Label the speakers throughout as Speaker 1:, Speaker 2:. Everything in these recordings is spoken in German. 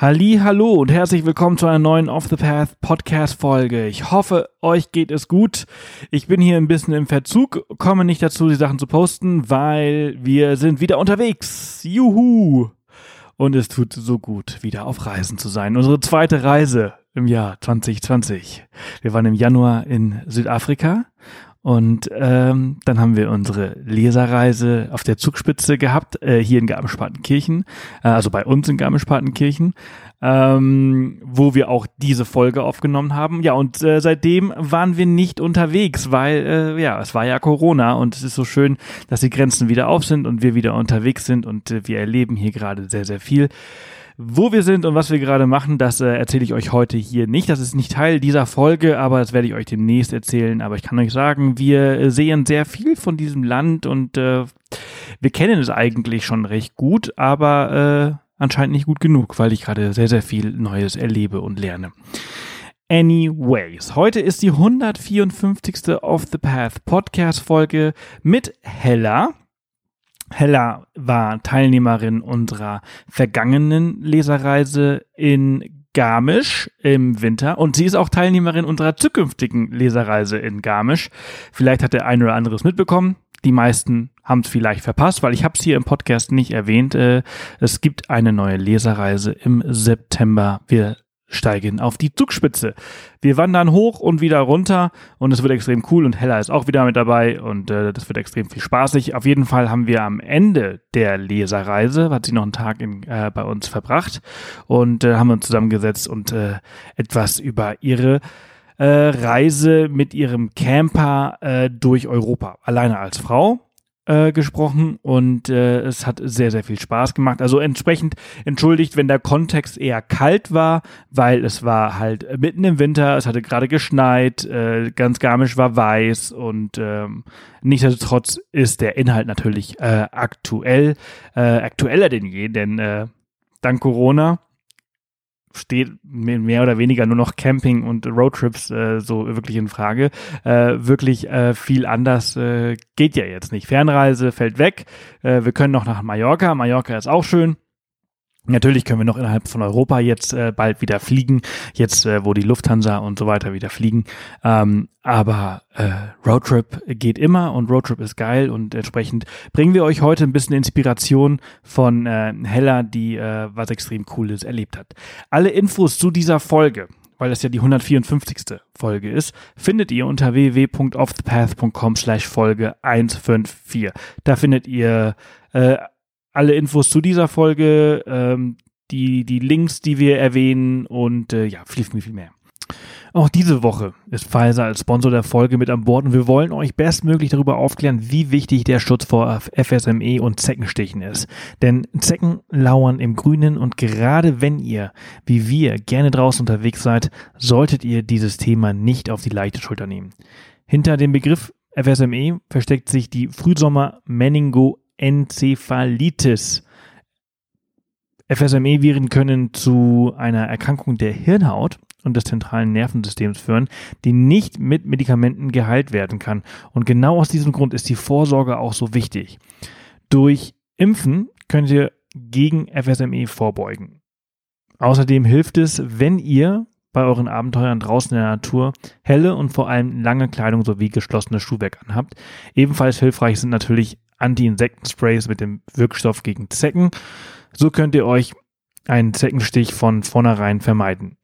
Speaker 1: Halli, hallo und herzlich willkommen zu einer neuen Off the Path Podcast Folge. Ich hoffe, euch geht es gut. Ich bin hier ein bisschen im Verzug, komme nicht dazu, die Sachen zu posten, weil wir sind wieder unterwegs. Juhu! Und es tut so gut, wieder auf Reisen zu sein. Unsere zweite Reise im Jahr 2020. Wir waren im Januar in Südafrika und ähm, dann haben wir unsere Leserreise auf der Zugspitze gehabt, äh, hier in Garmisch-Partenkirchen, äh, also bei uns in Garmisch-Partenkirchen, ähm, wo wir auch diese Folge aufgenommen haben. Ja, und äh, seitdem waren wir nicht unterwegs, weil äh, ja, es war ja Corona und es ist so schön, dass die Grenzen wieder auf sind und wir wieder unterwegs sind und äh, wir erleben hier gerade sehr, sehr viel. Wo wir sind und was wir gerade machen, das äh, erzähle ich euch heute hier nicht. Das ist nicht Teil dieser Folge, aber das werde ich euch demnächst erzählen. Aber ich kann euch sagen, wir sehen sehr viel von diesem Land und äh, wir kennen es eigentlich schon recht gut, aber äh, anscheinend nicht gut genug, weil ich gerade sehr, sehr viel Neues erlebe und lerne. Anyways, heute ist die 154. Off the Path Podcast Folge mit Hella. Hella war Teilnehmerin unserer vergangenen Leserreise in Garmisch im Winter und sie ist auch Teilnehmerin unserer zukünftigen Leserreise in Garmisch. Vielleicht hat der eine oder andere es mitbekommen. Die meisten haben es vielleicht verpasst, weil ich habe es hier im Podcast nicht erwähnt. Äh, es gibt eine neue Leserreise im September. Wir steigen auf die Zugspitze. Wir wandern hoch und wieder runter und es wird extrem cool und Hella ist auch wieder mit dabei und äh, das wird extrem viel spaßig. Auf jeden Fall haben wir am Ende der Leserreise, hat sie noch einen Tag in, äh, bei uns verbracht und äh, haben uns zusammengesetzt und äh, etwas über ihre äh, Reise mit ihrem Camper äh, durch Europa. Alleine als Frau äh, gesprochen und äh, es hat sehr, sehr viel Spaß gemacht. Also entsprechend entschuldigt, wenn der Kontext eher kalt war, weil es war halt mitten im Winter, es hatte gerade geschneit, äh, ganz Garmisch war weiß und ähm, nichtsdestotrotz ist der Inhalt natürlich äh, aktuell, äh, aktueller denn je, denn dank Corona steht mehr oder weniger nur noch Camping und Roadtrips äh, so wirklich in Frage. Äh, wirklich äh, viel anders äh, geht ja jetzt nicht. Fernreise fällt weg. Äh, wir können noch nach Mallorca. Mallorca ist auch schön. Natürlich können wir noch innerhalb von Europa jetzt äh, bald wieder fliegen, jetzt äh, wo die Lufthansa und so weiter wieder fliegen. Ähm, aber äh, Roadtrip geht immer und Roadtrip ist geil und entsprechend bringen wir euch heute ein bisschen Inspiration von äh, Hella, die äh, was extrem Cooles erlebt hat. Alle Infos zu dieser Folge weil das ja die 154. Folge ist, findet ihr unter www.offthepath.com slash Folge 154. Da findet ihr äh, alle Infos zu dieser Folge, ähm, die, die Links, die wir erwähnen und äh, ja, viel, viel, viel mehr. Auch diese Woche ist Pfizer als Sponsor der Folge mit an Bord und wir wollen euch bestmöglich darüber aufklären, wie wichtig der Schutz vor FSME und Zeckenstichen ist. Denn Zecken lauern im Grünen und gerade wenn ihr, wie wir, gerne draußen unterwegs seid, solltet ihr dieses Thema nicht auf die leichte Schulter nehmen. Hinter dem Begriff FSME versteckt sich die Frühsommer Meningo Enzephalitis. FSME-Viren können zu einer Erkrankung der Hirnhaut und des zentralen Nervensystems führen, die nicht mit Medikamenten geheilt werden kann. Und genau aus diesem Grund ist die Vorsorge auch so wichtig. Durch Impfen könnt ihr gegen FSME vorbeugen. Außerdem hilft es, wenn ihr bei euren Abenteuern draußen in der Natur helle und vor allem lange Kleidung sowie geschlossenes Schuhwerk anhabt. Ebenfalls hilfreich sind natürlich Anti-Insekten-Sprays mit dem Wirkstoff gegen Zecken. So könnt ihr euch einen Zeckenstich von vornherein vermeiden.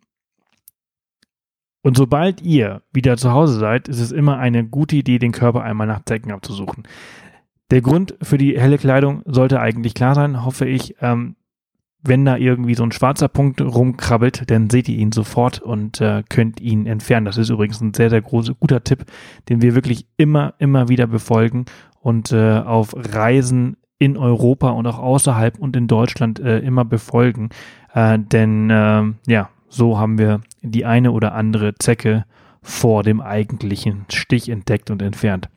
Speaker 1: Und sobald ihr wieder zu Hause seid, ist es immer eine gute Idee, den Körper einmal nach Zecken abzusuchen. Der Grund für die helle Kleidung sollte eigentlich klar sein, hoffe ich. Ähm, wenn da irgendwie so ein schwarzer Punkt rumkrabbelt, dann seht ihr ihn sofort und äh, könnt ihn entfernen. Das ist übrigens ein sehr, sehr großer, guter Tipp, den wir wirklich immer, immer wieder befolgen und äh, auf Reisen in Europa und auch außerhalb und in Deutschland äh, immer befolgen. Äh, denn äh, ja, so haben wir die eine oder andere Zecke vor dem eigentlichen Stich entdeckt und entfernt.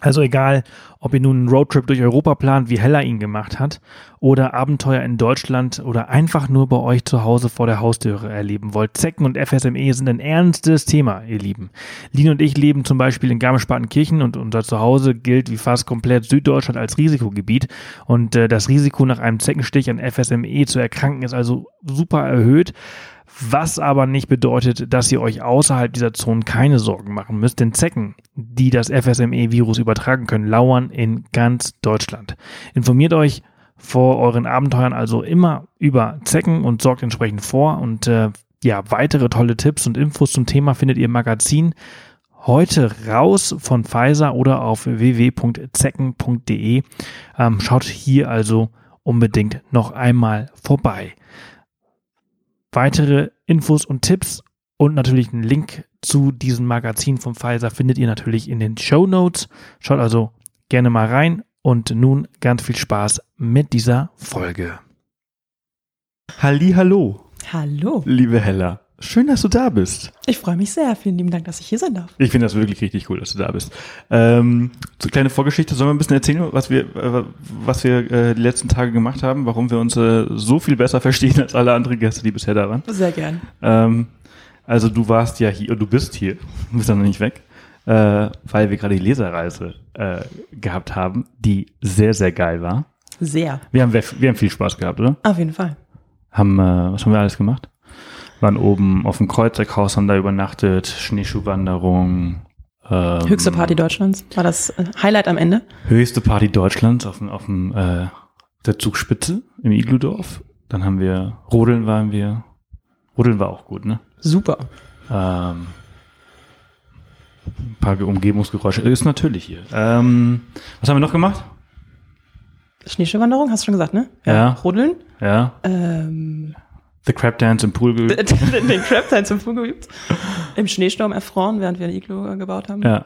Speaker 1: Also egal, ob ihr nun einen Roadtrip durch Europa plant, wie Hella ihn gemacht hat, oder Abenteuer in Deutschland oder einfach nur bei euch zu Hause vor der Haustüre erleben wollt. Zecken und FSME sind ein ernstes Thema, ihr Lieben. Lin und ich leben zum Beispiel in Garmisch-Partenkirchen und unser Zuhause gilt wie fast komplett Süddeutschland als Risikogebiet und äh, das Risiko nach einem Zeckenstich an FSME zu erkranken ist also
Speaker 2: super erhöht. Was aber nicht bedeutet, dass ihr euch außerhalb dieser Zonen keine Sorgen machen müsst, denn Zecken, die das FSME-Virus übertragen können, lauern in ganz Deutschland. Informiert euch vor euren Abenteuern also immer über Zecken und sorgt entsprechend vor. Und äh, ja, weitere tolle Tipps und Infos zum Thema findet ihr im Magazin heute raus von Pfizer oder auf www.zecken.de. Ähm, schaut hier also unbedingt noch einmal vorbei. Weitere Infos und Tipps und natürlich einen Link zu diesem Magazin von Pfizer findet ihr natürlich in den Show Notes. Schaut also gerne mal rein und nun ganz viel Spaß mit dieser Folge.
Speaker 1: Halli, hallo.
Speaker 3: Hallo.
Speaker 1: Liebe Hella. Schön, dass du da bist.
Speaker 3: Ich freue mich sehr. Vielen lieben Dank, dass ich hier sein darf.
Speaker 1: Ich finde das wirklich richtig cool, dass du da bist. Ähm, so kleine Vorgeschichte. Sollen wir ein bisschen erzählen, was wir, äh, was wir äh, die letzten Tage gemacht haben, warum wir uns äh, so viel besser verstehen als alle anderen Gäste, die bisher da waren?
Speaker 3: Sehr gern.
Speaker 1: Ähm, also du warst ja hier, du bist hier, du bist dann noch nicht weg, äh, weil wir gerade die Leserreise äh, gehabt haben, die sehr, sehr geil war.
Speaker 3: Sehr.
Speaker 1: Wir haben, wir haben viel Spaß gehabt, oder?
Speaker 3: Auf jeden Fall.
Speaker 1: Haben, äh, was haben wir alles gemacht? Waren oben auf dem Kreuzeckhaus, haben da übernachtet, Schneeschuhwanderung. Ähm,
Speaker 3: Höchste Party Deutschlands. War das äh, Highlight am Ende?
Speaker 1: Höchste Party Deutschlands auf dem, auf dem äh, der Zugspitze im Igludorf. Dann haben wir, Rodeln waren wir. Rodeln war auch gut, ne?
Speaker 3: Super.
Speaker 1: Ähm, ein paar Umgebungsgeräusche. Ist natürlich hier. Ähm, was haben wir noch gemacht?
Speaker 3: Schneeschuhwanderung, hast du schon gesagt, ne?
Speaker 1: Ja.
Speaker 3: Rodeln.
Speaker 1: Ja.
Speaker 3: Ähm,
Speaker 1: The Crab Dance im Pool geübt.
Speaker 3: den Crab Time zum Fuge geübt. Im Schneesturm erfroren, während wir ein Iglo gebaut haben.
Speaker 1: Ja.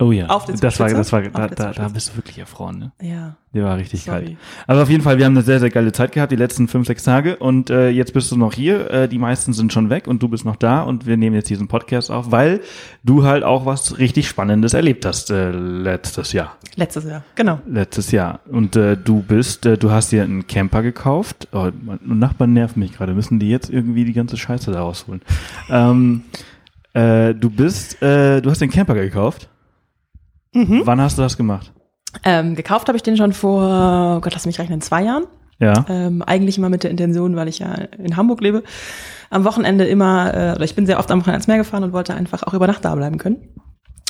Speaker 1: Oh ja.
Speaker 3: Auf der
Speaker 1: das war, das war, da, da, da bist du wirklich erfroren, ne?
Speaker 3: Ja.
Speaker 1: Der war richtig
Speaker 3: Sorry.
Speaker 1: kalt. Aber auf jeden Fall, wir haben eine sehr, sehr geile Zeit gehabt, die letzten fünf, sechs Tage. Und äh, jetzt bist du noch hier. Äh, die meisten sind schon weg und du bist noch da. Und wir nehmen jetzt diesen Podcast auf, weil du halt auch was richtig Spannendes erlebt hast äh, letztes Jahr.
Speaker 3: Letztes Jahr. Genau.
Speaker 1: Letztes Jahr. Und äh, du bist, äh, du hast dir einen Camper gekauft. Oh, meine Nachbarn nerven mich gerade. Müssen die jetzt irgendwie die ganze Scheiße da rausholen? ähm, äh, du bist, äh, du hast den Camper gekauft.
Speaker 3: Mhm.
Speaker 1: Wann hast du das gemacht?
Speaker 3: Ähm, gekauft habe ich den schon vor, oh Gott, lass mich rechnen, zwei Jahren.
Speaker 1: Ja.
Speaker 3: Ähm, eigentlich immer mit der Intention, weil ich ja in Hamburg lebe, am Wochenende immer, äh, oder ich bin sehr oft am Wochenende ans Meer gefahren und wollte einfach auch über Nacht da bleiben können,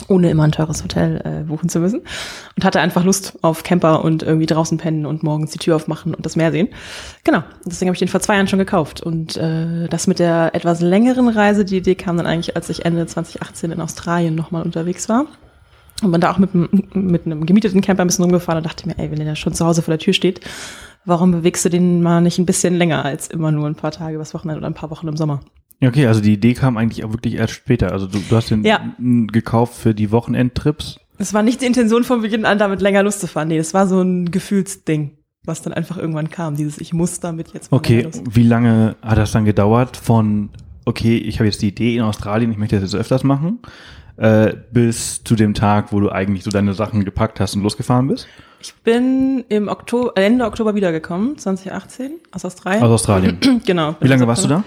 Speaker 3: ohne immer ein teures Hotel äh, buchen zu müssen. Und hatte einfach Lust auf Camper und irgendwie draußen pennen und morgens die Tür aufmachen und das Meer sehen. Genau, deswegen habe ich den vor zwei Jahren schon gekauft. Und äh, das mit der etwas längeren Reise, die Idee kam dann eigentlich, als ich Ende 2018 in Australien nochmal unterwegs war. Und bin da auch mit, einem- mit einem gemieteten Camper ein bisschen rumgefahren und dachte mir, ey, wenn der da schon zu Hause vor der Tür steht, warum bewegst du den mal nicht ein bisschen länger als immer nur ein paar Tage übers Wochenende oder ein paar Wochen im Sommer?
Speaker 1: Ja, Okay, also die Idee kam eigentlich auch wirklich erst später. Also du, du hast den
Speaker 3: Ja.
Speaker 1: gekauft für die Wochenendtrips.
Speaker 3: Es war nicht die Intention von Beginn an, damit länger Lust zu fahren. Nee, das war so ein Gefühlsding, was dann einfach irgendwann kam. Dieses, ich muss damit jetzt mal
Speaker 1: Okay, wie lange hat das dann gedauert von, okay, ich habe jetzt die Idee in Australien, ich möchte das jetzt öfters machen, äh, bis zu dem Tag, wo du eigentlich so deine Sachen gepackt hast und losgefahren bist?
Speaker 3: Ich bin im Oktober, Ende Oktober wiedergekommen, 2018, aus Australien.
Speaker 1: Aus Australien.
Speaker 3: genau.
Speaker 1: Wie lange warst du da?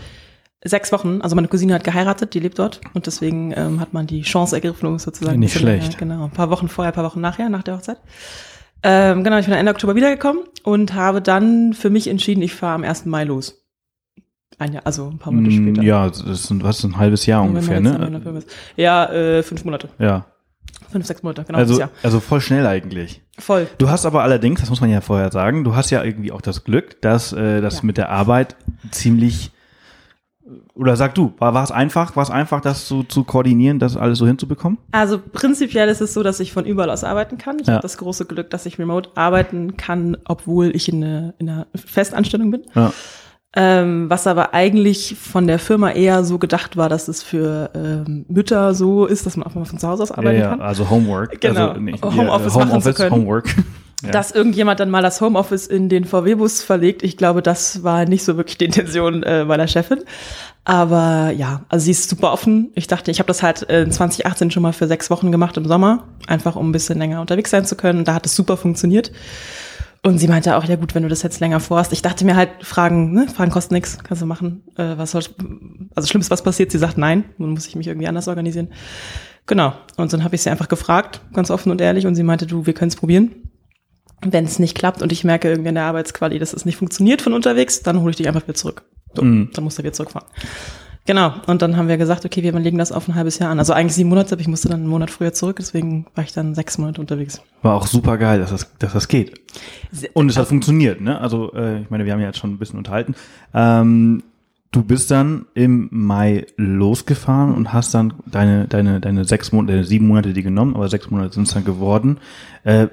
Speaker 3: Sechs Wochen. Also meine Cousine hat geheiratet, die lebt dort und deswegen ähm, hat man die Chance ergriffen, um sozusagen.
Speaker 1: Nicht schlecht.
Speaker 3: länger- Genau. Ein paar Wochen vorher, ein paar Wochen nachher, nach der Hochzeit. Ähm, genau, ich bin Ende Oktober wiedergekommen und habe dann für mich entschieden, ich fahre am 1. Mai los. Ein Jahr, also ein paar Monate
Speaker 1: Mm,
Speaker 3: später.
Speaker 1: Ja, das ist ein, was, ein halbes Jahr ungefähr, ne?
Speaker 3: Ja, äh, fünf Monate.
Speaker 1: Ja.
Speaker 3: Fünf, sechs Monate, genau.
Speaker 1: Also, also voll schnell eigentlich.
Speaker 3: Voll.
Speaker 1: Du hast aber allerdings, das muss man ja vorher sagen, du hast ja irgendwie auch das Glück, dass äh, das
Speaker 3: Ja.
Speaker 1: mit der Arbeit ziemlich oder sag du, war, war es einfach, war es einfach, das zu, zu koordinieren, das alles so hinzubekommen?
Speaker 3: Also prinzipiell ist es so, dass ich von überall aus arbeiten kann. Ich
Speaker 1: Ja.
Speaker 3: habe das große Glück, dass ich remote arbeiten kann, obwohl ich in, eine, in einer Festanstellung bin.
Speaker 1: Ja.
Speaker 3: Ähm, was aber eigentlich von der Firma eher so gedacht war, dass es für ähm, Mütter so ist, dass man auch mal von zu Hause aus
Speaker 1: Ja,
Speaker 3: arbeiten
Speaker 1: ja,
Speaker 3: kann.
Speaker 1: also Homework.
Speaker 3: Genau.
Speaker 1: Also, nicht,
Speaker 3: Homeoffice
Speaker 1: ja,
Speaker 3: machen zu können.
Speaker 1: Homework. Ja.
Speaker 3: Dass irgendjemand dann mal das Homeoffice in den VW-Bus verlegt, ich glaube, das war nicht so wirklich die Intention äh, meiner Chefin. Aber ja, also sie ist super offen. Ich dachte, ich habe das halt äh, 2018 schon mal für sechs Wochen gemacht im Sommer, einfach um ein bisschen länger unterwegs sein zu können. Da hat es super funktioniert. Und sie meinte auch, ja gut, wenn du das jetzt länger vorhast. Ich dachte mir halt, Fragen, ne? Fragen kosten nichts, kannst du machen. Äh, was soll, also schlimm ist, was passiert? Sie sagt nein, nun muss ich mich irgendwie anders organisieren. Genau. Und dann habe ich sie einfach gefragt, ganz offen und ehrlich, und sie meinte, du, wir können es probieren. Wenn es nicht klappt und ich merke irgendwie an der Arbeitsqualität, dass es nicht funktioniert von unterwegs, dann hole ich dich einfach wieder zurück. So, mhm. dann musste er wieder zurückfahren. Genau, und dann haben wir gesagt, okay, wir legen das auf ein halbes Jahr an. Also eigentlich sieben Monate, aber ich musste dann einen Monat früher zurück, deswegen war ich dann sechs Monate unterwegs.
Speaker 1: War auch super geil, dass das, dass das geht. Und es hat funktioniert, ne? Also äh, ich meine, wir haben ja jetzt schon ein bisschen unterhalten. Ähm, du bist dann im Mai losgefahren und hast dann deine, deine, deine sechs Monate, deine sieben Monate die genommen, aber sechs Monate sind es dann geworden. Äh,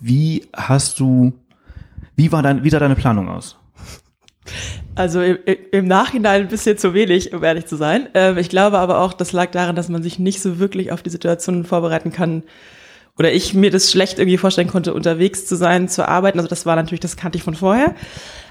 Speaker 1: wie hast du, wie war dein, wie sah deine Planung aus?
Speaker 3: Also im, im, Nachhinein ein bisschen zu wenig, um ehrlich zu sein. Ähm, ich glaube aber auch, das lag daran, dass man sich nicht so wirklich auf die Situation vorbereiten kann. Oder ich mir das schlecht irgendwie vorstellen konnte, unterwegs zu sein, zu arbeiten. Also das war natürlich, das kannte ich von vorher.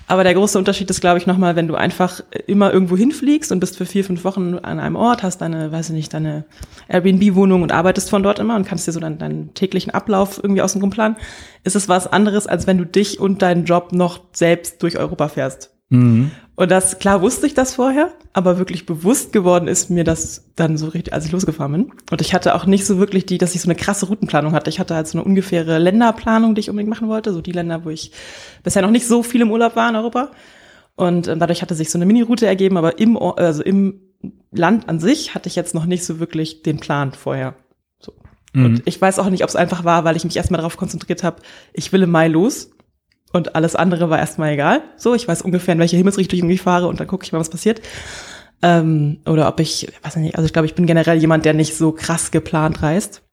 Speaker 3: Aber der große Unterschied ist, glaube ich, nochmal, wenn du einfach immer irgendwo hinfliegst und bist für vier, fünf Wochen an einem Ort, hast deine, weiß ich nicht, deine Airbnb-Wohnung und arbeitest von dort immer und kannst dir so deinen, deinen täglichen Ablauf irgendwie außen rum planen, ist es was anderes, als wenn du dich und deinen Job noch selbst durch Europa fährst. Mhm. Und das, klar wusste ich das vorher, aber wirklich bewusst geworden ist mir das dann so richtig, als ich losgefahren bin. Und ich hatte auch nicht so wirklich die, dass ich so eine krasse Routenplanung hatte. Ich hatte halt so eine ungefähre Länderplanung, die ich unbedingt machen wollte. So die Länder, wo ich bisher noch nicht so viel im Urlaub war in Europa. Und ähm, dadurch hatte sich so eine Mini-Route ergeben, aber im, also im Land an sich hatte ich jetzt noch nicht so wirklich den Plan vorher. So. Mhm. Und ich weiß auch nicht, ob es einfach war, weil ich mich erstmal darauf konzentriert habe, ich will im Mai los und alles andere war erstmal egal. So, ich weiß ungefähr, in welche Himmelsrichtung ich fahre und dann gucke ich mal, was passiert. Ähm, oder ob ich, weiß nicht, also ich glaube, ich bin generell jemand, der nicht so krass geplant reist.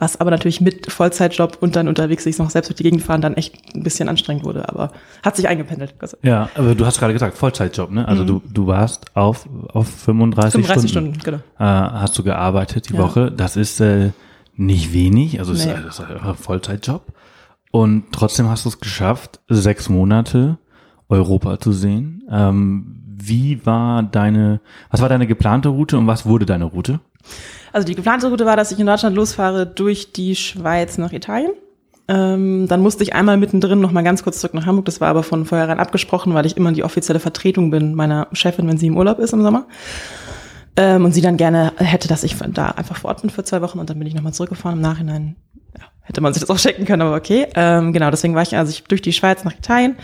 Speaker 3: Was aber natürlich mit Vollzeitjob und dann unterwegs sich noch selbst durch die Gegend fahren dann echt ein bisschen anstrengend wurde, aber hat sich eingependelt.
Speaker 1: Ja, aber du hast gerade gesagt, Vollzeitjob, ne? Also mhm. du, du warst auf, auf 35, 35 Stunden, Stunden genau. Äh, hast du gearbeitet die ja. Woche. Das ist äh, nicht wenig, also nee. ist, das ist ein Vollzeitjob. Und trotzdem hast du es geschafft, sechs Monate Europa zu sehen. Ähm, wie war deine, was war deine geplante Route und was wurde deine Route?
Speaker 3: Also die geplante Route war, dass ich in Deutschland losfahre durch die Schweiz nach Italien. Ähm, dann musste ich einmal mittendrin noch mal ganz kurz zurück nach Hamburg. Das war aber von vornherein abgesprochen, weil ich immer die offizielle Vertretung bin meiner Chefin, wenn sie im Urlaub ist im Sommer. Ähm, und sie dann gerne hätte, dass ich da einfach vor Ort bin für zwei Wochen und dann bin ich nochmal zurückgefahren. Im Nachhinein hätte man sich das auch checken können, aber okay. Ähm, genau, deswegen war ich also ich durch die Schweiz nach Italien,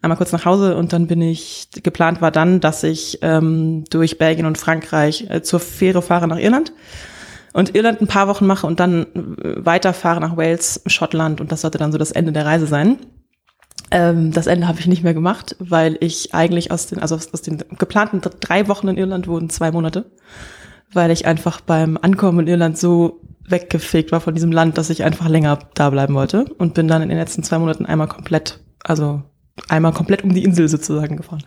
Speaker 3: einmal kurz nach Hause und dann bin ich, geplant war dann, dass ich ähm, durch Belgien und Frankreich äh, zur Fähre fahre nach Irland und Irland ein paar Wochen mache und dann äh, weiterfahre nach Wales, Schottland und das sollte dann so das Ende der Reise sein. Ähm, das Ende habe ich nicht mehr gemacht, weil ich eigentlich aus den, also aus, aus den geplanten drei Wochen in Irland wurden zwei Monate, weil ich einfach beim Ankommen in Irland so weggefegt war von diesem Land, dass ich einfach länger da bleiben wollte und bin dann in den letzten zwei Monaten einmal komplett, also einmal komplett um die Insel sozusagen gefahren.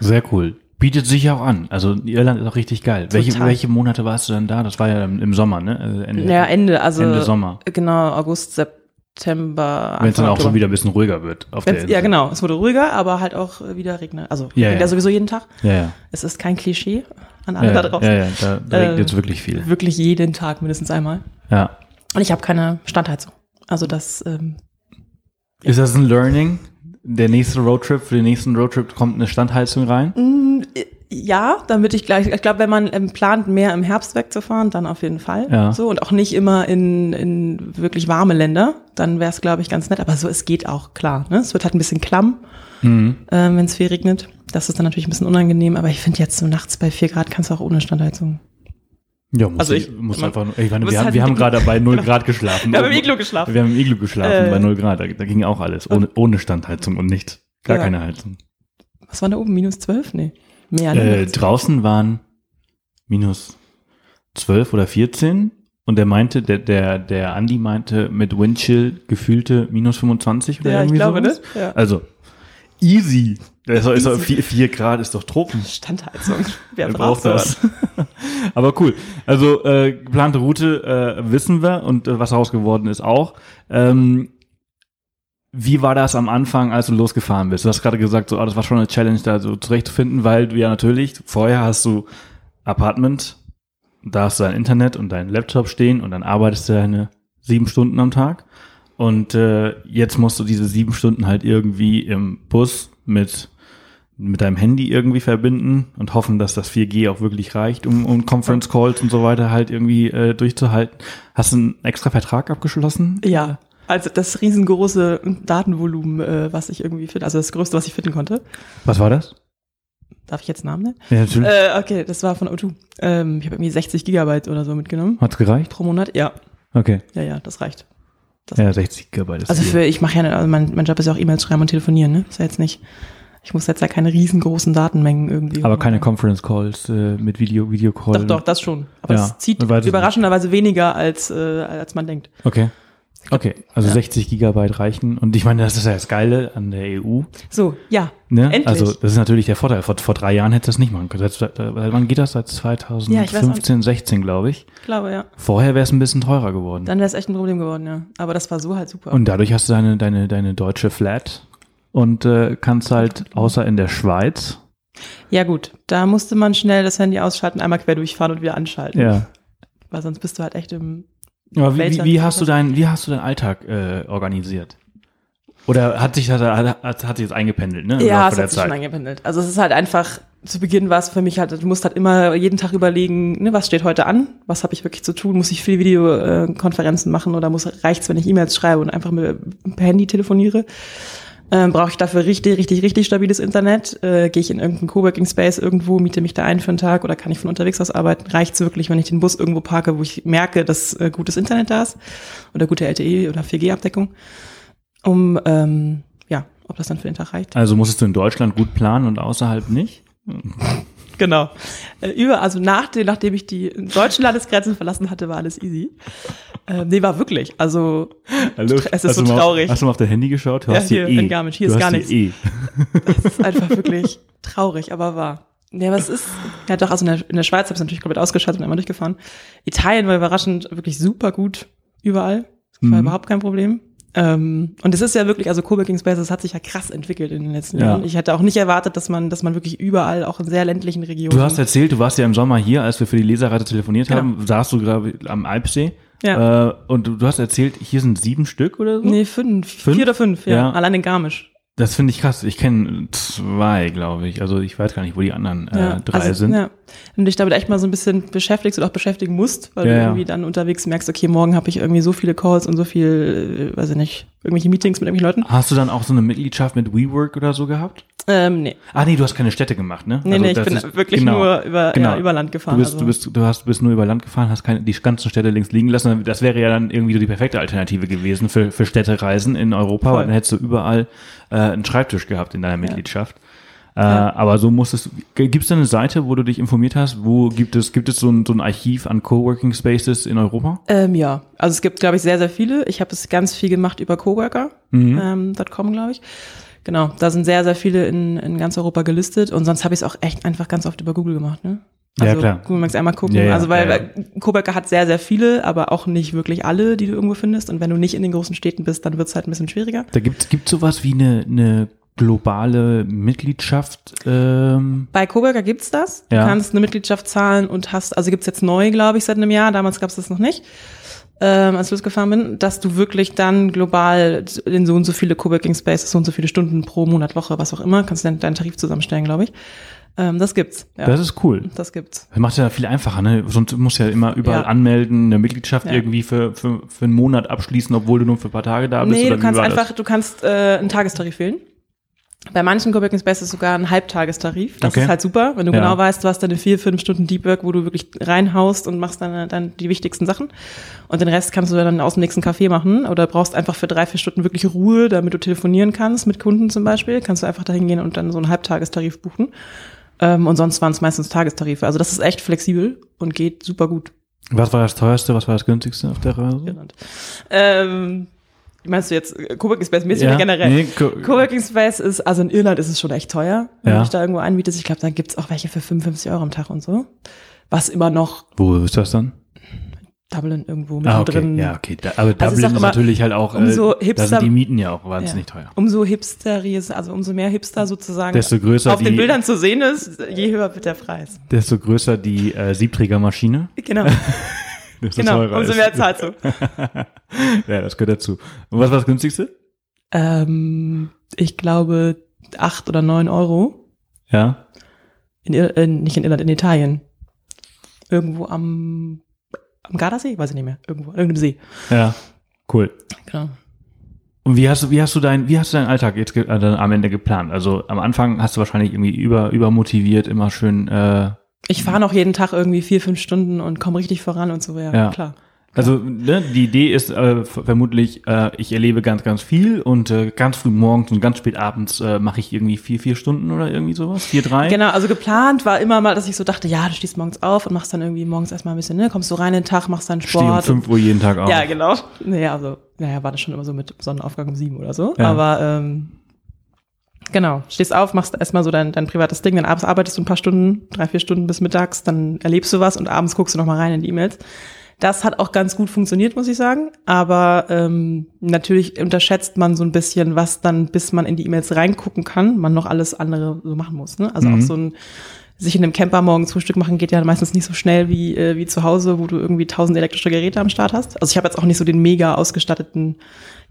Speaker 1: Sehr cool. Bietet sich auch an. Also Irland ist auch richtig geil. Welche, welche Monate warst du dann da? Das war ja im Sommer, ne?
Speaker 3: Also Ende, ja, Ende, also Ende Sommer. Genau, August, September.
Speaker 1: Wenn es dann auch schon wieder ein bisschen ruhiger wird.
Speaker 3: Auf der ja, genau. Es wurde ruhiger, aber halt auch wieder regnet. Also
Speaker 1: ja, ja.
Speaker 3: sowieso jeden Tag.
Speaker 1: Ja, ja.
Speaker 3: Es ist kein Klischee an alle
Speaker 1: ja,
Speaker 3: da draußen.
Speaker 1: Ja, ja, da, da regnet jetzt äh, wirklich viel.
Speaker 3: Wirklich jeden Tag mindestens einmal.
Speaker 1: Ja.
Speaker 3: Und ich habe keine Standheizung. Also das. Ähm.
Speaker 1: Ist das ein Learning? Der nächste Roadtrip, für den nächsten Roadtrip kommt eine Standheizung rein?
Speaker 3: Ja, damit ich gleich, ich glaube, wenn man ähm, plant, mehr im Herbst wegzufahren, dann auf jeden Fall.
Speaker 1: Ja.
Speaker 3: So und auch nicht immer in, in wirklich warme Länder, dann wäre es, glaube ich, ganz nett. Aber so, es geht auch, klar. Ne? Es wird halt ein bisschen klamm, mhm. ähm, wenn es viel regnet. Das ist dann natürlich ein bisschen unangenehm, aber ich finde jetzt so nachts bei vier Grad kannst du auch ohne Standheizung
Speaker 1: ja, muss also ich, muss man, einfach, ich meine, wir haben, halt wir haben gerade bei 0 genau. Grad geschlafen.
Speaker 3: Wir haben im Iglu geschlafen.
Speaker 1: Wir haben im Iglu geschlafen äh, bei 0 Grad. Da, da, ging auch alles. Ohne, ohne Standheizung und nicht. Gar ja. keine Heizung.
Speaker 3: Was war da oben? Minus 12? Nee.
Speaker 1: Mehr. Äh, draußen waren minus 12 oder 14. Und der meinte, der, der, der Andi meinte mit Windchill gefühlte minus 25 oder ja, irgendwie ich glaube, sowas. Ne? Ja. Also, easy. Das ist doch, vier, vier Grad ist doch Tropen.
Speaker 3: Standheizung.
Speaker 1: Wer braucht das? Aber cool. Also äh, geplante Route äh, wissen wir und äh, was geworden ist auch. Ähm, wie war das am Anfang, als du losgefahren bist? Du hast gerade gesagt, so, oh, das war schon eine Challenge, da so zurechtzufinden, weil du ja natürlich, vorher hast du Apartment, da hast du dein Internet und dein Laptop stehen und dann arbeitest du deine sieben Stunden am Tag. Und äh, jetzt musst du diese sieben Stunden halt irgendwie im Bus mit mit deinem Handy irgendwie verbinden und hoffen, dass das 4G auch wirklich reicht, um, um Conference Calls und so weiter halt irgendwie äh, durchzuhalten. Hast du einen extra Vertrag abgeschlossen?
Speaker 3: Ja, also das riesengroße Datenvolumen, äh, was ich irgendwie finde, also das größte, was ich finden konnte.
Speaker 1: Was war das?
Speaker 3: Darf ich jetzt Namen nennen?
Speaker 1: Ja, natürlich.
Speaker 3: Äh, okay, das war von O2. Ähm, ich habe irgendwie 60 Gigabyte oder so mitgenommen
Speaker 1: Hat's gereicht?
Speaker 3: pro Monat. Ja,
Speaker 1: Okay.
Speaker 3: ja, ja, das reicht. Das
Speaker 1: Ja, 60 Gigabyte ist
Speaker 3: Also für, ich mache ja, also mein, mein Job ist ja auch E-Mails schreiben und telefonieren, ne? Ist ja jetzt nicht, ich muss jetzt ja keine riesengroßen Datenmengen irgendwie.
Speaker 1: Aber keine. Conference Calls äh, mit Video, Videocall.
Speaker 3: Doch, doch, das schon. Aber
Speaker 1: Ja,
Speaker 3: es zieht überraschenderweise weniger, als, äh, als man denkt.
Speaker 1: Okay. Okay, also
Speaker 3: Ja.
Speaker 1: 60 Gigabyte reichen. Und ich meine, das ist ja das Geile an der EU.
Speaker 3: So, ja.
Speaker 1: Ne?
Speaker 3: Endlich.
Speaker 1: Also das ist natürlich der Vorteil. Vor, vor drei Jahren hätte das nicht machen können. Seit, wann geht das? Seit
Speaker 3: Ja, ich weiß
Speaker 1: 2015, 16, glaube ich.
Speaker 3: Ich glaube, ja.
Speaker 1: Vorher wäre es ein bisschen teurer geworden.
Speaker 3: Dann wäre es echt ein Problem geworden, ja. Aber das war so halt super.
Speaker 1: Und dadurch hast du deine, deine, deine deutsche Flat und äh, kannst halt, außer in der Schweiz,
Speaker 3: ja, gut. Da musste man schnell das Handy ausschalten, einmal quer durchfahren und wieder anschalten.
Speaker 1: ja.
Speaker 3: Weil sonst bist du halt echt im,
Speaker 1: Aber wie, wie, wie hast du deinen, wie hast du deinen Alltag äh, organisiert? Oder hat sich das hat, hat, hat sich jetzt eingependelt, ne? Im
Speaker 3: Ja, es hat sich schon eingependelt. Also es ist halt einfach, zu Beginn war es für mich halt, du musst halt immer jeden Tag überlegen, ne, was steht heute an, was habe ich wirklich zu tun, muss ich viele Videokonferenzen machen oder muss reicht's, wenn ich E-Mails schreibe und einfach mit, per Handy telefoniere. Ähm, Brauche ich dafür richtig, richtig, richtig stabiles Internet? Äh, Gehe ich in irgendeinen Coworking Space irgendwo, miete mich da ein für einen Tag oder kann ich von unterwegs aus arbeiten? Reicht's wirklich, wenn ich den Bus irgendwo parke, wo ich merke, dass äh, gutes Internet da ist oder gute LTE oder 4G-Abdeckung? Um ähm, ja, ob das dann für den Tag reicht.
Speaker 1: Also musstest du in Deutschland gut planen und außerhalb nicht?
Speaker 3: Genau. Äh, über, also nach dem, nachdem ich die deutschen Landesgrenzen verlassen hatte, war alles easy. Ähm, nee, war wirklich. Also
Speaker 1: Hallo?
Speaker 3: Es ist so
Speaker 1: du mal,
Speaker 3: traurig.
Speaker 1: Hast du mal auf dein Handy geschaut? Du
Speaker 3: Ja,
Speaker 1: hast hier,
Speaker 3: hier
Speaker 1: E.
Speaker 3: in Garmisch. Hier
Speaker 1: du
Speaker 3: ist gar
Speaker 1: hier
Speaker 3: das ist einfach wirklich traurig, aber wahr. Ja, was ist? Ja, doch, also in der, in der Schweiz habe ich natürlich komplett ausgeschaltet und einmal durchgefahren. Italien war überraschend wirklich super gut überall. Das war
Speaker 1: Mhm.
Speaker 3: überhaupt kein Problem. Ähm, und es ist ja wirklich, also Coworking Spaces hat sich ja krass entwickelt in den letzten
Speaker 1: Ja.
Speaker 3: Jahren. Ich hätte auch nicht erwartet, dass man, dass man wirklich überall, auch in sehr ländlichen Regionen.
Speaker 1: Du hast erzählt, du warst ja im Sommer hier, als wir für die Leserreise telefoniert
Speaker 3: Genau.
Speaker 1: haben, saßt du gerade am Alpsee.
Speaker 3: Ja.
Speaker 1: Äh, und du, du hast erzählt, hier sind sieben Stück oder so?
Speaker 3: Nee, fünf.
Speaker 1: Fünf?
Speaker 3: Vier oder fünf, ja.
Speaker 1: Ja.
Speaker 3: Allein in Garmisch.
Speaker 1: Das finde ich krass. Ich kenne zwei, glaube ich. Also ich weiß gar nicht, wo die anderen äh,
Speaker 3: Ja,
Speaker 1: drei
Speaker 3: also,
Speaker 1: sind.
Speaker 3: Ja. Wenn du dich damit echt mal so ein bisschen beschäftigst oder auch beschäftigen musst, weil
Speaker 1: Ja,
Speaker 3: du
Speaker 1: ja.
Speaker 3: irgendwie dann unterwegs merkst, okay, morgen habe ich irgendwie so viele Calls und so viel, äh, weiß ich nicht, irgendwelche Meetings mit irgendwelchen Leuten.
Speaker 1: Hast du dann auch so eine Mitgliedschaft mit WeWork oder so gehabt?
Speaker 3: Ähm, nee.
Speaker 1: Ah nee, du hast keine Städte gemacht, ne?
Speaker 3: Nee,
Speaker 1: Also
Speaker 3: nee, ich bin
Speaker 1: ist-
Speaker 3: wirklich
Speaker 1: genau.
Speaker 3: nur über,
Speaker 1: Genau.
Speaker 3: ja, über Land gefahren.
Speaker 1: Du bist,
Speaker 3: also.
Speaker 1: du bist, du hast, bist nur über Land gefahren, hast keine, die ganzen Städte links liegen lassen. Das wäre ja dann irgendwie so die perfekte Alternative gewesen für, für Städtereisen in Europa,
Speaker 3: Voll.
Speaker 1: weil dann hättest du überall äh, einen Schreibtisch gehabt in deiner Mitgliedschaft. Äh,
Speaker 3: Ja.
Speaker 1: Aber so musstest du, gibt es da eine Seite, wo du dich informiert hast? Wo gibt es, gibt es so ein, so ein Archiv an Coworking Spaces in Europa?
Speaker 3: Ähm, ja, also es gibt, glaube ich, sehr, sehr viele. Ich habe es ganz viel gemacht über
Speaker 1: Mhm.
Speaker 3: Coworker.com, glaube ich. Genau, da sind sehr, sehr viele in, in ganz Europa gelistet und sonst habe ich es auch echt einfach ganz oft über Google gemacht, ne?
Speaker 1: Ja,
Speaker 3: Also
Speaker 1: klar.
Speaker 3: Google Maps einmal gucken.
Speaker 1: Ja, ja,
Speaker 3: also weil,
Speaker 1: ja, ja.
Speaker 3: Coworker hat sehr, sehr viele, aber auch nicht wirklich alle, die du irgendwo findest. Und wenn du nicht in den großen Städten bist, dann wird es halt ein bisschen schwieriger.
Speaker 1: Da gibt es sowas wie eine, eine globale Mitgliedschaft. Ähm,
Speaker 3: Bei Coworker gibt's das. Du
Speaker 1: Ja.
Speaker 3: kannst eine Mitgliedschaft zahlen und hast, also gibt's jetzt neu, glaube ich, seit einem Jahr. Damals gab's das noch nicht. Ähm, als ich losgefahren bin, dass du wirklich dann global in so und so viele Coworking Spaces, so und so viele Stunden pro Monat, Woche, was auch immer, kannst du deinen, deinen Tarif zusammenstellen, glaube ich. Ähm, das gibt's. Ja,
Speaker 1: Das ist cool.
Speaker 3: das gibt's.
Speaker 1: Das macht ja viel einfacher, ne? Sonst musst du ja immer überall
Speaker 3: Ja.
Speaker 1: anmelden, eine Mitgliedschaft
Speaker 3: Ja.
Speaker 1: irgendwie für, für, für einen Monat abschließen, obwohl du nur für ein paar Tage da bist.
Speaker 3: Nee,
Speaker 1: oder
Speaker 3: du kannst
Speaker 1: das?
Speaker 3: einfach, du kannst äh, einen Tagestarif wählen. Bei manchen Coworking Spaces sogar ein Halbtagestarif. Das
Speaker 1: Okay.
Speaker 3: ist halt super, wenn du
Speaker 1: Ja.
Speaker 3: genau weißt, du hast deine vier, fünf Stunden Deep Work, wo du wirklich reinhaust und machst dann, dann die wichtigsten Sachen. Und den Rest kannst du dann aus dem nächsten Café machen oder brauchst einfach für drei, vier Stunden wirklich Ruhe, damit du telefonieren kannst mit Kunden zum Beispiel. Kannst du einfach dahin gehen und dann so einen Halbtagestarif buchen. Ähm, und sonst waren es meistens Tagestarife. Also das ist echt flexibel und geht super gut.
Speaker 1: Was war das teuerste, was war das günstigste auf der Reise?
Speaker 3: Ähm, meinst du jetzt äh, Coworking Space mäßig oder generell?
Speaker 1: Nee, Co
Speaker 3: Coworking Space ist, also in Irland ist es schon echt teuer, wenn
Speaker 1: Ja.
Speaker 3: du dich da irgendwo einmietest. Ich glaube, da gibt's auch welche für 55 Euro am Tag und so. Was immer noch
Speaker 1: Wo ist das dann?
Speaker 3: Dublin irgendwo
Speaker 1: Ah, okay.
Speaker 3: mittendrin.
Speaker 1: Ja, okay. Da, aber
Speaker 3: Also es
Speaker 1: Dublin ist,
Speaker 3: immer
Speaker 1: natürlich halt auch,
Speaker 3: umso
Speaker 1: äh, da
Speaker 3: hipster-
Speaker 1: sind die Mieten ja auch
Speaker 3: Ja.
Speaker 1: wahnsinnig teuer.
Speaker 3: Umso hipsteries, also umso mehr Hipster sozusagen
Speaker 1: Desto größer
Speaker 3: auf den
Speaker 1: die-
Speaker 3: Bildern zu sehen ist, je höher wird der Preis.
Speaker 1: Desto größer die äh, Siebträgermaschine,
Speaker 3: Genau,
Speaker 1: desto
Speaker 3: genau.
Speaker 1: teurer
Speaker 3: Umso mehr zahlst du.
Speaker 1: ja, das gehört dazu. Und was war das günstigste?
Speaker 3: ähm, ich glaube acht oder neun Euro.
Speaker 1: Ja.
Speaker 3: In, Ir äh, nicht in Irland, in Italien. Irgendwo am, am Gardasee? Weiß ich nicht mehr. Irgendwo, an irgendeinem See.
Speaker 1: Ja. Cool.
Speaker 3: Genau.
Speaker 1: Und wie hast du, wie hast du dein, wie hast du deinen Alltag jetzt äh, am Ende geplant? Also am Anfang hast du wahrscheinlich irgendwie über, übermotiviert, immer schön, äh,
Speaker 3: Ich fahre noch jeden Tag irgendwie vier, fünf Stunden und komme richtig voran und so, ja,
Speaker 1: Ja.
Speaker 3: klar.
Speaker 1: Also ne, die Idee ist äh, vermutlich, äh, ich erlebe ganz, ganz viel und äh, ganz früh morgens und ganz spät abends äh, mache ich irgendwie vier, vier Stunden oder irgendwie sowas, vier, drei.
Speaker 3: Genau, also geplant war immer mal, dass ich so dachte, ja, du stehst morgens auf und machst dann irgendwie morgens erstmal ein bisschen, ne, kommst du rein in den Tag, machst dann
Speaker 1: Stehe um
Speaker 3: Sport.
Speaker 1: fünf Uhr jeden Tag auf.
Speaker 3: Ja, genau. Naja, also, naja, war das schon immer so mit Sonnenaufgang um sieben oder so.
Speaker 1: Ja.
Speaker 3: Aber ähm, genau, stehst auf, machst erstmal so dein, dein privates Ding, dann abends arbeitest du ein paar Stunden, drei, vier Stunden bis mittags, dann erlebst du was und abends guckst du noch mal rein in die E-Mails. Das hat auch ganz gut funktioniert, muss ich sagen. Aber ähm, natürlich unterschätzt man so ein bisschen, was dann, bis man in die E-Mails reingucken kann, man noch alles andere so machen muss. Ne? Also
Speaker 1: Mhm.
Speaker 3: auch so ein sich in einem Camper morgens Frühstück machen geht ja meistens nicht so schnell wie, äh, wie zu Hause, wo du irgendwie tausend elektrische Geräte am Start hast. Also ich habe jetzt auch nicht so den mega ausgestatteten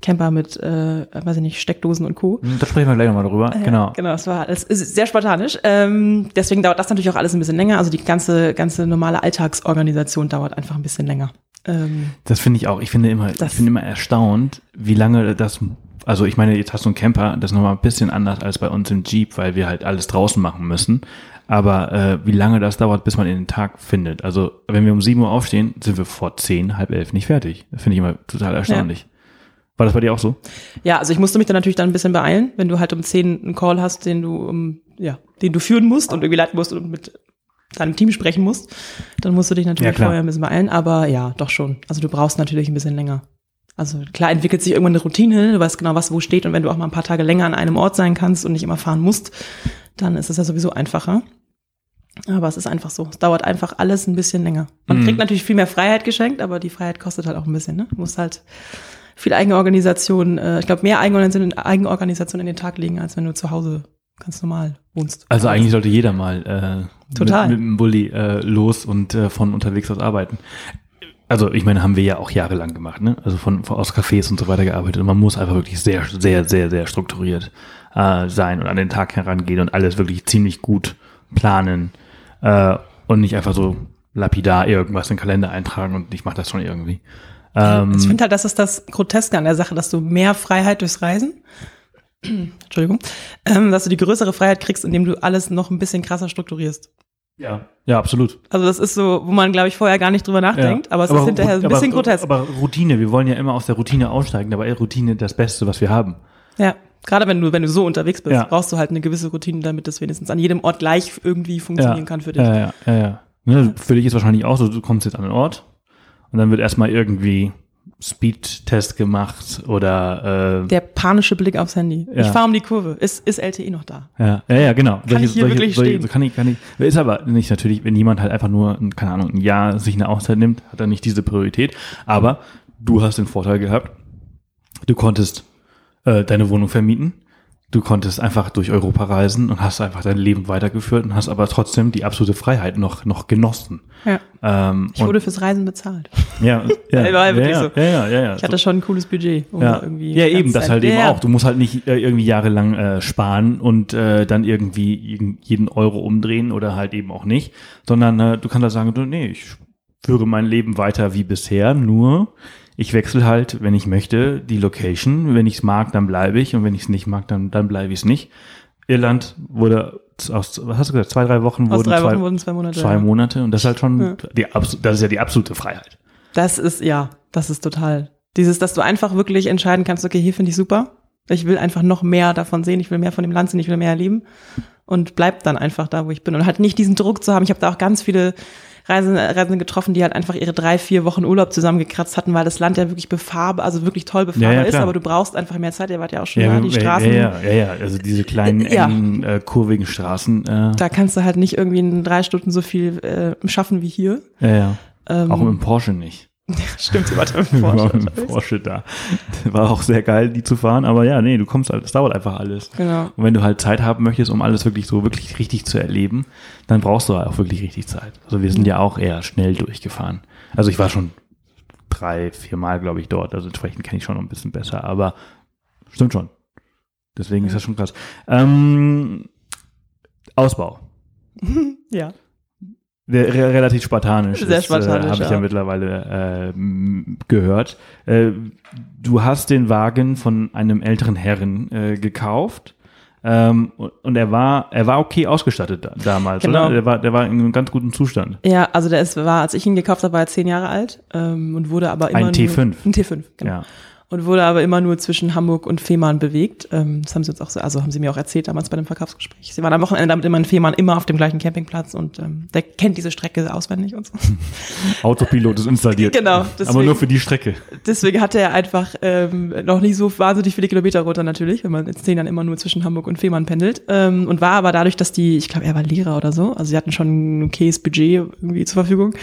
Speaker 3: Camper mit, äh, weiß ich nicht, Steckdosen und Co.
Speaker 1: Da sprechen wir gleich nochmal drüber. genau.
Speaker 3: Genau, es war es ist sehr spartanisch. Ähm, deswegen dauert das natürlich auch alles ein bisschen länger. Also die ganze, ganze normale Alltagsorganisation dauert einfach ein bisschen länger. Ähm,
Speaker 1: Das finde ich auch. Ich finde immer, ich
Speaker 3: Das-
Speaker 1: finde immer erstaunt, wie lange das, also ich meine, jetzt hast du einen Camper, das ist nochmal ein bisschen anders als bei uns im Jeep, weil wir halt alles draußen machen müssen. Aber äh, wie lange das dauert, bis man in den Tag findet. Also wenn wir um 7 Uhr aufstehen, sind wir vor 10, halb elf nicht fertig. Das finde ich immer total erstaunlich. War das bei dir auch so?
Speaker 3: Ja, also ich musste mich dann natürlich dann ein bisschen beeilen, wenn du halt um 10 einen Call hast, den du, um, ja, den du führen musst und irgendwie leiten musst und mit deinem Team sprechen musst, dann musst du dich natürlich
Speaker 1: Ja,
Speaker 3: vorher ein bisschen beeilen, aber ja, doch schon. Also du brauchst natürlich ein bisschen länger. Also klar entwickelt sich irgendwann eine Routine, du weißt genau, was wo steht und wenn du auch mal ein paar Tage länger an einem Ort sein kannst und nicht immer fahren musst, dann ist es ja sowieso einfacher. Aber es ist einfach so. Es dauert einfach alles ein bisschen länger. Man
Speaker 1: Mhm.
Speaker 3: kriegt natürlich viel mehr Freiheit geschenkt, aber die Freiheit kostet halt auch ein bisschen. Ne? Du musst halt viel Eigenorganisation, äh, ich glaube, mehr Eigenorganisation, in den Tag legen, als wenn du zu Hause ganz normal wohnst.
Speaker 1: Also eigentlich sollte jeder mal äh,
Speaker 3: Total.
Speaker 1: mit, mit dem Bulli äh, los und äh, von unterwegs aus arbeiten. Also ich meine, haben wir ja auch jahrelang gemacht, ne? Also von, von aus Cafés und so weiter gearbeitet. Und man muss einfach wirklich sehr, sehr, sehr, sehr strukturiert äh, sein und an den Tag herangehen und alles wirklich ziemlich gut planen äh, und nicht einfach so lapidar irgendwas in den Kalender eintragen und ich mache das schon irgendwie. Ähm,
Speaker 3: Ich finde halt, das ist das Groteske an der Sache, dass du mehr Freiheit durchs Reisen, Entschuldigung, ähm, dass du die größere Freiheit kriegst, indem du alles noch ein bisschen krasser strukturierst.
Speaker 1: ja, ja, absolut.
Speaker 3: Also das ist so, wo man, glaube ich, vorher gar nicht drüber nachdenkt, aber es ist hinterher ein
Speaker 1: aber,
Speaker 3: bisschen grotesk.
Speaker 1: Aber Routine, wir wollen ja immer aus der Routine aussteigen, dabei ist Routine das Beste, was wir haben.
Speaker 3: ja, gerade wenn du, wenn du so unterwegs bist,
Speaker 1: Ja.
Speaker 3: brauchst du halt eine gewisse Routine, damit das wenigstens an jedem Ort gleich irgendwie funktionieren kann für dich.
Speaker 1: Ja, ja, ja, ja. Ne, für dich ist wahrscheinlich auch so, du kommst jetzt an den Ort und dann wird erstmal irgendwie Speed-Test gemacht oder äh,
Speaker 3: Der panische Blick aufs Handy.
Speaker 1: Ja.
Speaker 3: Ich fahre um die Kurve. Ist, ist LTE noch da?
Speaker 1: ja, ja, ja, genau.
Speaker 3: Kann ich hier wirklich stehen?
Speaker 1: so kann ich, kann ich. Ist aber nicht natürlich, wenn jemand halt einfach nur, ein, keine Ahnung, ein Jahr sich eine Auszeit nimmt, hat er nicht diese Priorität. Aber du hast den Vorteil gehabt, du konntest äh, deine Wohnung vermieten. Du konntest einfach durch Europa reisen und hast einfach dein Leben weitergeführt und hast aber trotzdem die absolute Freiheit noch, noch genossen.
Speaker 3: Ja.
Speaker 1: Ähm,
Speaker 3: Ich wurde fürs Reisen bezahlt.
Speaker 1: Ja, ja, ja,
Speaker 3: wirklich
Speaker 1: ja,
Speaker 3: so.
Speaker 1: ja, ja, ja.
Speaker 3: Ich hatte schon ein cooles Budget. Um
Speaker 1: ja,
Speaker 3: irgendwie
Speaker 1: ja eben, das
Speaker 3: Zeit-
Speaker 1: halt eben auch. Du musst halt nicht äh, irgendwie jahrelang äh, sparen und äh, dann irgendwie jeden- Euro umdrehen oder halt eben auch nicht, sondern äh, du kannst halt sagen, du, nee, ich führe mein Leben weiter wie bisher, nur ich wechsle halt, wenn ich möchte, die Location. Wenn ich es mag, dann bleibe ich und wenn ich es nicht mag, dann, dann bleibe ich es nicht. Irland wurde aus, was hast du gesagt, zwei, drei Wochen
Speaker 3: Aus
Speaker 1: wurden
Speaker 3: drei
Speaker 1: zwei,
Speaker 3: Wochen wurden zwei Monate.
Speaker 1: zwei. Monate und das ist halt schon,
Speaker 3: Ja.
Speaker 1: die, das ist ja die absolute Freiheit.
Speaker 3: Das ist, ja, das ist total. Dieses, dass du einfach wirklich entscheiden kannst, okay, hier finde ich super. Ich will einfach noch mehr davon sehen, ich will mehr von dem Land sehen, ich will mehr erleben. Und bleib dann einfach da, wo ich bin. Und halt nicht diesen Druck zu haben. Ich habe da auch ganz viele Reisen, Reisende getroffen, die halt einfach ihre drei, vier Wochen Urlaub zusammengekratzt hatten, weil das Land ja wirklich befahrbar, also wirklich toll befahrbar
Speaker 1: Ja, ja,
Speaker 3: ist, aber du brauchst einfach mehr Zeit. Ihr wart ja auch schon da, die
Speaker 1: ja,
Speaker 3: Straßen.
Speaker 1: Ja, ja, ja, ja, also diese kleinen,
Speaker 3: Ja.
Speaker 1: engen, äh, kurvigen Straßen. Äh,
Speaker 3: Da kannst du halt nicht irgendwie in drei Stunden so viel äh, schaffen wie hier.
Speaker 1: ja, ja.
Speaker 3: Ähm,
Speaker 1: Auch im Porsche nicht.
Speaker 3: Stimmt, sie war da mit Porsche.
Speaker 1: mit Porsche da. War auch sehr geil, die zu fahren, aber ja, nee, du kommst halt, es dauert einfach alles.
Speaker 3: Genau.
Speaker 1: Und wenn du halt Zeit haben möchtest, um alles wirklich so wirklich richtig zu erleben, dann brauchst du auch wirklich richtig Zeit. Also wir sind ja auch eher schnell durchgefahren. Also ich war schon drei, vier Mal, glaube ich, dort. Also entsprechend kenne ich schon noch ein bisschen besser, aber stimmt schon. Deswegen ist das schon krass. Ähm, Ausbau.
Speaker 3: Ja.
Speaker 1: Der, re relativ spartanisch.
Speaker 3: Sehr
Speaker 1: ist,
Speaker 3: spartanisch,
Speaker 1: Äh, Habe ich ja,
Speaker 3: ja.
Speaker 1: mittlerweile äh, gehört. Äh, du hast den Wagen von einem älteren Herren äh, gekauft. Ähm, und er war, er war okay ausgestattet da, damals,
Speaker 3: Genau.
Speaker 1: oder? Der war, der war in einem ganz guten Zustand.
Speaker 3: Ja, also der ist, war, als ich ihn gekauft habe, war er zehn Jahre alt ähm, und wurde aber immer
Speaker 1: Ein
Speaker 3: nur,
Speaker 1: T5.
Speaker 3: Ein T5, genau.
Speaker 1: Ja.
Speaker 3: Und wurde aber immer nur zwischen Hamburg und Fehmarn bewegt. Ähm, das haben sie uns auch so, also haben sie mir auch erzählt damals bei dem Verkaufsgespräch. Sie waren am Wochenende damit immer in Fehmarn immer auf dem gleichen Campingplatz und ähm, der kennt diese Strecke auswendig und so.
Speaker 1: Autopilot ist installiert.
Speaker 3: Genau,
Speaker 1: Aber
Speaker 3: deswegen-
Speaker 1: nur für die Strecke.
Speaker 3: Deswegen hatte er einfach ähm, noch nicht so wahnsinnig viele Kilometer runter natürlich, wenn man in zehn Jahren immer nur zwischen Hamburg und Fehmarn pendelt. Ähm, und war aber dadurch, dass die, ich glaube, er war Lehrer oder so, also sie hatten schon ein okayes Budget irgendwie zur Verfügung,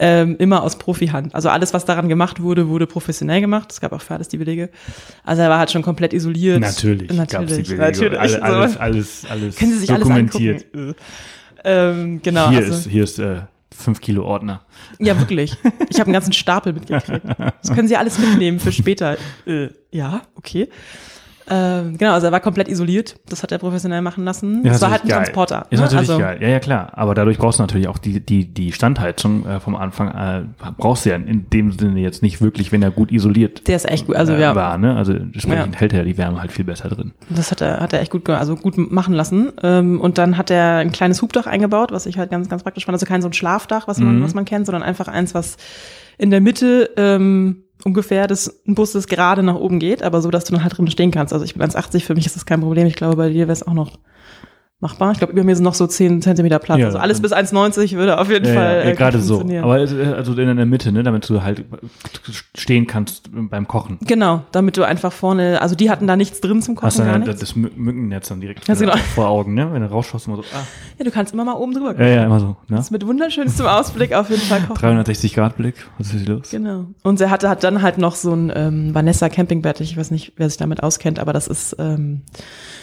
Speaker 3: ähm, immer aus Profihand. Also alles, was daran gemacht wurde, wurde professionell gemacht. Es gab auch für alles die Belege. Also er war halt schon komplett isoliert.
Speaker 1: Natürlich.
Speaker 3: Natürlich.
Speaker 1: die Belege.
Speaker 3: natürlich.
Speaker 1: Alle, alles, alles, alles
Speaker 3: Können Sie sich alles
Speaker 1: dokumentiert.
Speaker 3: angucken. Ähm, genau.
Speaker 1: hier
Speaker 3: also,
Speaker 1: ist, hier ist äh, 5 Kilo Ordner.
Speaker 3: Ja, wirklich. Ich habe einen ganzen Stapel mitgekriegt. Das können Sie alles mitnehmen für später. Äh, ja, okay. Ähm, genau, also er war komplett isoliert. Das hat er professionell machen lassen.
Speaker 1: Ja,
Speaker 3: das war halt ein
Speaker 1: geil.
Speaker 3: Transporter.
Speaker 1: Ist
Speaker 3: ne?
Speaker 1: natürlich
Speaker 3: also,
Speaker 1: geil. Ja, ja, klar. Aber dadurch brauchst du natürlich auch die, die, die Standheizung äh, vom Anfang, äh, brauchst du ja in dem Sinne jetzt nicht wirklich, wenn er gut isoliert
Speaker 3: Der ist echt gut. Also
Speaker 1: äh,
Speaker 3: ja,
Speaker 1: war, ne? Also entsprechend
Speaker 3: Ja.
Speaker 1: hält er die Wärme halt viel besser drin.
Speaker 3: das hat er, hat er echt gut, also gut machen lassen. Ähm, und dann hat er ein kleines Hubdach eingebaut, was ich halt ganz, ganz praktisch fand. Also kein so ein Schlafdach, was man,
Speaker 1: Mhm.
Speaker 3: was man kennt, sondern einfach eins, was in der Mitte ähm, ungefähr des Busses gerade nach oben geht, aber so, dass du dann halt drin stehen kannst. Also ich bin 1,80, für mich ist das kein Problem. Ich glaube, bei dir wäre es auch noch machbar. Ich glaube, über mir sind noch so 10 Zentimeter Platz.
Speaker 1: Ja,
Speaker 3: also alles bis 1,90 würde auf jeden
Speaker 1: Ja,
Speaker 3: Fall
Speaker 1: ja,
Speaker 3: äh,
Speaker 1: gerade so. Aber äh, also in der Mitte, ne? Damit du halt stehen kannst beim Kochen.
Speaker 3: Genau, damit du einfach vorne, also die hatten da nichts drin zum Kochen,
Speaker 1: Hast du dann das Mü- Mückennetz dann direkt
Speaker 3: Ja, genau.
Speaker 1: vor Augen, ne? Wenn du rausschaust, immer so, ah.
Speaker 3: Ja, du kannst immer mal oben drüber
Speaker 1: Ja, ja, immer so, ne?
Speaker 3: Das ist mit wunderschönstem Ausblick auf jeden Fall kochen.
Speaker 1: 360 Grad Blick, was ist los?
Speaker 3: Genau. Und er hatte hat dann halt noch so ein ähm, Vanessa Campingbett. Ich weiß nicht, wer sich damit auskennt, aber das ist ähm,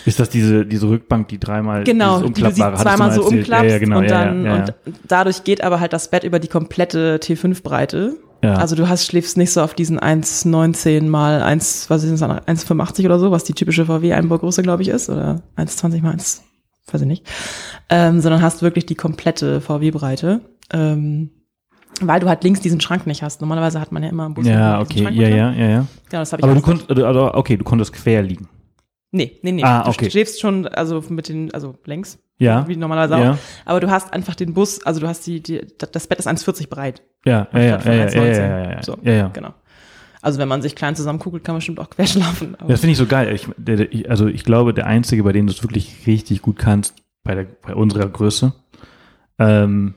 Speaker 1: Ist das diese, diese Rückbank, die dreimal
Speaker 3: genau, die du sie zweimal
Speaker 1: mal
Speaker 3: so
Speaker 1: erzählt.
Speaker 3: umklappst
Speaker 1: ja, ja, genau,
Speaker 3: und dann
Speaker 1: ja,
Speaker 3: und dadurch geht aber halt das Bett über die komplette T5-Breite.
Speaker 1: Ja.
Speaker 3: Also du hast schläfst nicht so auf diesen 1,19 mal 1, was ist das, 1,85 oder so, was die typische VW-Einbaugröße, glaube ich, ist, oder 1,20 mal 1, weiß ich nicht, ähm, sondern hast wirklich die komplette VW-Breite. Ähm, weil du halt links diesen Schrank nicht hast. Normalerweise hat man ja immer im Bus
Speaker 1: ja, okay, ja, ja, ja, ja.
Speaker 3: Genau, das habe ich
Speaker 1: Aber du konntest, also, okay, du konntest quer liegen.
Speaker 3: Nee, nee, nee.
Speaker 1: Ah, okay.
Speaker 3: Du schläfst schon, also mit den, also längs,
Speaker 1: Ja,
Speaker 3: wie normalerweise auch.
Speaker 1: ja,
Speaker 3: Aber du hast einfach den Bus, also du hast die, die das Bett ist 1,40 breit.
Speaker 1: ja, ja, ja, ja, ja, ja,
Speaker 3: 1,19.
Speaker 1: ja,
Speaker 3: So,
Speaker 1: ja, ja.
Speaker 3: Genau. Also wenn man sich klein zusammenkugelt, kann man bestimmt auch quer schlafen. Aber
Speaker 1: Das finde ich so geil. Ich, der, ich- also ich glaube, der Einzige, bei dem du es wirklich richtig gut kannst, bei, der, bei unserer Größe, ähm,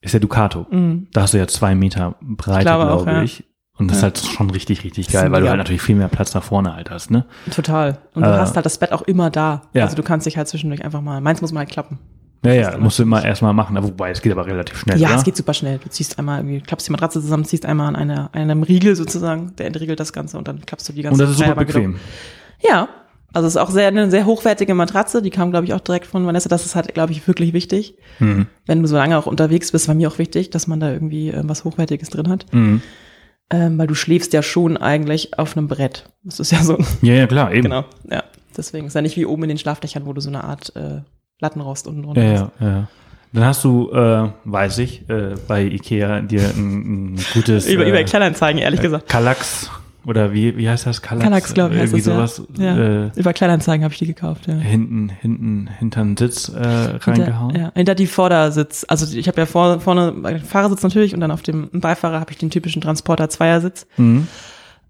Speaker 1: ist der Ducato.
Speaker 3: Mhm.
Speaker 1: Da hast du ja zwei Meter Breite,
Speaker 3: glaube
Speaker 1: glaube
Speaker 3: auch, ja.
Speaker 1: Und das ist
Speaker 3: Ja.
Speaker 1: halt schon richtig, richtig
Speaker 3: ist
Speaker 1: geil, weil du halt natürlich viel mehr Platz nach vorne halt hast, ne?
Speaker 3: Total. Und du
Speaker 1: Äh,
Speaker 3: hast halt das Bett auch immer da.
Speaker 1: ja.
Speaker 3: Also du kannst dich halt zwischendurch einfach mal, meins muss mal halt klappen.
Speaker 1: Ja,
Speaker 3: ist
Speaker 1: ja, musst du immer erstmal machen. Aber Wobei, es geht aber relativ schnell,
Speaker 3: Ja,
Speaker 1: oder?
Speaker 3: es geht super schnell. Du ziehst einmal irgendwie, klappst die Matratze zusammen, ziehst einmal an einer, einem Riegel sozusagen, der entriegelt das Ganze und dann klappst du die ganze
Speaker 1: Und das ist super bequem.
Speaker 3: Ja. Also es ist auch sehr, eine sehr hochwertige Matratze, die kam, glaube ich, auch direkt von Vanessa. Das ist halt, glaube ich, wirklich wichtig.
Speaker 1: Mhm.
Speaker 3: Wenn du so lange auch unterwegs bist, war mir auch wichtig, dass man da irgendwie äh, was Hochwertiges drin hat.
Speaker 1: Mhm.
Speaker 3: Ähm, weil du schläfst ja schon eigentlich auf einem Brett. Das ist ja so,
Speaker 1: Ja, ja, klar, eben.
Speaker 3: genau, ja. Deswegen ist ja nicht wie oben in den Schlafdächern, wo du so eine Art äh, Lattenrost unten drunter
Speaker 1: Ja,
Speaker 3: hast.
Speaker 1: ja, ja. Dann hast du, äh, weiß ich, äh, bei Ikea dir ein, ein gutes
Speaker 3: Über,
Speaker 1: äh,
Speaker 3: über Kleinanzeigen, ehrlich gesagt.
Speaker 1: Kallax oder wie, wie heißt das? Kallax,
Speaker 3: Kallax, glaube ich,
Speaker 1: Irgendwie
Speaker 3: das,
Speaker 1: sowas
Speaker 3: ja. ja.
Speaker 1: Äh,
Speaker 3: über Kleinanzeigen habe ich die gekauft, ja.
Speaker 1: hinten, hinten, hinter den Sitz äh, reingehauen.
Speaker 3: Hinter, ja, hinter die Vordersitz. Also ich habe ja vor, vorne Fahrersitz natürlich und dann auf dem Beifahrer habe ich den typischen Transporter Zweiersitz.
Speaker 1: Mhm.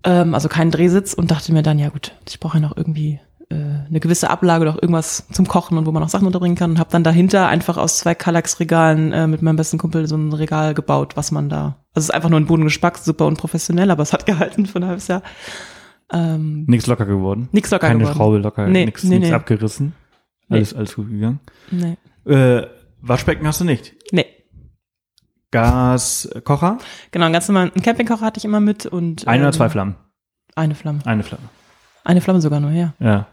Speaker 3: Ähm, also keinen Drehsitz und dachte mir dann, ja gut, ich brauche ja noch irgendwie eine gewisse Ablage oder auch irgendwas zum Kochen und wo man noch Sachen unterbringen kann und habe dann dahinter einfach aus zwei Kallax-Regalen äh, mit meinem besten Kumpel so ein Regal gebaut, was man da. Also es ist einfach nur ein Boden gespackt, super unprofessionell, aber es hat gehalten für ein halbes Jahr. Ähm,
Speaker 1: Nix locker geworden.
Speaker 3: nix locker
Speaker 1: Keine
Speaker 3: geworden.
Speaker 1: Schraube locker,
Speaker 3: Nee,
Speaker 1: nix,
Speaker 3: nee, nee.
Speaker 1: abgerissen.
Speaker 3: Nee.
Speaker 1: Alles, alles gut gegangen.
Speaker 3: Nee.
Speaker 1: Äh, Waschbecken hast du nicht.
Speaker 3: nee.
Speaker 1: Gaskocher?
Speaker 3: Genau, einen ganz normalen einen Campingkocher hatte ich immer mit und
Speaker 1: Eine
Speaker 3: ähm,
Speaker 1: oder zwei Flammen?
Speaker 3: Eine Flamme.
Speaker 1: Eine Flamme.
Speaker 3: Eine Flamme sogar nur, ja.
Speaker 1: Ja.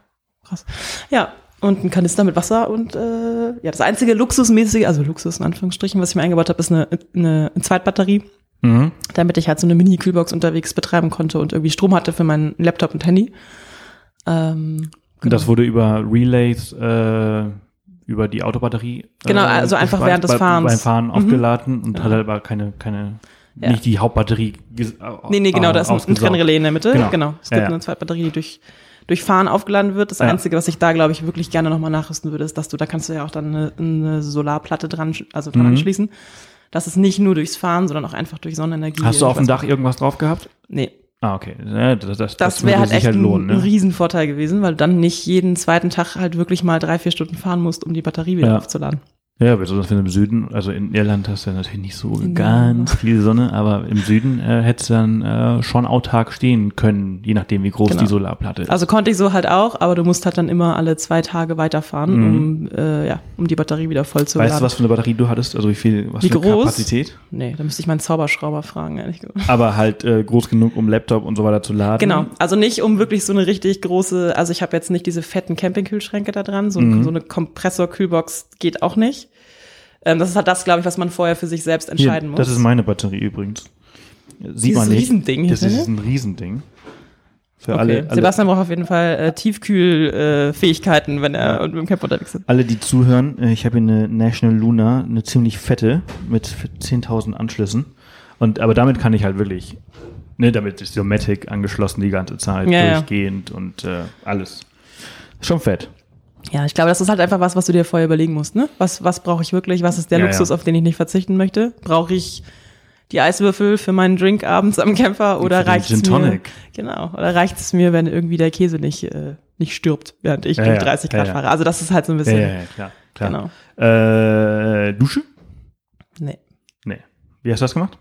Speaker 3: Krass. Ja, und ein Kanister mit Wasser und äh, ja, das einzige luxusmäßige, also Luxus in Anführungsstrichen, was ich mir eingebaut habe, ist eine, eine, eine Zweitbatterie,
Speaker 1: Mhm.
Speaker 3: damit ich halt so eine Mini-Kühlbox unterwegs betreiben konnte und irgendwie Strom hatte für meinen Laptop und Handy. Ähm,
Speaker 1: Und das wurde über Relays äh, über die Autobatterie.
Speaker 3: Genau, also einfach während des
Speaker 1: bei-
Speaker 3: Fahrens.
Speaker 1: Beim Fahren
Speaker 3: Mhm.
Speaker 1: aufgeladen und
Speaker 3: Ja.
Speaker 1: hat aber keine, keine,
Speaker 3: Ja.
Speaker 1: nicht die Hauptbatterie.
Speaker 3: Nee, nee, genau,
Speaker 1: äh,
Speaker 3: da ist ein. Trennrelais in der Mitte.
Speaker 1: Genau.
Speaker 3: Genau. Es
Speaker 1: Ja,
Speaker 3: gibt
Speaker 1: ja.
Speaker 3: eine Zweitbatterie, die durch, durch Fahren aufgeladen wird. Das
Speaker 1: Ja.
Speaker 3: Einzige, was ich da, glaube ich, wirklich gerne nochmal nachrüsten würde, ist, dass du, da kannst du ja auch dann eine, eine Solarplatte dran, also dran
Speaker 1: Mhm.
Speaker 3: anschließen. Dass es nicht nur durchs Fahren, sondern auch einfach durch Sonnenenergie.
Speaker 1: Hast du auf dem Dach irgendwas drauf gehabt?
Speaker 3: Nee,
Speaker 1: Ah, okay. Ja, das das,
Speaker 3: das, wäre halt echt ein,
Speaker 1: lohnen,
Speaker 3: ein
Speaker 1: ne?
Speaker 3: Riesenvorteil gewesen, weil du dann nicht jeden zweiten Tag halt wirklich mal drei, vier Stunden fahren musst, um die Batterie wieder
Speaker 1: Ja.
Speaker 3: aufzuladen.
Speaker 1: Ja, besonders wenn du im Süden, also in Irland hast du ja natürlich nicht so
Speaker 3: Genau.
Speaker 1: ganz viel Sonne, aber im Süden äh, hättest du dann äh, schon autark stehen können, je nachdem, wie groß
Speaker 3: Genau.
Speaker 1: die Solarplatte ist.
Speaker 3: Also konnte ich so halt auch, aber du musst halt dann immer alle zwei Tage weiterfahren,
Speaker 1: Mhm.
Speaker 3: um, äh, ja, um die Batterie wieder voll zu
Speaker 1: weißt
Speaker 3: laden.
Speaker 1: du, was für eine Batterie du hattest? Also wie viel, was
Speaker 3: Wie
Speaker 1: für
Speaker 3: groß?
Speaker 1: Kapazität?
Speaker 3: Nee, da müsste ich meinen Zauberschrauber fragen, ehrlich gesagt.
Speaker 1: Aber halt äh, groß genug, um Laptop und so weiter zu laden.
Speaker 3: Genau, also nicht um wirklich so eine richtig große, also ich habe jetzt nicht diese fetten Campingkühlschränke da dran, so,
Speaker 1: Mhm.
Speaker 3: so eine Kompressor-Kühlbox geht auch nicht. Ähm, das ist halt das, glaube ich, was man vorher für sich selbst
Speaker 1: Hier,
Speaker 3: entscheiden muss.
Speaker 1: das ist meine Batterie übrigens. Sieht
Speaker 3: Dieses
Speaker 1: man nicht.
Speaker 3: Riesending hier,
Speaker 1: Das ist ein Riesending. Für
Speaker 3: okay.
Speaker 1: alle, alle,
Speaker 3: Sebastian braucht auf jeden Fall äh, Tiefkühlfähigkeiten, äh, wenn er mit dem Camp unterwegs ist.
Speaker 1: alle, die zuhören, äh, ich habe hier eine National Luna, eine ziemlich fette mit 10.000 Anschlüssen. Und aber damit kann ich halt wirklich, ne, damit ist Dometic angeschlossen die ganze Zeit,
Speaker 3: Ja, ja.
Speaker 1: durchgehend und äh, alles. Schon fett.
Speaker 3: Ja, ich glaube, das ist halt einfach was, was du dir vorher überlegen musst. Ne? Was, was brauche ich wirklich? Was ist der
Speaker 1: Ja,
Speaker 3: Luxus,
Speaker 1: ja.
Speaker 3: auf den ich nicht verzichten möchte? Brauche ich die Eiswürfel für meinen Drink abends am Camper oder reicht es mir? Genau. Oder reicht es mir, wenn irgendwie der Käse nicht äh, nicht stirbt, während ich
Speaker 1: Ja,
Speaker 3: durch
Speaker 1: ja,
Speaker 3: 30 Grad fahre? Also das ist halt so ein bisschen.
Speaker 1: ja, ja, klar. klar.
Speaker 3: Genau.
Speaker 1: Äh, Dusche?
Speaker 3: Nee.
Speaker 1: Nee. Wie hast du das gemacht?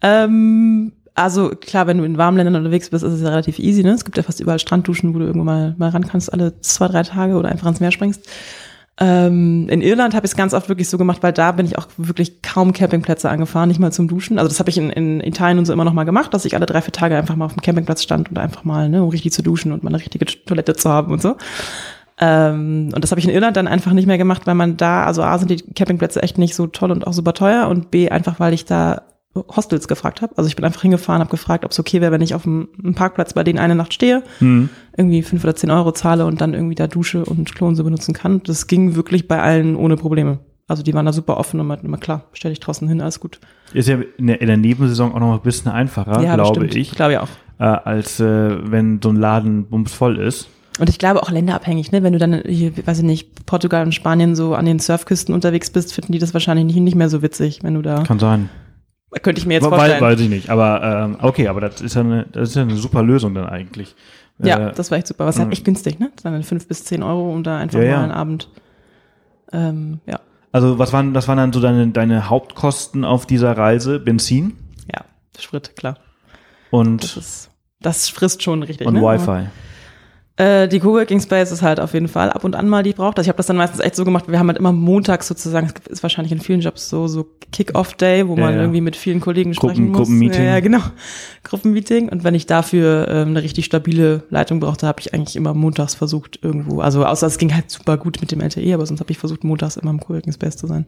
Speaker 3: Ähm, also klar, wenn du in warmen Ländern unterwegs bist, ist es ja relativ easy. Ne? Es gibt ja fast überall Strandduschen, wo du irgendwo mal, mal ran kannst, alle zwei, drei Tage oder einfach ins Meer springst. Ähm, in Irland habe ich es ganz oft wirklich so gemacht, weil da bin ich auch wirklich kaum Campingplätze angefahren, nicht mal zum Duschen. Also das habe ich in, in Italien und so immer noch mal gemacht, dass ich alle drei, vier Tage einfach mal auf dem Campingplatz stand und einfach mal, ne, um richtig zu duschen und mal eine richtige Toilette zu haben und so. Ähm, und das habe ich in Irland dann einfach nicht mehr gemacht, weil man da, also A sind die Campingplätze echt nicht so toll und auch super teuer und B einfach, weil ich da Hostels gefragt habe. Also ich bin einfach hingefahren, habe gefragt, ob es okay wäre, wenn ich auf einem, Parkplatz bei denen eine Nacht stehe,
Speaker 1: Hm.
Speaker 3: irgendwie fünf oder zehn Euro zahle und dann irgendwie da Dusche und Klo und so benutzen kann. Das ging wirklich bei allen ohne Probleme. Also die waren da super offen und meinten immer, klar, stell dich draußen hin, alles gut.
Speaker 1: Ist ja in der, in der Nebensaison auch noch ein bisschen einfacher, glaube
Speaker 3: bestimmt.
Speaker 1: ich,
Speaker 3: Glaube ich auch.
Speaker 1: äh, als äh, wenn so ein Laden bumsvoll ist.
Speaker 3: Und ich glaube auch länderabhängig, ne? Wenn du dann hier, weiß ich nicht, Portugal und Spanien so an den Surfküsten unterwegs bist, finden die das wahrscheinlich nicht, nicht mehr so witzig, wenn du da.
Speaker 1: Kann sein.
Speaker 3: Könnte ich mir jetzt vorstellen.
Speaker 1: weiß ich nicht. Aber ähm, okay, aber das ist ja eine, das ist ja eine super Lösung dann eigentlich.
Speaker 3: Ja,
Speaker 1: Äh,
Speaker 3: das war echt super. Was halt echt günstig, ne? Das waren fünf bis zehn Euro, um da einfach
Speaker 1: Ja,
Speaker 3: mal
Speaker 1: ja.
Speaker 3: einen Abend. Ähm, ja,
Speaker 1: also was waren, was waren dann so deine, deine Hauptkosten auf dieser Reise? Benzin
Speaker 3: ja, Sprit, klar. Das
Speaker 1: und,
Speaker 3: ist, das frisst schon richtig.
Speaker 1: und
Speaker 3: ne?
Speaker 1: Wi-Fi.
Speaker 3: Äh, die Coworking Space ist halt auf jeden Fall ab und an mal die braucht. Also ich habe das dann meistens echt so gemacht, wir haben halt immer montags sozusagen, es ist wahrscheinlich in vielen Jobs so, so Kick-Off-Day, wo
Speaker 1: Ja,
Speaker 3: man
Speaker 1: ja.
Speaker 3: irgendwie mit vielen Kollegen
Speaker 1: Gruppen-
Speaker 3: sprechen muss.
Speaker 1: Gruppenmeeting.
Speaker 3: Ja, ja, genau. Gruppenmeeting. Und wenn ich dafür ähm, eine richtig stabile Leitung brauchte, habe ich eigentlich immer montags versucht irgendwo, also außer es ging halt super gut mit dem LTE, aber sonst habe ich versucht, montags immer im Coworking Space zu sein.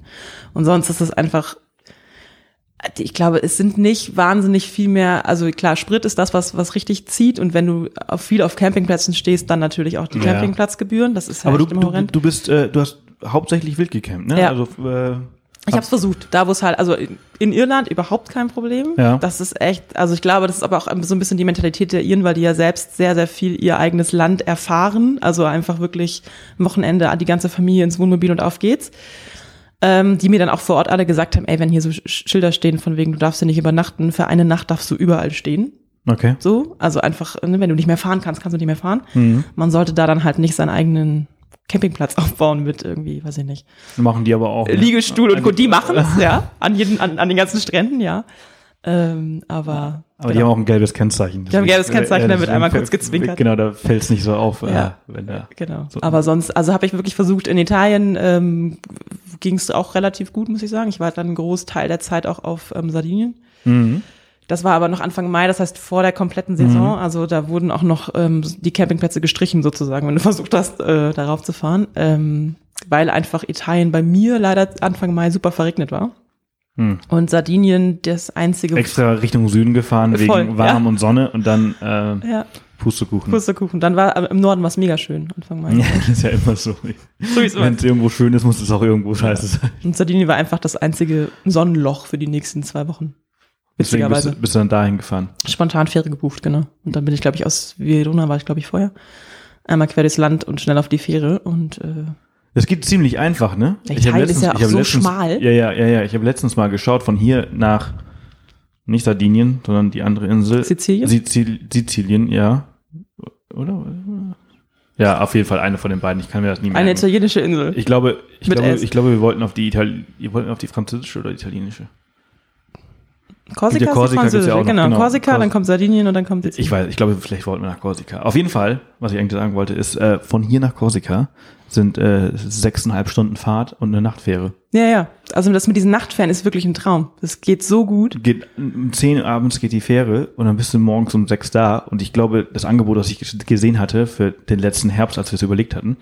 Speaker 3: Und sonst ist es einfach ich glaube, es sind nicht wahnsinnig viel mehr, also klar, Sprit ist das, was, was richtig zieht und wenn du auf viel auf Campingplätzen stehst, dann natürlich auch die
Speaker 1: Ja.
Speaker 3: Campingplatzgebühren, das ist ja
Speaker 1: Aber du, du, du bist, äh, du hast hauptsächlich wild gecampt, ne?
Speaker 3: Ja.
Speaker 1: Also, äh,
Speaker 3: Ich habe es versucht, da wo es halt, also in, in Irland überhaupt kein Problem.
Speaker 1: Ja.
Speaker 3: Das ist echt, also ich glaube, das ist aber auch so ein bisschen die Mentalität der Iren, weil die ja selbst sehr, sehr viel ihr eigenes Land erfahren. Also einfach wirklich am Wochenende die ganze Familie ins Wohnmobil und auf geht's. Ähm, die mir dann auch vor Ort alle gesagt haben, ey, wenn hier so Sch- Schilder stehen von wegen, du darfst hier nicht übernachten, für eine Nacht darfst du überall stehen.
Speaker 1: okay.
Speaker 3: So, also einfach, ne, wenn du nicht mehr fahren kannst, kannst du nicht mehr fahren.
Speaker 1: Mhm.
Speaker 3: Man sollte da dann halt nicht seinen eigenen Campingplatz aufbauen mit irgendwie, weiß ich nicht.
Speaker 1: Machen die aber auch. ne?
Speaker 3: Liegestuhl und Co. Die machen's, ja. An, jeden, an, an den ganzen Stränden, ja. Ähm, aber.
Speaker 1: Aber die haben auch ein gelbes Kennzeichen.
Speaker 3: Die haben ein gelbes Kennzeichen, da wird
Speaker 1: deswegen
Speaker 3: einmal kurz gezwinkert.
Speaker 1: Genau, da fällt es nicht so auf,
Speaker 3: Ja.
Speaker 1: äh, wenn da.
Speaker 3: Genau.
Speaker 1: So.
Speaker 3: Aber sonst, also habe ich wirklich versucht, in Italien ähm, ging es auch relativ gut, muss ich sagen. Ich war dann einen Großteil der Zeit auch auf ähm, Sardinien.
Speaker 1: Mhm.
Speaker 3: Das war aber noch Anfang Mai, das heißt vor der kompletten Saison. Also da wurden auch noch ähm, die Campingplätze gestrichen sozusagen, wenn du versucht hast, äh, darauf zu fahren. Ähm, weil einfach Italien bei mir leider Anfang Mai super verregnet war.
Speaker 1: Hm.
Speaker 3: Und Sardinien das einzige
Speaker 1: Extra Richtung Süden gefahren
Speaker 3: Voll,
Speaker 1: wegen warm
Speaker 3: ja.
Speaker 1: und Sonne und dann äh,
Speaker 3: Ja,
Speaker 1: Pustekuchen.
Speaker 3: Pustekuchen. Dann war im Norden was mega schön. Anfang Mai.
Speaker 1: Ja, das ist ja immer so. Wenn es irgendwo schön ist, muss es auch irgendwo scheiße sein.
Speaker 3: Und Sardinien war einfach das einzige Sonnenloch für die nächsten zwei Wochen.
Speaker 1: Deswegen bist,
Speaker 3: Witzigerweise.
Speaker 1: du- bist du dann dahin gefahren.
Speaker 3: Spontan Fähre gebucht, genau. Und dann bin ich, glaube ich, aus Verona war ich, glaube ich, vorher. Einmal quer durchs Land und schnell auf die Fähre und äh,
Speaker 1: Das geht ziemlich einfach, ne?
Speaker 3: Ja,
Speaker 1: Ich
Speaker 3: Italien ist ja auch so schmal.
Speaker 1: Ja, ja, ja, ja. Ich habe letztens mal geschaut von hier nach nicht Sardinien, sondern die andere Insel.
Speaker 3: Sizilien?
Speaker 1: Sizil Sizilien, ja. Oder? Ja, auf jeden Fall eine von den beiden. Ich kann mir das nie
Speaker 3: eine
Speaker 1: merken.
Speaker 3: italienische Insel.
Speaker 1: Ich glaube, ich
Speaker 3: Mit
Speaker 1: glaube,
Speaker 3: S.
Speaker 1: ich glaube, wir wollten auf die Itali wir wollten auf die französische oder italienische.
Speaker 3: Korsika ist
Speaker 1: Korsika gibt's ja auch noch,
Speaker 3: genau.
Speaker 1: genau.
Speaker 3: Korsika,
Speaker 1: Kors-
Speaker 3: dann kommt Sardinien und dann kommt Sizilien.
Speaker 1: Ich weiß, ich glaube, vielleicht wollten wir nach Korsika. Auf jeden Fall, was ich eigentlich sagen wollte, ist, äh, von hier nach Korsika sind äh, sechseinhalb Stunden Fahrt und eine Nachtfähre.
Speaker 3: Ja, ja. Also das mit diesen Nachtferien ist wirklich ein Traum. Das geht so gut.
Speaker 1: Geht um 10 Uhr abends geht die Fähre und dann bist du morgens um sechs da. Und ich glaube, das Angebot, das ich ges- gesehen hatte für den letzten Herbst, als wir es überlegt hatten,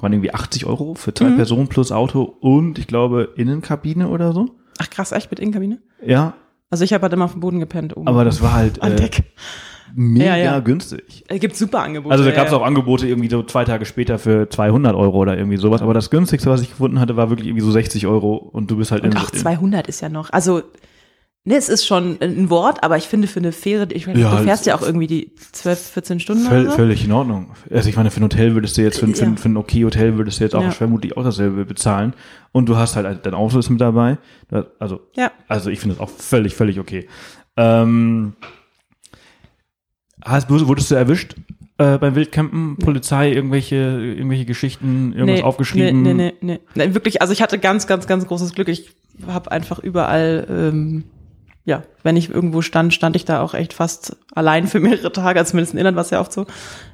Speaker 1: waren irgendwie 80 Euro für
Speaker 3: Mhm.
Speaker 1: zwei Personen plus Auto und ich glaube Innenkabine oder so.
Speaker 3: Ach krass, echt mit Innenkabine?
Speaker 1: Ja,
Speaker 3: Also ich habe halt immer auf dem Boden gepennt oben.
Speaker 1: aber das war halt
Speaker 3: an
Speaker 1: äh,
Speaker 3: Deck.
Speaker 1: mega
Speaker 3: Ja, ja.
Speaker 1: günstig.
Speaker 3: Es gibt super Angebote.
Speaker 1: Also da gab es
Speaker 3: ja.
Speaker 1: auch Angebote irgendwie so zwei Tage später für 200 Euro oder irgendwie sowas. Aber das günstigste, was ich gefunden hatte, war wirklich irgendwie so 60 Euro und du bist halt
Speaker 3: Und
Speaker 1: in,
Speaker 3: auch 200 ist ja noch. Also, ne, es ist schon ein Wort, aber ich finde für eine Fähre, ich meine,
Speaker 1: Ja,
Speaker 3: du fährst ja auch irgendwie die 12, 14 Stunden
Speaker 1: Völ. Völlig in Ordnung. Also ich meine, für ein Hotel würdest du jetzt, für, für,
Speaker 3: Ja.
Speaker 1: für ein okay Hotel würdest du jetzt auch
Speaker 3: Ja.
Speaker 1: vermutlich auch dasselbe bezahlen. Und du hast halt, dein Auto ist mit dabei. Da- Also,
Speaker 3: Ja.
Speaker 1: also ich finde das auch völlig, völlig okay. Ähm, hast, wurdest du erwischt äh, beim Wildcampen? Polizei, irgendwelche, irgendwelche Geschichten, irgendwas aufgeschrieben?
Speaker 3: Nee, nee, nee, nee. nee. Wirklich, also ich hatte ganz, ganz, ganz großes Glück. Ich habe einfach überall, ähm, ja, wenn ich irgendwo stand, stand ich da auch echt fast allein für mehrere Tage. Also zumindest in Irland war es ja oft so.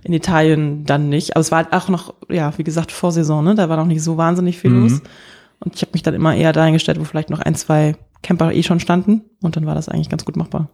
Speaker 3: In Italien dann nicht. Aber es war halt auch noch, ja, wie gesagt, Vorsaison, ne? Da war noch nicht so wahnsinnig viel
Speaker 1: Mhm.
Speaker 3: los. Und ich habe mich dann immer eher dahin gestellt, wo vielleicht noch ein, zwei Camper eh schon standen. Und dann war das eigentlich ganz gut machbar.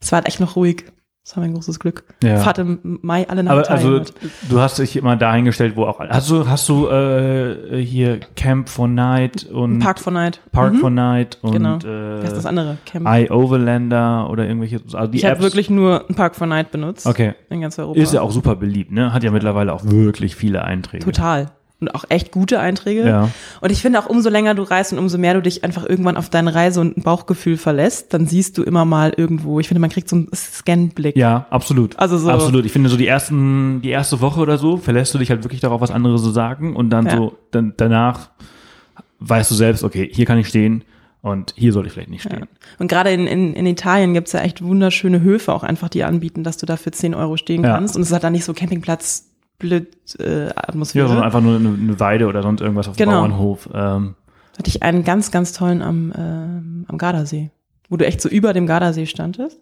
Speaker 3: Es war halt echt noch ruhig. Das war mein großes Glück.
Speaker 1: Ja.
Speaker 3: Fahrt im Mai alle nach
Speaker 1: Aber
Speaker 3: Italien.
Speaker 1: also du hast dich immer dahingestellt, wo auch hast du hast du äh, hier Camp for Night und
Speaker 3: Park for Night.
Speaker 1: Park
Speaker 3: Mhm.
Speaker 1: for Night und
Speaker 3: Genau.
Speaker 1: äh,
Speaker 3: Das ist das andere. Camp.
Speaker 1: I Overlander oder irgendwelche also die
Speaker 3: ich habe wirklich nur ein Park for Night benutzt.
Speaker 1: Okay.
Speaker 3: In ganz Europa.
Speaker 1: ist ja auch super beliebt, ne? Hat ja mittlerweile auch wirklich viele Einträge.
Speaker 3: Total. Und auch echt gute Einträge.
Speaker 1: Ja.
Speaker 3: Und ich finde auch, umso länger du reist und umso mehr du dich einfach irgendwann auf deine Reise und ein Bauchgefühl verlässt, dann siehst du immer mal irgendwo, ich finde, man kriegt so einen Scan-Blick.
Speaker 1: Ja, absolut.
Speaker 3: Also so-
Speaker 1: Absolut. Ich finde so die ersten, die erste Woche oder so verlässt du dich halt wirklich darauf, was andere so sagen und dann
Speaker 3: Ja.
Speaker 1: so, dann danach weißt du selbst, okay, hier kann ich stehen und hier sollte ich vielleicht nicht stehen.
Speaker 3: Und gerade in, in, in Italien gibt's ja echt wunderschöne Höfe auch einfach, die anbieten, dass du da für 10 Euro stehen
Speaker 1: Ja.
Speaker 3: kannst. Und es hat dann nicht so Campingplatz blöd äh, Atmosphäre.
Speaker 1: Ja, sondern einfach nur eine, eine Weide oder sonst irgendwas auf dem
Speaker 3: Genau.
Speaker 1: Bauernhof. Ähm,
Speaker 3: hatte ich einen ganz, ganz tollen am, ähm, am Gardasee, wo du echt so über dem Gardasee standest.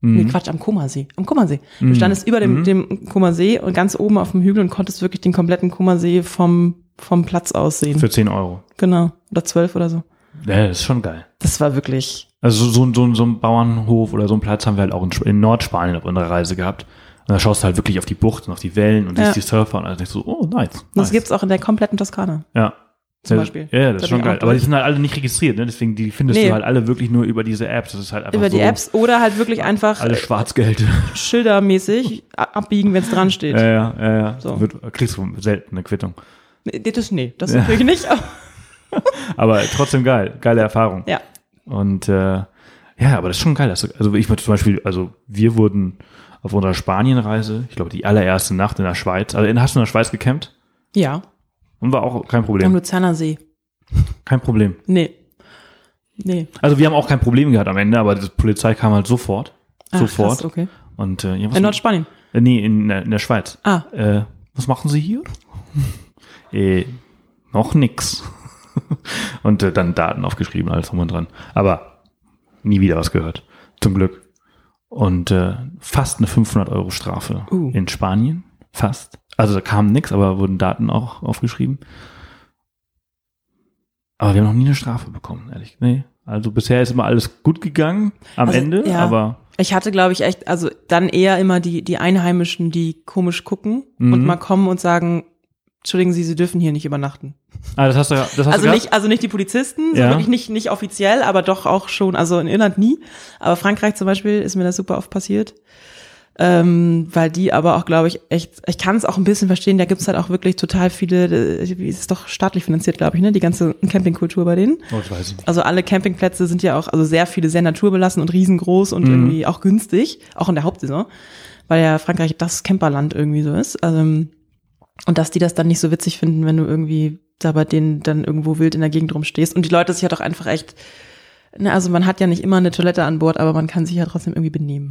Speaker 3: Nee,
Speaker 1: mhm.
Speaker 3: Quatsch, am Kummersee. Am Kummersee. Du
Speaker 1: Mhm.
Speaker 3: standest über dem,
Speaker 1: Mhm.
Speaker 3: dem Kummersee und ganz oben auf dem Hügel und konntest wirklich den kompletten Kummersee vom, vom Platz aus sehen.
Speaker 1: Für 10 Euro.
Speaker 3: genau. Oder zwölf oder so.
Speaker 1: Ja, das ist schon geil.
Speaker 3: Das war wirklich,
Speaker 1: Also so, so, so ein Bauernhof oder so einen Platz haben wir halt auch in, in Nordspanien auf unserer Reise gehabt. Und da schaust du halt wirklich auf die Bucht und auf die Wellen und
Speaker 3: Ja.
Speaker 1: siehst die Surfer und dann denkst du, oh, nice.
Speaker 3: das
Speaker 1: nice.
Speaker 3: gibt's auch in der kompletten Toskana.
Speaker 1: Ja.
Speaker 3: Zum Beispiel.
Speaker 1: Ja, das
Speaker 3: Da
Speaker 1: ist schon geil. Aber die sind halt alle nicht registriert, ne? Deswegen die findest
Speaker 3: Nee.
Speaker 1: du halt alle wirklich nur über diese Apps. Das ist halt einfach
Speaker 3: Über
Speaker 1: so
Speaker 3: die Apps oder halt wirklich einfach
Speaker 1: alle
Speaker 3: äh,
Speaker 1: Schwarzgeld.
Speaker 3: schildermäßig abbiegen, wenn es dran steht.
Speaker 1: ja, ja, ja, ja.
Speaker 3: So.
Speaker 1: Wird, kriegst du selten eine Quittung.
Speaker 3: Nee, das, nee, das
Speaker 1: Ja.
Speaker 3: natürlich nicht. aber-
Speaker 1: trotzdem geil. Geile Erfahrung.
Speaker 3: Ja.
Speaker 1: Und äh, ja, aber das ist schon geil. Also ich zum Beispiel, also wir wurden auf unserer Spanienreise, ich glaube die allererste Nacht in der Schweiz, also hast du in der Schweiz gecampt?
Speaker 3: Ja.
Speaker 1: Und war auch kein
Speaker 3: Am
Speaker 1: Problem.
Speaker 3: Luzerner See.
Speaker 1: Kein Problem.
Speaker 3: Nee. Nee.
Speaker 1: Also wir haben auch kein Problem gehabt am Ende, aber die Polizei kam halt sofort.
Speaker 3: Ach,
Speaker 1: sofort.
Speaker 3: Krass, okay.
Speaker 1: Und äh,
Speaker 3: In Nordspanien.
Speaker 1: äh, nee, in, der- in der Schweiz.
Speaker 3: Ah,
Speaker 1: Äh, was machen Sie hier? äh, noch nix. und äh, dann Daten aufgeschrieben, alles drum und dran. Aber nie wieder was gehört. Zum Glück. Und äh, fast eine 500 Euro Strafe
Speaker 3: Uh.
Speaker 1: in Spanien. Fast. Also da kam nix, aber wurden Daten auch aufgeschrieben. Aber wir haben noch nie eine Strafe bekommen, ehrlich. Nee. Also bisher ist immer alles gut gegangen am
Speaker 3: Also,
Speaker 1: Ende,
Speaker 3: ja.
Speaker 1: aber
Speaker 3: Ich hatte, glaube ich, echt, also dann eher immer die, die Einheimischen, die komisch gucken
Speaker 1: Mhm.
Speaker 3: und mal kommen und sagen, entschuldigen Sie, Sie dürfen hier nicht übernachten.
Speaker 1: ah, das hast du, das hast
Speaker 3: Also
Speaker 1: du
Speaker 3: nicht, also nicht die Polizisten, so
Speaker 1: Ja.
Speaker 3: wirklich nicht, nicht offiziell, aber doch auch schon, also in Irland nie. Aber Frankreich zum Beispiel ist mir das super oft passiert. ähm, weil die aber auch, glaube ich, echt, ich kann es auch ein bisschen verstehen, da gibt's halt auch wirklich total viele, äh, wie ist es doch staatlich finanziert, glaube ich, ne, die ganze Campingkultur bei denen.
Speaker 1: Oh, ich weiß nicht.
Speaker 3: Also alle Campingplätze sind ja auch, also sehr viele sehr naturbelassen und riesengroß und irgendwie auch günstig, auch in der Hauptsaison, weil ja Frankreich das Camperland irgendwie so ist. Also, und dass die das dann nicht so witzig finden, wenn du irgendwie da bei denen dann irgendwo wild in der Gegend rumstehst. Und die Leute sich halt auch einfach echt, ne, also man hat ja nicht immer eine Toilette an Bord, aber man kann sich ja trotzdem irgendwie benehmen.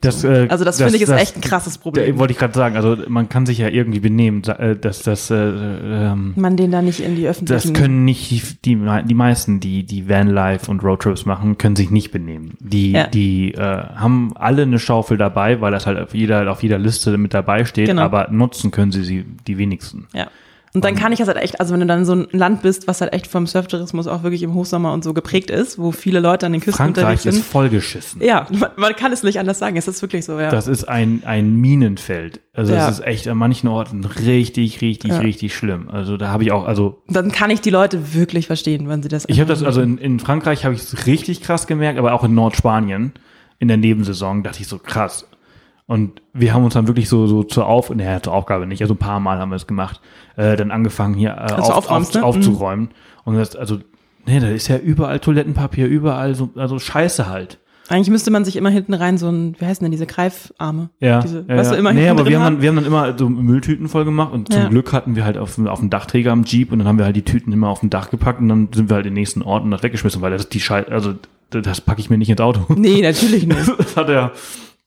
Speaker 1: Das, äh,
Speaker 3: Also das, finde ich ist echt ein krasses Problem.
Speaker 1: wollte ich gerade sagen, also man kann sich ja irgendwie benehmen, äh, dass das, äh, ähm,
Speaker 3: man den da nicht in die öffentlichen.
Speaker 1: das können nicht die, die, die meisten, die die Vanlife und Roadtrips machen, können sich nicht benehmen. Die,
Speaker 3: Ja.
Speaker 1: die äh, haben alle eine Schaufel dabei, weil das halt auf jeder, auf jeder Liste mit dabei steht,
Speaker 3: Genau.
Speaker 1: aber nutzen können sie sie die wenigsten.
Speaker 3: Ja. Und dann kann ich das halt echt, also wenn du dann so ein Land bist, was halt echt vom Surftourismus auch wirklich im Hochsommer und so geprägt ist, wo viele Leute an den Küsten
Speaker 1: Frankreich
Speaker 3: unterwegs
Speaker 1: ist
Speaker 3: sind.
Speaker 1: vollgeschissen.
Speaker 3: Ja, man, man kann es nicht anders sagen. Es ist wirklich so, ja.
Speaker 1: Das ist ein, ein Minenfeld. Also
Speaker 3: Ja.
Speaker 1: es ist echt an manchen Orten richtig, richtig,
Speaker 3: Ja.
Speaker 1: richtig schlimm. Also da habe ich auch, also
Speaker 3: dann kann ich die Leute wirklich verstehen, wenn sie das.
Speaker 1: Ich habe das, also in, in Frankreich habe ich es richtig krass gemerkt, aber auch in Nordspanien in der Nebensaison dachte ich so krass. Und wir haben uns dann wirklich so, so zur Auf, naja, zur Aufgabe nicht, also ein paar Mal haben wir es gemacht, äh, dann angefangen hier äh,
Speaker 3: Also
Speaker 1: auf, auf,
Speaker 3: ne?
Speaker 1: aufzuräumen. Und das, also, nee, da ist ja überall Toilettenpapier, überall so, also Scheiße halt.
Speaker 3: Eigentlich müsste man sich immer hinten rein so ein, wie heißen denn diese Greifarme?
Speaker 1: Ja,
Speaker 3: Diese,
Speaker 1: ja,
Speaker 3: weißt du, immer
Speaker 1: nee, aber wir haben, dann, wir haben dann immer so Mülltüten voll gemacht und zum
Speaker 3: Ja.
Speaker 1: Glück hatten wir halt auf, auf dem Dachträger am Jeep und dann haben wir halt die Tüten immer auf dem Dach gepackt und dann sind wir halt in den nächsten Orten das weggeschmissen, weil das die Scheiße, also das packe ich mir nicht ins Auto.
Speaker 3: Nee, natürlich nicht.
Speaker 1: Das hat er,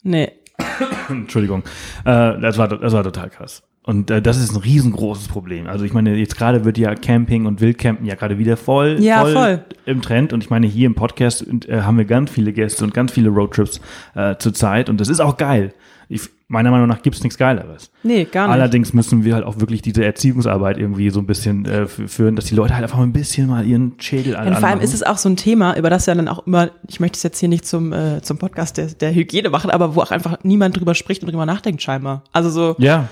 Speaker 3: Nee.
Speaker 1: Entschuldigung, äh, das war, das war total krass. Und äh, das ist ein riesengroßes Problem. Also ich meine, jetzt gerade wird ja Camping und Wildcampen ja gerade wieder voll,
Speaker 3: Ja, voll.
Speaker 1: im Trend. Und ich meine, hier im Podcast äh, haben wir ganz viele Gäste und ganz viele Roadtrips äh, zur Zeit. Und das ist auch geil. Ich, meiner Meinung nach gibt's nichts Geileres.
Speaker 3: Nee, gar nicht.
Speaker 1: Allerdings müssen wir halt auch wirklich diese Erziehungsarbeit irgendwie so ein bisschen äh, führen, dass die Leute halt einfach mal ein bisschen mal ihren Schädel an
Speaker 3: Und vor allem ist es auch so ein Thema, über das ja dann auch immer, ich möchte es jetzt hier nicht zum, äh, zum Podcast der, der Hygiene machen, aber wo auch einfach niemand drüber spricht und drüber nachdenkt scheinbar. Also so,
Speaker 1: ja,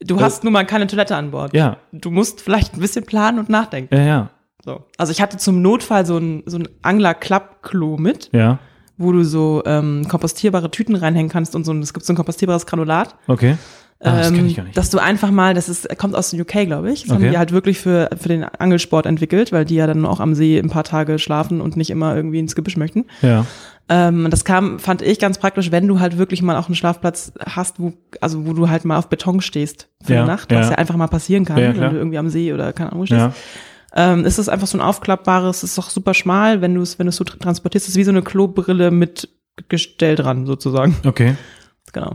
Speaker 3: du hast nun mal keine Toilette an Bord.
Speaker 1: ja,
Speaker 3: Du musst vielleicht ein bisschen planen und nachdenken.
Speaker 1: ja, ja,
Speaker 3: So. Also ich hatte zum Notfall so ein, so ein Angler-Klappklo mit,
Speaker 1: ja,
Speaker 3: wo du so ähm, kompostierbare Tüten reinhängen kannst und so ein, es gibt so ein kompostierbares Granulat.
Speaker 1: okay. Ah, das kenn ich gar
Speaker 3: Ähm,
Speaker 1: nicht.
Speaker 3: Dass du einfach mal, das ist, kommt aus den UK, glaube ich. Das haben
Speaker 1: Okay.
Speaker 3: die halt wirklich für, für den Angelsport entwickelt, weil die ja dann auch am See ein paar Tage schlafen und nicht immer irgendwie ins Gebüsch möchten.
Speaker 1: Ja,
Speaker 3: Ähm, und das kam, fand ich ganz praktisch, wenn du halt wirklich mal auch einen Schlafplatz hast, wo, also wo du halt mal auf Beton stehst für
Speaker 1: Ja,
Speaker 3: eine Nacht, was
Speaker 1: ja.
Speaker 3: ja einfach mal passieren kann,
Speaker 1: Ja,
Speaker 3: wenn du irgendwie am See oder keine Ahnung stehst.
Speaker 1: Ja,
Speaker 3: Ähm, ist es einfach so ein aufklappbares, ist doch super schmal, wenn du es, wenn du es so tr- transportierst, ist wie so eine Klobrille mit Gestell dran, sozusagen.
Speaker 1: okay.
Speaker 3: Genau.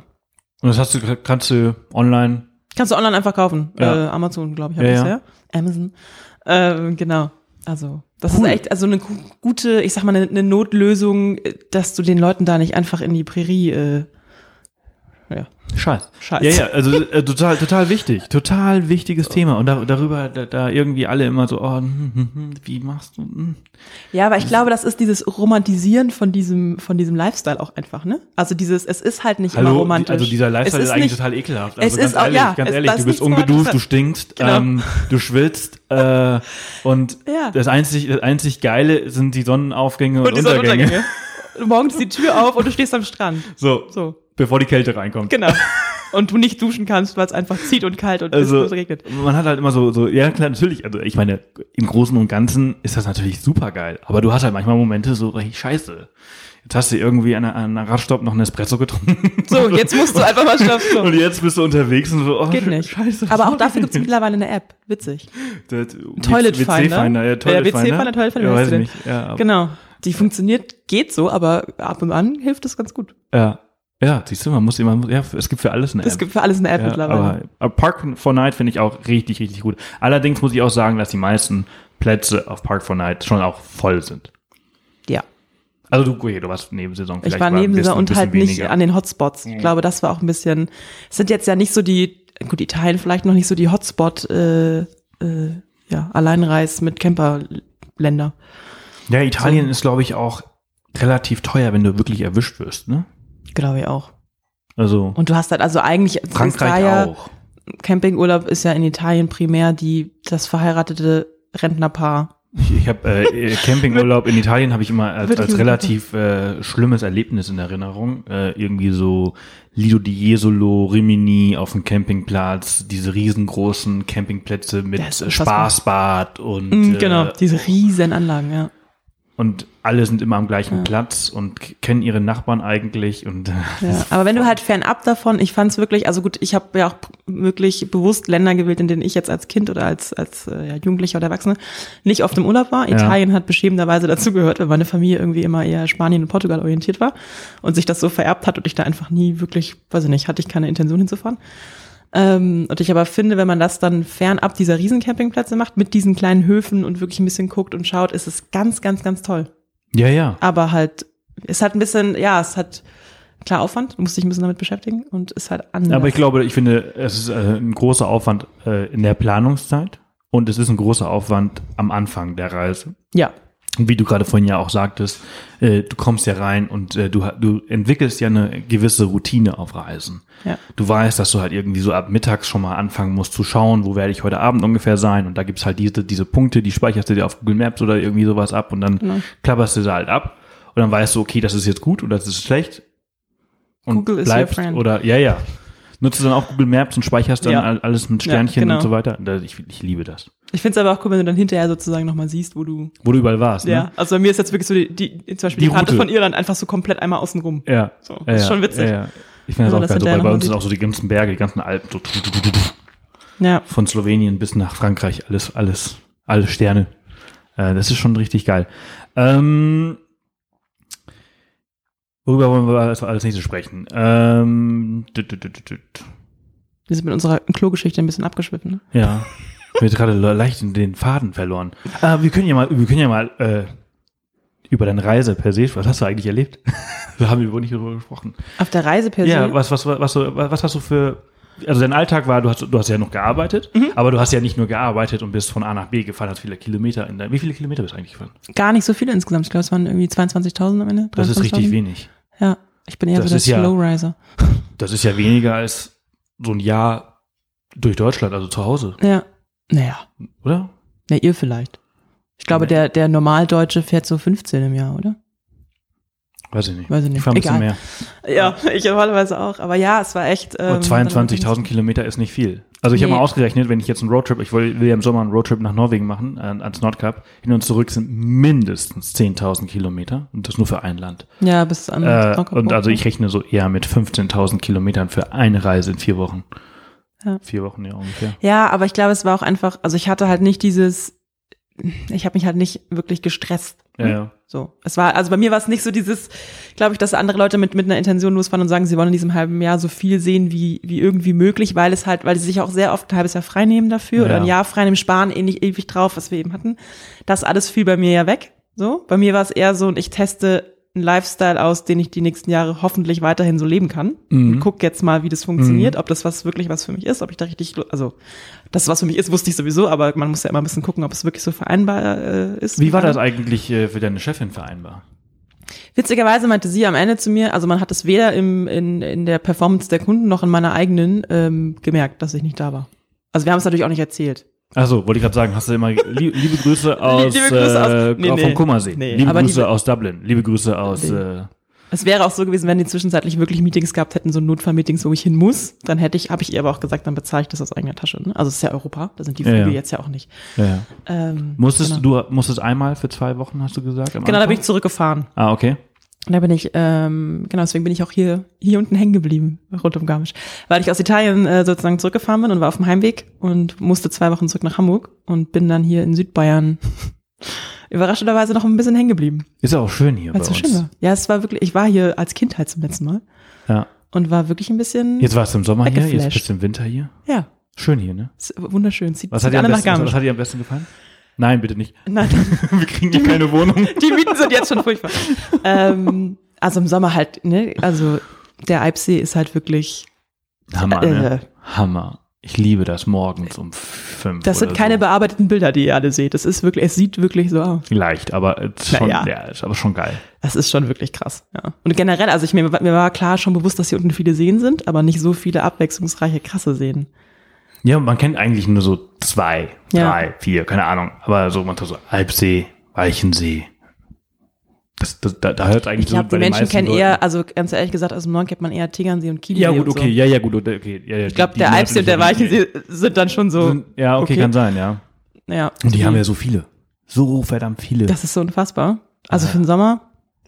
Speaker 1: Und das hast du, kannst du online
Speaker 3: Kannst du online einfach kaufen.
Speaker 1: Ja.
Speaker 3: Äh, Amazon, glaube ich,
Speaker 1: Ja,
Speaker 3: habe ich
Speaker 1: ja.
Speaker 3: ja. Amazon. Ähm, genau. Also, das
Speaker 1: Cool.
Speaker 3: ist echt, also eine gu- gute, ich sag mal, eine, eine Notlösung, äh, dass du den Leuten da nicht einfach in die Prärie, äh, ja,
Speaker 1: Scheiß.
Speaker 3: Scheiß.
Speaker 1: Ja, ja, also äh, total, total wichtig. Total wichtiges Thema. Und da, darüber, da, da irgendwie alle immer so, oh, hm, hm, hm, wie machst du? Hm.
Speaker 3: Ja, aber ich glaube, das ist dieses Romantisieren von diesem, von diesem Lifestyle auch einfach, ne? Also dieses, es ist halt nicht immer
Speaker 1: Hallo,
Speaker 3: romantisch.
Speaker 1: die, also dieser Lifestyle
Speaker 3: Es
Speaker 1: ist, eigentlich
Speaker 3: nicht-
Speaker 1: total ekelhaft.
Speaker 3: Es
Speaker 1: Also ganz
Speaker 3: ist auch-
Speaker 1: ehrlich,
Speaker 3: ja,
Speaker 1: ganz
Speaker 3: es-
Speaker 1: ehrlich, du
Speaker 3: ist
Speaker 1: bist
Speaker 3: Romantisches
Speaker 1: du stinkst,
Speaker 3: Genau.
Speaker 1: ähm, du schwitzt äh, und
Speaker 3: Ja.
Speaker 1: das einzig, das einzig Geile sind die Sonnenaufgänge und,
Speaker 3: Und die
Speaker 1: Untergänge.
Speaker 3: Sonnenuntergänge. Morgens die Tür auf und du stehst am Strand.
Speaker 1: So,
Speaker 3: So,
Speaker 1: bevor die Kälte reinkommt.
Speaker 3: genau. Und du nicht duschen kannst, weil es einfach zieht und kalt und
Speaker 1: Also,
Speaker 3: es regnet.
Speaker 1: man hat halt immer so, so, ja klar, natürlich, also ich meine, im Großen und Ganzen ist das natürlich super geil, aber du hast halt manchmal Momente so, richtig scheiße. Jetzt hast du irgendwie an einer, Radstopp noch einen Espresso getrunken.
Speaker 3: So, jetzt musst du einfach mal schlafen.
Speaker 1: Und jetzt bist du unterwegs und so, oh,
Speaker 3: Geht nicht.
Speaker 1: Scheiße.
Speaker 3: Aber auch dafür gibt's mittlerweile eine App. Witzig.
Speaker 1: WC
Speaker 3: Toilet Finder.
Speaker 1: Finder, ja, Toilet
Speaker 3: Ja, WC
Speaker 1: Finder.
Speaker 3: Finder, Toilet Finder,
Speaker 1: ja, weiß ich nicht. Ja,
Speaker 3: Genau. Die funktioniert, geht so, aber ab und an hilft es ganz gut.
Speaker 1: ja. Ja, siehst du, man muss immer, ja, es gibt für alles eine App.
Speaker 3: Es gibt für alles eine App
Speaker 1: ja,
Speaker 3: mittlerweile.
Speaker 1: aber, aber Park for Night finde ich auch richtig, richtig gut. Allerdings muss ich auch sagen, dass die meisten Plätze auf Park for Night schon auch voll sind.
Speaker 3: ja.
Speaker 1: Also du, okay, du warst Nebensaison vielleicht.
Speaker 3: Ich war
Speaker 1: aber ein
Speaker 3: neben
Speaker 1: bisschen-
Speaker 3: dieser
Speaker 1: ein
Speaker 3: und halt nicht
Speaker 1: weniger. Mhm.
Speaker 3: an den Hotspots. Ich glaube, das war auch ein bisschen, es sind jetzt ja nicht so die, gut, Italien vielleicht noch nicht so die Hotspot, äh, äh, ja, Alleinreis mit Camperländer.
Speaker 1: Ja, Italien ist, glaube ich, auch relativ teuer, wenn du wirklich erwischt wirst, ne?
Speaker 3: Glaube ich auch.
Speaker 1: Also
Speaker 3: Und du hast halt also eigentlich,
Speaker 1: Frankreich
Speaker 3: ja,
Speaker 1: auch.
Speaker 3: Campingurlaub ist ja in Italien primär die, das verheiratete Rentnerpaar
Speaker 1: Ich, ich habe äh, Campingurlaub in Italien habe ich immer als, als relativ äh, schlimmes Erlebnis in Erinnerung. Äh, irgendwie so Lido di Jesolo, Rimini auf dem Campingplatz, diese riesengroßen Campingplätze mit. Spaßbad und
Speaker 3: Mm, genau,
Speaker 1: äh,
Speaker 3: diese riesen Anlagen, ja.
Speaker 1: Und alle sind immer am gleichen
Speaker 3: Ja.
Speaker 1: Platz und kennen ihre Nachbarn eigentlich und
Speaker 3: Ja, aber wenn du halt fernab davon, ich fand es wirklich, also gut, ich habe ja auch wirklich bewusst Länder gewählt, in denen ich jetzt als Kind oder als, als äh, ja, Jugendlicher oder Erwachsene nicht oft im Urlaub war.
Speaker 1: Ja.
Speaker 3: Italien hat beschämenderweise dazu gehört, weil meine Familie irgendwie immer eher Spanien und Portugal orientiert war und sich das so vererbt hat und ich da einfach nie wirklich, weiß ich nicht, hatte ich keine Intention hinzufahren. Ähm, und ich aber finde, wenn man das dann fernab dieser Riesencampingplätze macht, mit diesen kleinen Höfen und wirklich ein bisschen guckt und schaut, ist es ganz, ganz, ganz toll
Speaker 1: ja, ja.
Speaker 3: aber halt, es hat ein bisschen, ja, es hat klar Aufwand, du musst dich ein bisschen damit beschäftigen und ist halt anders.
Speaker 1: Aber ich glaube, ich finde, es ist äh, ein großer Aufwand äh, in der Planungszeit und es ist ein großer Aufwand am Anfang der Reise.
Speaker 3: ja,
Speaker 1: wie du gerade vorhin ja auch sagtest, äh, du kommst ja rein und äh, du, du entwickelst ja eine gewisse Routine auf Reisen.
Speaker 3: ja,
Speaker 1: Du weißt, dass du halt irgendwie so ab mittags schon mal anfangen musst zu schauen, wo werde ich heute Abend ungefähr sein. Und da gibt's halt diese, diese Punkte, die speicherst du dir auf Google Maps oder irgendwie sowas ab und dann
Speaker 3: Genau.
Speaker 1: klapperst du da halt ab. Und dann weißt du, okay, das ist jetzt gut oder das ist schlecht. Und
Speaker 3: Google
Speaker 1: bleibst oder ja, ja. Nutzt du dann auch Google Maps und speicherst dann
Speaker 3: Ja.
Speaker 1: all- alles mit
Speaker 3: Ja,
Speaker 1: Sternchen
Speaker 3: genau.
Speaker 1: und so weiter. Ich, ich liebe das.
Speaker 3: Ich finde es aber auch cool, wenn du dann hinterher sozusagen nochmal siehst, wo du,
Speaker 1: Wo du überall warst,
Speaker 3: ja,
Speaker 1: ne?
Speaker 3: also bei mir ist jetzt wirklich so die, die zum Beispiel
Speaker 1: Die
Speaker 3: die, Karte von Irland einfach so komplett einmal außen rum.
Speaker 1: Ja.
Speaker 3: So,
Speaker 1: ja,
Speaker 3: das ist
Speaker 1: ja,
Speaker 3: schon witzig.
Speaker 1: Ja, ja. Ich finde das auch
Speaker 3: das
Speaker 1: geil. So, bei, uns sind auch so die ganzen Berge, die ganzen Alpen, so
Speaker 3: Ja,
Speaker 1: von Slowenien bis nach Frankreich, alles, alles, alle Sterne. Äh, das ist schon richtig geil. Ähm, worüber wollen wir als, als nächstes sprechen? Ähm, tüt, tüt, tüt.
Speaker 3: wir sind mit unserer Klogeschichte ein bisschen abgeschwiffen. Ne?
Speaker 1: Ja, ich habe jetzt gerade le- leicht den Faden verloren. Äh, wir können ja mal, wir können ja mal äh, über deine Reise per se, was hast du eigentlich erlebt? da haben wir wohl nicht drüber gesprochen.
Speaker 3: Auf der Reise per
Speaker 1: Ja,
Speaker 3: se.
Speaker 1: was, was, was, was, du- was hast du für, also dein Alltag war, du hast, du hast ja noch gearbeitet,
Speaker 3: Mhm.
Speaker 1: aber du hast ja nicht nur gearbeitet und bist von A nach B gefahren, hast viele Kilometer in dein, wie viele Kilometer bist du eigentlich gefahren?
Speaker 3: Gar nicht so viele insgesamt. Ich glaube, es waren irgendwie 22.000 am Ende.
Speaker 1: Das ist richtig
Speaker 3: 23.000.
Speaker 1: wenig.
Speaker 3: Ja, ich bin eher
Speaker 1: Das
Speaker 3: so der
Speaker 1: ist ja-
Speaker 3: Slowriser.
Speaker 1: Das ist ja weniger als so ein Jahr durch Deutschland, also zu Hause,
Speaker 3: Ja, naja,
Speaker 1: oder?
Speaker 3: na ihr vielleicht. Ich glaube,
Speaker 1: Nee.
Speaker 3: der, der Normaldeutsche fährt so 15 im Jahr, oder?
Speaker 1: Weiß ich nicht.
Speaker 3: Weiß ich nicht.
Speaker 1: Ich fahre ein bisschen mehr.
Speaker 3: Ja, ich normalerweise auch. Aber ja, es war echt. ähm,
Speaker 1: Und 22.000 Kilometer ist nicht viel. Also ich habe
Speaker 3: Nee.
Speaker 1: mal ausgerechnet, wenn ich jetzt einen Roadtrip, ich will, will ja im Sommer einen Roadtrip nach Norwegen machen, äh, ans Nordkap, hin und zurück sind mindestens 10.000 Kilometer und das nur für ein Land.
Speaker 3: Ja, bis an.
Speaker 1: Äh, und also ich rechne so eher mit 15.000 Kilometern für eine Reise in vier Wochen.
Speaker 3: Ja.
Speaker 1: Vier Wochen, ja, ungefähr.
Speaker 3: Ja, aber ich glaube, es war auch einfach. Also ich hatte halt nicht dieses. Ich habe mich halt nicht wirklich gestresst.
Speaker 1: Ja, ja.
Speaker 3: So, es war, also bei mir war es nicht so dieses, glaube ich, dass andere Leute mit, mit einer Intention losfahren und sagen, sie wollen in diesem halben Jahr so viel sehen wie, wie irgendwie möglich, weil es halt, weil sie sich auch sehr oft ein halbes Jahr frei nehmen dafür oder
Speaker 1: Ja.
Speaker 3: ein Jahr frei nehmen, sparen ähnlich ewig drauf, was wir eben hatten. Das alles fiel bei mir ja weg. So, bei mir war es eher so, ich teste einen Lifestyle aus, den ich die nächsten Jahre hoffentlich weiterhin so leben kann.
Speaker 1: Mhm.
Speaker 3: Und guck jetzt mal, wie das funktioniert, ob das was wirklich was für mich ist, ob ich da richtig, also, dass es was für mich ist, wusste ich sowieso, aber man muss ja immer ein bisschen gucken, ob es wirklich so vereinbar äh, ist.
Speaker 1: Wie war das eigentlich äh, für deine Chefin vereinbar?
Speaker 3: Witzigerweise meinte sie am Ende zu mir, also man hat es weder im, in, in der Performance der Kunden noch in meiner eigenen ähm, gemerkt, dass ich nicht da war. Also wir haben es natürlich auch nicht erzählt.
Speaker 1: Also wollte ich gerade sagen, hast du immer lieb, liebe Grüße aus,
Speaker 3: Liebe Grüße aus-
Speaker 1: äh,
Speaker 3: nee,
Speaker 1: vom
Speaker 3: nee.
Speaker 1: Kummersee,
Speaker 3: Nee,
Speaker 1: liebe Grüße
Speaker 3: diese-
Speaker 1: aus Dublin, liebe Grüße aus äh,
Speaker 3: Es wäre auch so gewesen, wenn die zwischenzeitlich wirklich Meetings gehabt hätten, so Notfallmeetings, wo ich hin muss, dann hätte ich, habe ich ihr aber auch gesagt, dann bezahle ich das aus eigener Tasche. Ne? Also es ist ja Europa, da sind die
Speaker 1: Ja,
Speaker 3: Flüge
Speaker 1: ja.
Speaker 3: jetzt ja auch nicht.
Speaker 1: ja, ja.
Speaker 3: Ähm,
Speaker 1: Musstest
Speaker 3: genau.
Speaker 1: du musstest einmal für zwei Wochen, hast du gesagt?
Speaker 3: Genau, da bin ich
Speaker 1: Anfang?
Speaker 3: zurückgefahren.
Speaker 1: Ah, okay.
Speaker 3: Und da bin ich, ähm, genau, deswegen bin ich auch hier, hier unten hängen geblieben, rund um Garmisch. Weil ich aus Italien äh, sozusagen zurückgefahren bin und war auf dem Heimweg und musste zwei Wochen zurück nach Hamburg und bin dann hier in Südbayern überraschenderweise noch ein bisschen hängen geblieben.
Speaker 1: Ist auch schön hier
Speaker 3: Weil
Speaker 1: bei
Speaker 3: es so
Speaker 1: uns.
Speaker 3: schön war. Ja, es war wirklich, ich war hier als Kind halt zum letzten Mal
Speaker 1: Ja.
Speaker 3: und war wirklich ein bisschen,
Speaker 1: Jetzt warst du im Sommer hier, jetzt bist du im Winter hier.
Speaker 3: ja,
Speaker 1: Schön hier, ne?
Speaker 3: ist wunderschön. Zieht,
Speaker 1: Was
Speaker 3: zieht
Speaker 1: hat, dir am
Speaker 3: alle nach
Speaker 1: besten,
Speaker 3: Garmisch.
Speaker 1: was hat dir am besten gefallen? Nein, bitte nicht.
Speaker 3: Nein,
Speaker 1: Wir kriegen hier keine Wohnung.
Speaker 3: die Mieten sind jetzt schon furchtbar. ähm, also im Sommer halt, ne, also der Eibsee ist halt wirklich,
Speaker 1: Hammer,
Speaker 3: Äh.
Speaker 1: ne? Hammer. Ich liebe das morgens um fünf.
Speaker 3: das sind keine
Speaker 1: so.
Speaker 3: bearbeiteten Bilder, die ihr alle seht. Das ist wirklich, es sieht wirklich so aus.
Speaker 1: Leicht, aber schon,
Speaker 3: ja.
Speaker 1: ja. ist aber schon geil.
Speaker 3: Das ist schon wirklich krass, ja. Und generell, also ich mir, mir war klar schon bewusst, dass hier unten viele Seen sind, aber nicht so viele abwechslungsreiche, krasse Seen.
Speaker 1: Ja, man kennt eigentlich nur so zwei,
Speaker 3: Ja.
Speaker 1: drei, vier, keine Ahnung. Aber so, man so Alpsee, Weichensee. Das, das, da, da hört eigentlich
Speaker 3: Ich glaube,
Speaker 1: so
Speaker 3: die Menschen kennen
Speaker 1: Leuten-
Speaker 3: eher, also ganz ehrlich gesagt, aus dem Norden kennt man eher Tegernsee und Chiemsee
Speaker 1: Ja, gut, okay,
Speaker 3: So.
Speaker 1: ja, ja, gut, okay. Ja, ja,
Speaker 3: Ich glaube, der Alpsee und der Weichensee sind dann schon so,
Speaker 1: Ja, okay,
Speaker 3: okay.
Speaker 1: kann sein, ja.
Speaker 3: ja.
Speaker 1: Und die haben ja so viele. So verdammt viele.
Speaker 3: Das ist so unfassbar. Also
Speaker 1: Ja.
Speaker 3: für den Sommer,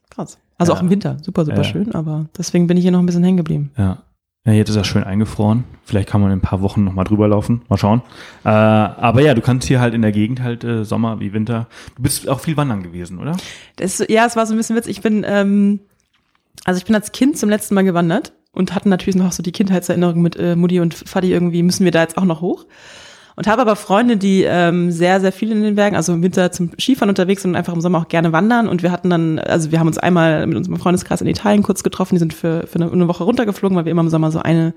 Speaker 3: krass. Also
Speaker 1: Ja.
Speaker 3: auch im Winter, super, super schön, aber deswegen bin ich hier noch ein bisschen hängen geblieben.
Speaker 1: Ja. Ja, jetzt ist er schön eingefroren. Vielleicht kann man in ein paar Wochen nochmal drüber laufen. Mal schauen. Äh, aber ja, du kannst hier halt in der Gegend halt äh, Sommer wie Winter. Du bist auch viel wandern gewesen, oder?
Speaker 3: Das, ja, es war so ein bisschen witzig. Ich bin, ähm, also ich bin als Kind zum letzten Mal gewandert und hatte natürlich noch so die Kindheitserinnerung mit äh, Mutti und Vati irgendwie, müssen wir da jetzt auch noch hoch. Und habe aber Freunde, die ähm, sehr, sehr viel in den Bergen, also im Winter zum Skifahren unterwegs sind und einfach im Sommer auch gerne wandern. Und wir hatten dann, also wir haben uns einmal mit unserem Freundeskreis in Italien kurz getroffen, die sind für, für eine, eine Woche runtergeflogen, weil wir immer im Sommer so eine,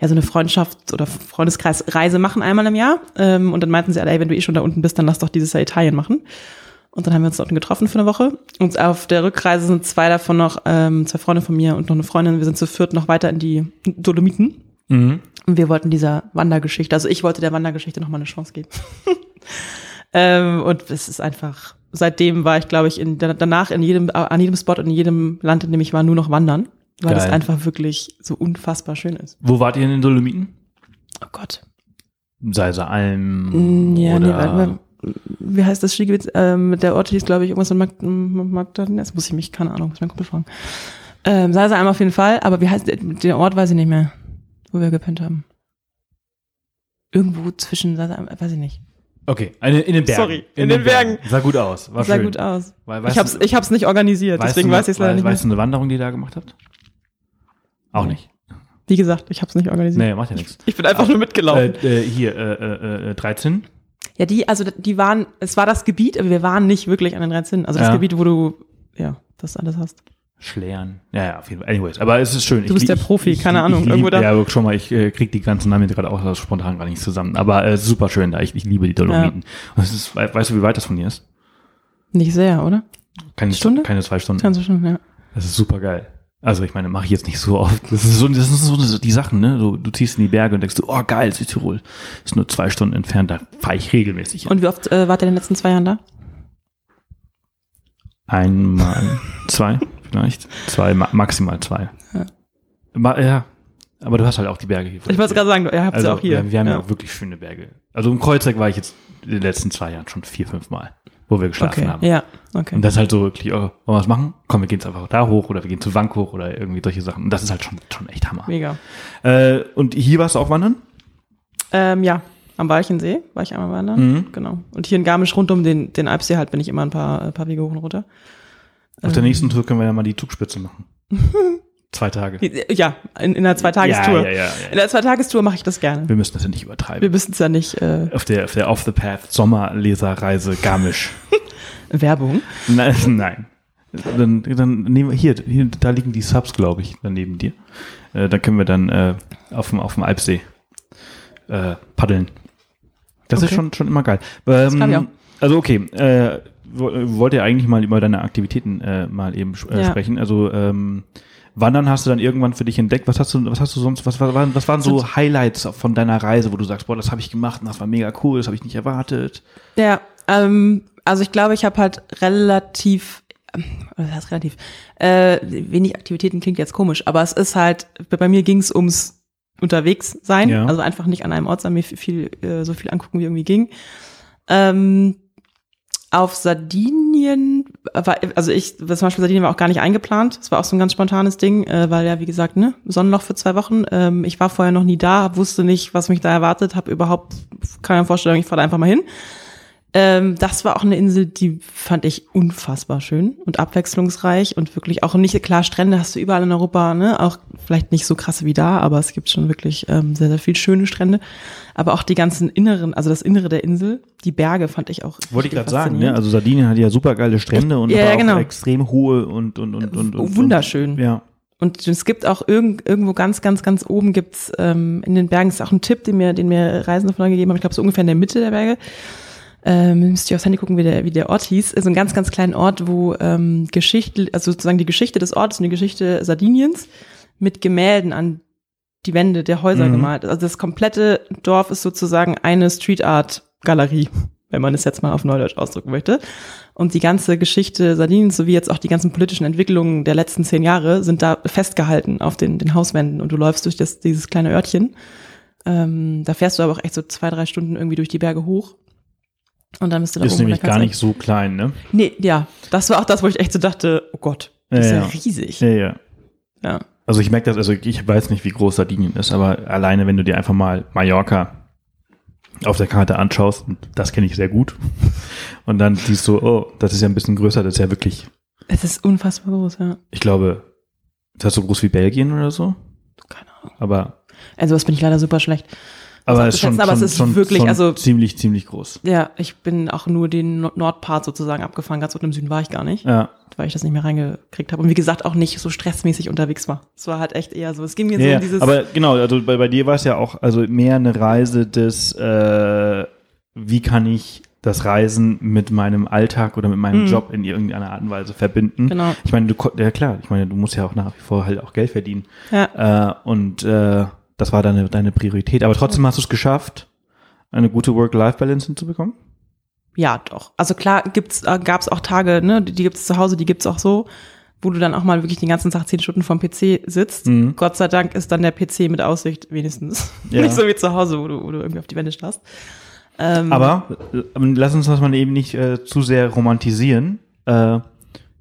Speaker 3: ja, so eine Freundschaft oder Freundeskreisreise machen einmal im Jahr. Ähm, und dann meinten sie alle, ey, wenn du eh schon da unten bist, dann lass doch dieses Jahr Italien machen. Und dann haben wir uns dort getroffen für eine Woche. Und auf der Rückreise sind zwei davon noch, ähm, zwei Freunde von mir und noch eine Freundin. Wir sind zu viert noch weiter in die Dolomiten.
Speaker 1: Mhm.
Speaker 3: Und wir wollten dieser Wandergeschichte, also ich wollte der Wandergeschichte nochmal eine Chance geben. ähm, und es ist einfach, seitdem war ich, glaube ich, in, danach in jedem, an jedem Spot und in jedem Land, in dem ich war, nur noch wandern. Weil das
Speaker 1: Geil.
Speaker 3: einfach wirklich so unfassbar schön ist.
Speaker 1: Wo wart ihr in den Dolomiten?
Speaker 3: Oh Gott.
Speaker 1: Seiser Alm
Speaker 3: Mm, Ja, nee,
Speaker 1: oder
Speaker 3: warte mal. Wie heißt das Skigebiet? Ähm, der Ort hieß, glaube ich, irgendwas in Mag Magdalena. Jetzt muss ich mich, keine Ahnung, muss mein Kumpel fragen. Ähm, sei es einmal auf jeden Fall, aber wie heißt der, der Ort, weiß ich nicht mehr, wo wir gepennt haben. Irgendwo zwischen, weiß ich nicht.
Speaker 1: Okay, eine, in den Bergen.
Speaker 3: Sorry, in den Bergen.
Speaker 1: Sah gut aus. War
Speaker 3: sah
Speaker 1: schön.
Speaker 3: gut aus.
Speaker 1: Weil,
Speaker 3: Ich hab's, ich hab's nicht organisiert, deswegen
Speaker 1: du,
Speaker 3: weiß ich es leider nicht
Speaker 1: Weißt du eine Wanderung, die ihr da gemacht habt? Auch
Speaker 3: Nee.
Speaker 1: nicht.
Speaker 3: Wie gesagt, ich hab's nicht organisiert.
Speaker 1: Nee, macht ja nichts.
Speaker 3: Ich bin einfach nur mitgelaufen.
Speaker 1: Äh, äh, hier, äh, äh, äh, 13.
Speaker 3: Ja, die, also die waren, es war das Gebiet, aber wir waren nicht wirklich an den 13. Also das
Speaker 1: Ja.
Speaker 3: Gebiet, wo du, ja, das alles hast.
Speaker 1: Schlären. Ja, ja, auf jeden Fall. Anyways, aber es ist schön.
Speaker 3: Du bist der Profi, keine Ahnung,
Speaker 1: Ich,
Speaker 3: irgendwo
Speaker 1: lieb,
Speaker 3: da-
Speaker 1: Ja, schon mal, ich äh, krieg die ganzen Namen jetzt gerade auch so spontan gar nicht zusammen. Aber äh, super schön da. Ich, ich liebe die Dolomiten. Es ist, we- weißt du, wie weit das von hier ist?
Speaker 3: Nicht sehr, oder?
Speaker 1: Keine,
Speaker 3: Stunde?
Speaker 1: keine zwei Stunden.
Speaker 3: Kannst du schon, ja.
Speaker 1: Das ist super geil. Also ich meine, mache ich jetzt nicht so oft. Das so, das sind so die Sachen, ne? Du, du ziehst in die Berge und denkst, oh geil, Südtirol. Ist nur zwei Stunden entfernt, da fahre ich regelmäßig hin.
Speaker 3: Und wie oft äh, wart ihr in den letzten zwei Jahren da?
Speaker 1: Einmal, zwei vielleicht. Zwei, ma maximal zwei.
Speaker 3: Ja.
Speaker 1: Ma ja. Aber du hast halt auch die Berge hier. vor
Speaker 3: Ich wollte gerade sagen, ihr habt
Speaker 1: also,
Speaker 3: sie auch hier.
Speaker 1: Wir, wir haben ja.
Speaker 3: ja.
Speaker 1: auch wirklich schöne Berge. Also im Kreuzberg war ich jetzt in den letzten zwei Jahren schon vier, fünf Mal, wo wir geschlafen
Speaker 3: okay.
Speaker 1: haben.
Speaker 3: Ja, okay.
Speaker 1: Und das ist halt so wirklich, oh, wollen wir was machen? Komm, wir gehen jetzt einfach da hoch oder wir gehen zur Wank hoch oder irgendwie solche Sachen. Und das ist halt schon, schon echt Hammer.
Speaker 3: Mega.
Speaker 1: Äh, und hier warst du auch wandern?
Speaker 3: Ähm, ja, am Walchensee war ich einmal wandern.
Speaker 1: Mhm.
Speaker 3: Genau. Und hier in Garmisch rund um den, den Alpsee halt bin ich immer ein paar, ein paar Wege hoch und runter.
Speaker 1: Auf der
Speaker 3: Ähm,
Speaker 1: nächsten Tour können wir ja mal die Zugspitze machen. Zwei Tage.
Speaker 3: Ja, in, in einer Zweitagestour.
Speaker 1: Ja, ja, ja,
Speaker 3: In
Speaker 1: ja.
Speaker 3: der Zweitagestour mache ich das gerne.
Speaker 1: Wir müssen das ja nicht
Speaker 3: Wir
Speaker 1: übertreiben.
Speaker 3: müssen es ja nicht äh,
Speaker 1: Auf der, auf der Off the Path Sommerleserreise Garmisch.
Speaker 3: Werbung.
Speaker 1: nein, nein. Dann, dann nehmen wir hier, hier, da liegen die Subs, glaube ich, daneben dir. Äh, dann können wir dann äh, auf dem, auf dem Alpsee äh, paddeln. Das ist
Speaker 3: Okay.
Speaker 1: schon, schon immer geil. Ähm,
Speaker 3: kann ich auch.
Speaker 1: Also okay, äh, wo- wollt ihr eigentlich mal über deine Aktivitäten äh, mal eben äh,
Speaker 3: Ja.
Speaker 1: sprechen? Also ähm, Wandern hast du dann irgendwann für dich entdeckt. Was hast du, was hast du sonst, was, was, waren, was waren so Highlights von deiner Reise, wo du sagst, boah, das habe ich gemacht und das war mega cool, das habe ich nicht erwartet.
Speaker 3: Ja, ähm, also ich glaube, ich habe halt relativ, ähm, was heißt relativ, äh, wenig Aktivitäten klingt jetzt komisch, aber es ist halt, bei mir ging es ums unterwegs sein,
Speaker 1: Ja.
Speaker 3: also einfach nicht an einem Ort sein, mir viel, äh, so viel angucken, wie irgendwie ging. Ähm, auf Sardinien war, also ich, zum Beispiel Sardinien war auch gar nicht eingeplant. Es war auch so ein ganz spontanes Ding, äh, weil ja, wie gesagt, ne, Sonnenloch für zwei Wochen. Ähm, ich war vorher noch nie da, wusste nicht, was mich da erwartet, habe überhaupt keine Vorstellung, ich fahre einfach mal hin. Ähm, das war auch eine Insel, die fand ich unfassbar schön und abwechslungsreich und wirklich auch nicht, klar, Strände hast du überall in Europa, ne, auch vielleicht nicht so krasse wie da, aber es gibt schon wirklich ähm, sehr, sehr viel schöne Strände. Aber auch die ganzen inneren, also das Innere der Insel, die Berge fand ich auch.
Speaker 1: Wollte ich gerade sagen, ne? Also Sardinien hat ja super geile Strände und
Speaker 3: Ja, ja,
Speaker 1: auch
Speaker 3: genau.
Speaker 1: extrem hohe und und und und, und
Speaker 3: Wunderschön.
Speaker 1: Und, ja.
Speaker 3: Und es gibt auch irgend, irgendwo ganz, ganz, ganz oben gibt's ähm, in den Bergen, ist auch ein Tipp, den mir, den mir Reisende von gegeben haben, ich glaube so ungefähr in der Mitte der Berge. Ähm, müsst ihr aufs Handy gucken, wie der, wie der Ort hieß. Ist ein ganz, ganz kleinen Ort, wo ähm, Geschichte, also sozusagen die Geschichte des Ortes und die Geschichte Sardiniens mit Gemälden an die Wände der Häuser
Speaker 1: Mhm.
Speaker 3: gemalt. Also das komplette Dorf ist sozusagen eine Street Art Galerie, wenn man es jetzt mal auf Neudeutsch ausdrücken möchte. Und die ganze Geschichte Sardiniens sowie jetzt auch die ganzen politischen Entwicklungen der letzten zehn Jahre sind da festgehalten auf den, den Hauswänden und du läufst durch das, dieses kleine Örtchen. Ähm, da fährst du aber auch echt so zwei, drei Stunden irgendwie durch die Berge hoch. Und dann bist du da
Speaker 1: Ist nämlich gar nicht so klein, ne?
Speaker 3: Nee, ja, das war auch das, wo ich echt so dachte, oh Gott, das
Speaker 1: Ja,
Speaker 3: ist ja, riesig.
Speaker 1: Ja, ja.
Speaker 3: Ja.
Speaker 1: Also ich merke das, also ich weiß nicht, wie groß Sardinien ist, aber alleine, wenn du dir einfach mal Mallorca auf der Karte anschaust, das kenne ich sehr gut, und dann siehst du, oh, das ist ja ein bisschen größer, das ist ja wirklich,
Speaker 3: Es ist unfassbar groß, ja.
Speaker 1: ich glaube, ist das so groß wie Belgien oder so?
Speaker 3: Keine Ahnung.
Speaker 1: Aber,
Speaker 3: Also das bin ich leider super schlecht.
Speaker 1: Aber es ist schon,
Speaker 3: aber es
Speaker 1: schon,
Speaker 3: ist
Speaker 1: schon,
Speaker 3: wirklich,
Speaker 1: schon
Speaker 3: also-
Speaker 1: ziemlich, ziemlich groß.
Speaker 3: Ja, ich bin auch nur den Nord- Nordpart sozusagen abgefahren. Ganz unten im Süden war ich gar nicht,
Speaker 1: Ja,
Speaker 3: weil ich das nicht mehr reingekriegt habe. Und wie gesagt, auch nicht so stressmäßig unterwegs war. Es war halt echt eher so, es ging mir so
Speaker 1: ja,
Speaker 3: um
Speaker 1: ja.
Speaker 3: dieses...
Speaker 1: aber genau, also bei, bei dir war es ja auch, also mehr eine Reise des, äh, wie kann ich das Reisen mit meinem Alltag oder mit meinem
Speaker 3: Mhm.
Speaker 1: Job in irgendeiner Art und Weise verbinden.
Speaker 3: Genau.
Speaker 1: Ich meine, du, ja klar, ich meine, du musst ja auch nach wie vor halt auch Geld verdienen.
Speaker 3: ja,
Speaker 1: Äh, und äh, das war deine, deine Priorität. Aber trotzdem hast du es geschafft, eine gute Work-Life-Balance hinzubekommen?
Speaker 3: ja, doch. Also klar gibt's, äh, gab's auch Tage, ne, die, gibt's zu Hause, die gibt's auch so, wo du dann auch mal wirklich den ganzen Tag zehn Stunden vom PC sitzt.
Speaker 1: Mhm.
Speaker 3: Gott sei Dank ist dann der PC mit Aussicht wenigstens.
Speaker 1: Ja.
Speaker 3: Nicht so wie zu Hause, wo du, wo du irgendwie auf die Wände starrst. Ähm,
Speaker 1: Aber äh, lass uns das mal eben nicht äh, zu sehr romantisieren. Äh,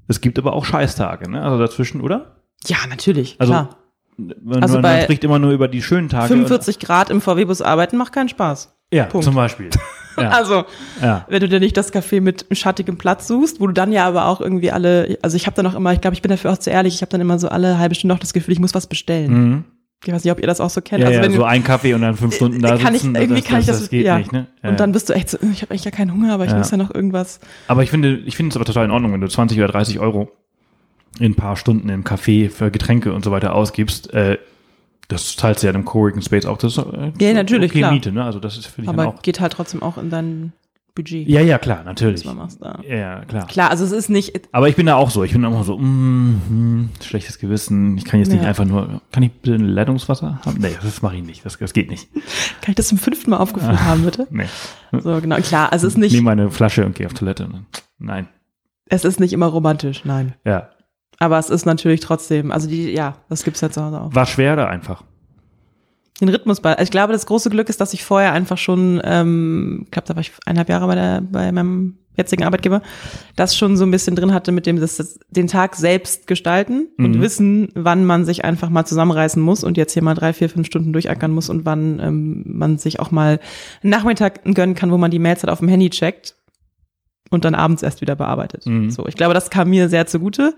Speaker 1: es gibt aber auch Scheißtage, ne? Also dazwischen, oder?
Speaker 3: Ja, natürlich,
Speaker 1: Also,
Speaker 3: klar.
Speaker 1: Man,
Speaker 3: Also
Speaker 1: man, spricht immer nur über die schönen Tage.
Speaker 3: 45 Grad im VW-Bus arbeiten macht keinen Spaß.
Speaker 1: Ja,
Speaker 3: Punkt.
Speaker 1: zum Beispiel. Ja,
Speaker 3: Also,
Speaker 1: ja.
Speaker 3: wenn du dir nicht das Café mit schattigem Platz suchst, wo du dann ja aber auch irgendwie alle, also ich habe dann auch immer, ich glaube, ich bin dafür auch zu ehrlich, ich habe dann immer so alle halbe Stunde auch das Gefühl, ich muss was bestellen.
Speaker 1: Mhm.
Speaker 3: Ich weiß nicht, ob ihr das auch so kennt.
Speaker 1: Ja,
Speaker 3: also
Speaker 1: ja,
Speaker 3: wenn
Speaker 1: so
Speaker 3: du,
Speaker 1: ein Kaffee und dann fünf Stunden da
Speaker 3: kann ich,
Speaker 1: sitzen.
Speaker 3: irgendwie
Speaker 1: das,
Speaker 3: kann ich das,
Speaker 1: das geht
Speaker 3: ja.
Speaker 1: nicht, ne? Ja,
Speaker 3: Und dann bist du echt so, ich habe eigentlich ja keinen Hunger, aber ich
Speaker 1: Ja.
Speaker 3: muss ja noch irgendwas.
Speaker 1: Aber ich finde, ich finde es aber total in Ordnung, wenn du 20 oder 30 Euro in ein paar Stunden im Café für Getränke und so weiter ausgibst. Äh, das zahlst du ja in einem Coworking Space auch. Das ist, äh,
Speaker 3: Ja, natürlich,
Speaker 1: okay
Speaker 3: klar.
Speaker 1: Miete, ne? Also das ist für dich
Speaker 3: Aber
Speaker 1: auch.
Speaker 3: geht halt trotzdem auch in dein Budget.
Speaker 1: Ja, ja, klar, natürlich.
Speaker 3: da.
Speaker 1: Ja, ja, klar.
Speaker 3: Klar, also es ist nicht,
Speaker 1: Aber ich bin da auch so. Ich bin auch so, mm, mm, schlechtes Gewissen. Ich kann jetzt nicht
Speaker 3: Ja.
Speaker 1: einfach nur, kann ich bitte ein Leitungswasser haben? Nee, das mache ich nicht. Das, das geht nicht.
Speaker 3: kann ich das zum fünften Mal aufgefüllt haben, bitte?
Speaker 1: Nee.
Speaker 3: So, genau, klar, also es ist
Speaker 1: Ich
Speaker 3: nicht,
Speaker 1: nehme meine Flasche und gehe auf Toilette. Nein.
Speaker 3: es ist nicht immer romantisch, nein.
Speaker 1: Ja.
Speaker 3: Aber es ist natürlich trotzdem, also die, ja, das gibt's ja zu Hause auch.
Speaker 1: War schwer da einfach.
Speaker 3: Den Rhythmus bei. Ich glaube, das große Glück ist, dass ich vorher einfach schon, ähm, ich glaube, da war ich eineinhalb Jahre bei, der, bei meinem jetzigen Arbeitgeber, das schon so ein bisschen drin hatte mit dem, das, das, den Tag selbst gestalten und
Speaker 1: Mhm.
Speaker 3: wissen, wann man sich einfach mal zusammenreißen muss und jetzt hier mal drei, vier, fünf Stunden durchackern muss und wann ähm, man sich auch mal einen Nachmittag gönnen kann, wo man die Mails halt auf dem Handy checkt und dann abends erst wieder bearbeitet.
Speaker 1: Mhm.
Speaker 3: So, ich glaube, das kam mir sehr zugute.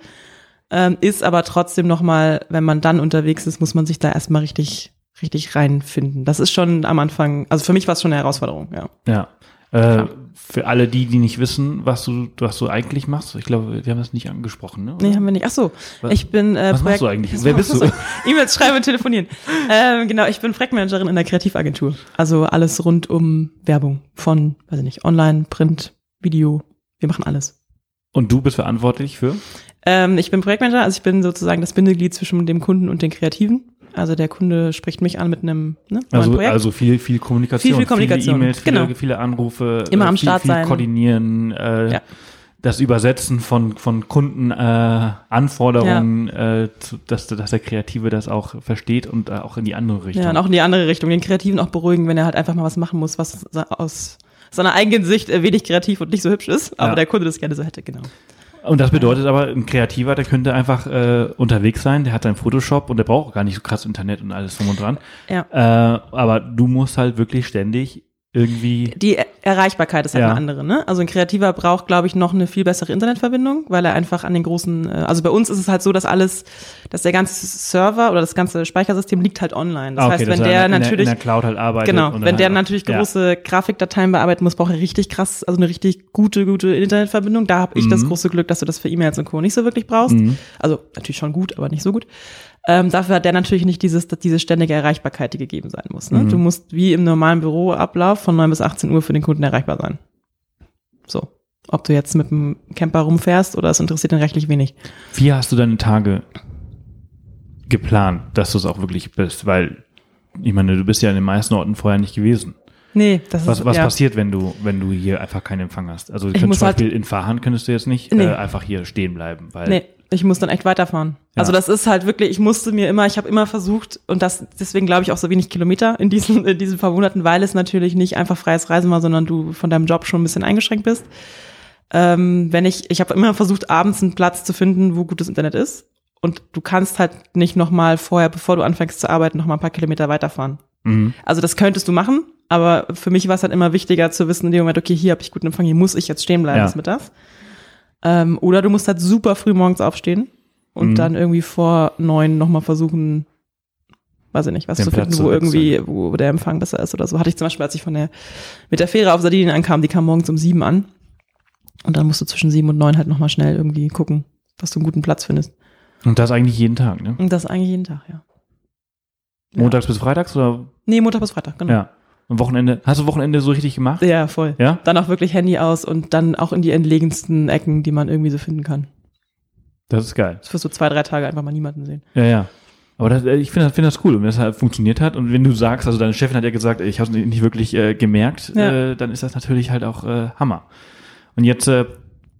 Speaker 3: Ähm, ist aber trotzdem nochmal, wenn man dann unterwegs ist, muss man sich da erstmal richtig, richtig reinfinden. Das ist schon am Anfang, also für mich war es schon eine Herausforderung, ja.
Speaker 1: Ja. Äh, für alle die, die nicht wissen, was du, was du eigentlich machst, ich glaube, wir haben das nicht angesprochen, ne? oder?
Speaker 3: Nee, haben wir nicht. Ach so,
Speaker 1: Was-
Speaker 3: ich bin äh,
Speaker 1: was machst du eigentlich? Wer bist du?
Speaker 3: E-Mails schreiben und telefonieren. ähm, genau, ich bin Projektmanagerin in der Kreativagentur. Also alles rund um Werbung von, weiß ich nicht, Online, Print, Video. Wir machen alles.
Speaker 1: Und du bist verantwortlich für?
Speaker 3: Ähm, ich bin Projektmanager, also ich bin sozusagen das Bindeglied zwischen dem Kunden und den Kreativen. Also der Kunde spricht mich an mit einem ne, neuen
Speaker 1: Also,
Speaker 3: Projekt.
Speaker 1: also viel, viel Kommunikation.
Speaker 3: Viel, viel Kommunikation,
Speaker 1: Viele E-Mails, viele,
Speaker 3: genau.
Speaker 1: viele Anrufe.
Speaker 3: Immer
Speaker 1: äh,
Speaker 3: am
Speaker 1: viel,
Speaker 3: Start
Speaker 1: viel
Speaker 3: sein.
Speaker 1: koordinieren, äh,
Speaker 3: Ja.
Speaker 1: das Übersetzen von, von Kunden, äh, Anforderungen, äh, zu, dass, dass der Kreative das auch versteht und äh, auch in die andere Richtung.
Speaker 3: Ja, und auch in die andere Richtung. Den Kreativen auch beruhigen, wenn er halt einfach mal was machen muss, was aus seiner eigenen Sicht äh, wenig kreativ und nicht so hübsch ist, aber
Speaker 1: Ja.
Speaker 3: der Kunde das gerne so hätte, genau.
Speaker 1: Und das bedeutet aber, ein Kreativer, der könnte einfach äh, unterwegs sein, der hat seinen Photoshop und der braucht auch gar nicht so krass Internet und alles drum und dran.
Speaker 3: Ja.
Speaker 1: Äh, aber du musst halt wirklich ständig irgendwie.
Speaker 3: Die Er- Erreichbarkeit ist halt
Speaker 1: Ja.
Speaker 3: eine andere, ne? Also ein Kreativer braucht, glaube ich, noch eine viel bessere Internetverbindung, weil er einfach an den großen, äh, also bei uns ist es halt so, dass alles, dass der ganze Server oder das ganze Speichersystem liegt halt online. Das
Speaker 1: Ah, okay,
Speaker 3: heißt, wenn
Speaker 1: er
Speaker 3: der natürlich
Speaker 1: in der Cloud halt arbeitet.
Speaker 3: Genau, wenn der
Speaker 1: halt-
Speaker 3: natürlich
Speaker 1: ja.
Speaker 3: große Grafikdateien bearbeiten muss, braucht er richtig krass, also eine richtig gute, gute Internetverbindung. Da habe ich das
Speaker 1: Mhm.
Speaker 3: große Glück, dass du das für E-Mails und Co. nicht so wirklich brauchst.
Speaker 1: Mhm.
Speaker 3: Also natürlich schon gut, aber nicht so gut. Ähm, dafür hat der natürlich nicht dieses, diese ständige Erreichbarkeit, die gegeben sein muss. Ne?
Speaker 1: Mhm.
Speaker 3: Du musst wie im normalen Büroablauf von 9 bis 18 Uhr für den Kunden erreichbar sein. So. Ob du jetzt mit dem Camper rumfährst oder es interessiert ihn rechtlich wenig.
Speaker 1: Wie hast du deine Tage geplant, dass du es auch wirklich bist? Weil ich meine, du bist ja in den meisten Orten vorher nicht gewesen.
Speaker 3: Nee, das
Speaker 1: Was,
Speaker 3: ist
Speaker 1: was
Speaker 3: ja.
Speaker 1: passiert, wenn du, wenn du hier einfach keinen Empfang hast? Also du könntest zum
Speaker 3: halt-
Speaker 1: Beispiel in Fahrhand könntest du jetzt nicht
Speaker 3: Nee.
Speaker 1: äh, einfach hier stehen bleiben, weil
Speaker 3: Nee, ich muss dann echt weiterfahren.
Speaker 1: Ja.
Speaker 3: Also das ist halt wirklich, ich musste mir immer, ich habe immer versucht und das deswegen glaube ich auch so wenig Kilometer in diesen in diesen paar Monaten, weil es natürlich nicht einfach freies Reisen war, sondern du von deinem Job schon ein bisschen eingeschränkt bist. Ähm, wenn ich, ich habe immer versucht, abends einen Platz zu finden, wo gutes Internet ist. Und du kannst halt nicht nochmal vorher, bevor du anfängst zu arbeiten, nochmal ein paar Kilometer weiterfahren.
Speaker 1: Mhm.
Speaker 3: Also das könntest du machen, aber für mich war es halt immer wichtiger zu wissen in dem Moment, okay, hier habe ich guten Empfang, hier muss ich jetzt stehen bleiben
Speaker 1: Ja.
Speaker 3: bis mittags. Ähm, oder du musst halt super früh morgens aufstehen und
Speaker 1: Mhm.
Speaker 3: dann irgendwie vor neun nochmal versuchen, weiß ich nicht, was
Speaker 1: Den
Speaker 3: zu
Speaker 1: Platz
Speaker 3: finden, wo irgendwie, wo der Empfang besser ist oder so. Hatte ich zum Beispiel, als ich von der, mit der Fähre auf Sardinien ankam, die kam morgens um sieben an. Und dann musst du zwischen sieben und neun halt nochmal schnell irgendwie gucken, dass du einen guten Platz findest.
Speaker 1: Und das eigentlich jeden Tag, ne?
Speaker 3: Und das eigentlich jeden Tag, ja. Ja.
Speaker 1: Montags bis Freitags oder?
Speaker 3: Nee, Montag bis Freitag, genau.
Speaker 1: Ja. Und Wochenende? Hast du Wochenende so richtig gemacht?
Speaker 3: Ja, voll.
Speaker 1: Ja?
Speaker 3: Dann auch wirklich Handy aus und dann auch in die entlegensten Ecken, die man irgendwie so finden kann.
Speaker 1: Das ist geil.
Speaker 3: Das wirst du zwei, drei Tage einfach mal niemanden sehen.
Speaker 1: Ja, ja. Aber das, äh, ich finde das, finde das cool, wenn das halt funktioniert hat. Und wenn du sagst, also deine Chefin hat ja gesagt, ich habe es nicht wirklich äh, gemerkt,
Speaker 3: Ja.
Speaker 1: äh, dann ist das natürlich halt auch äh, Hammer. Und jetzt äh,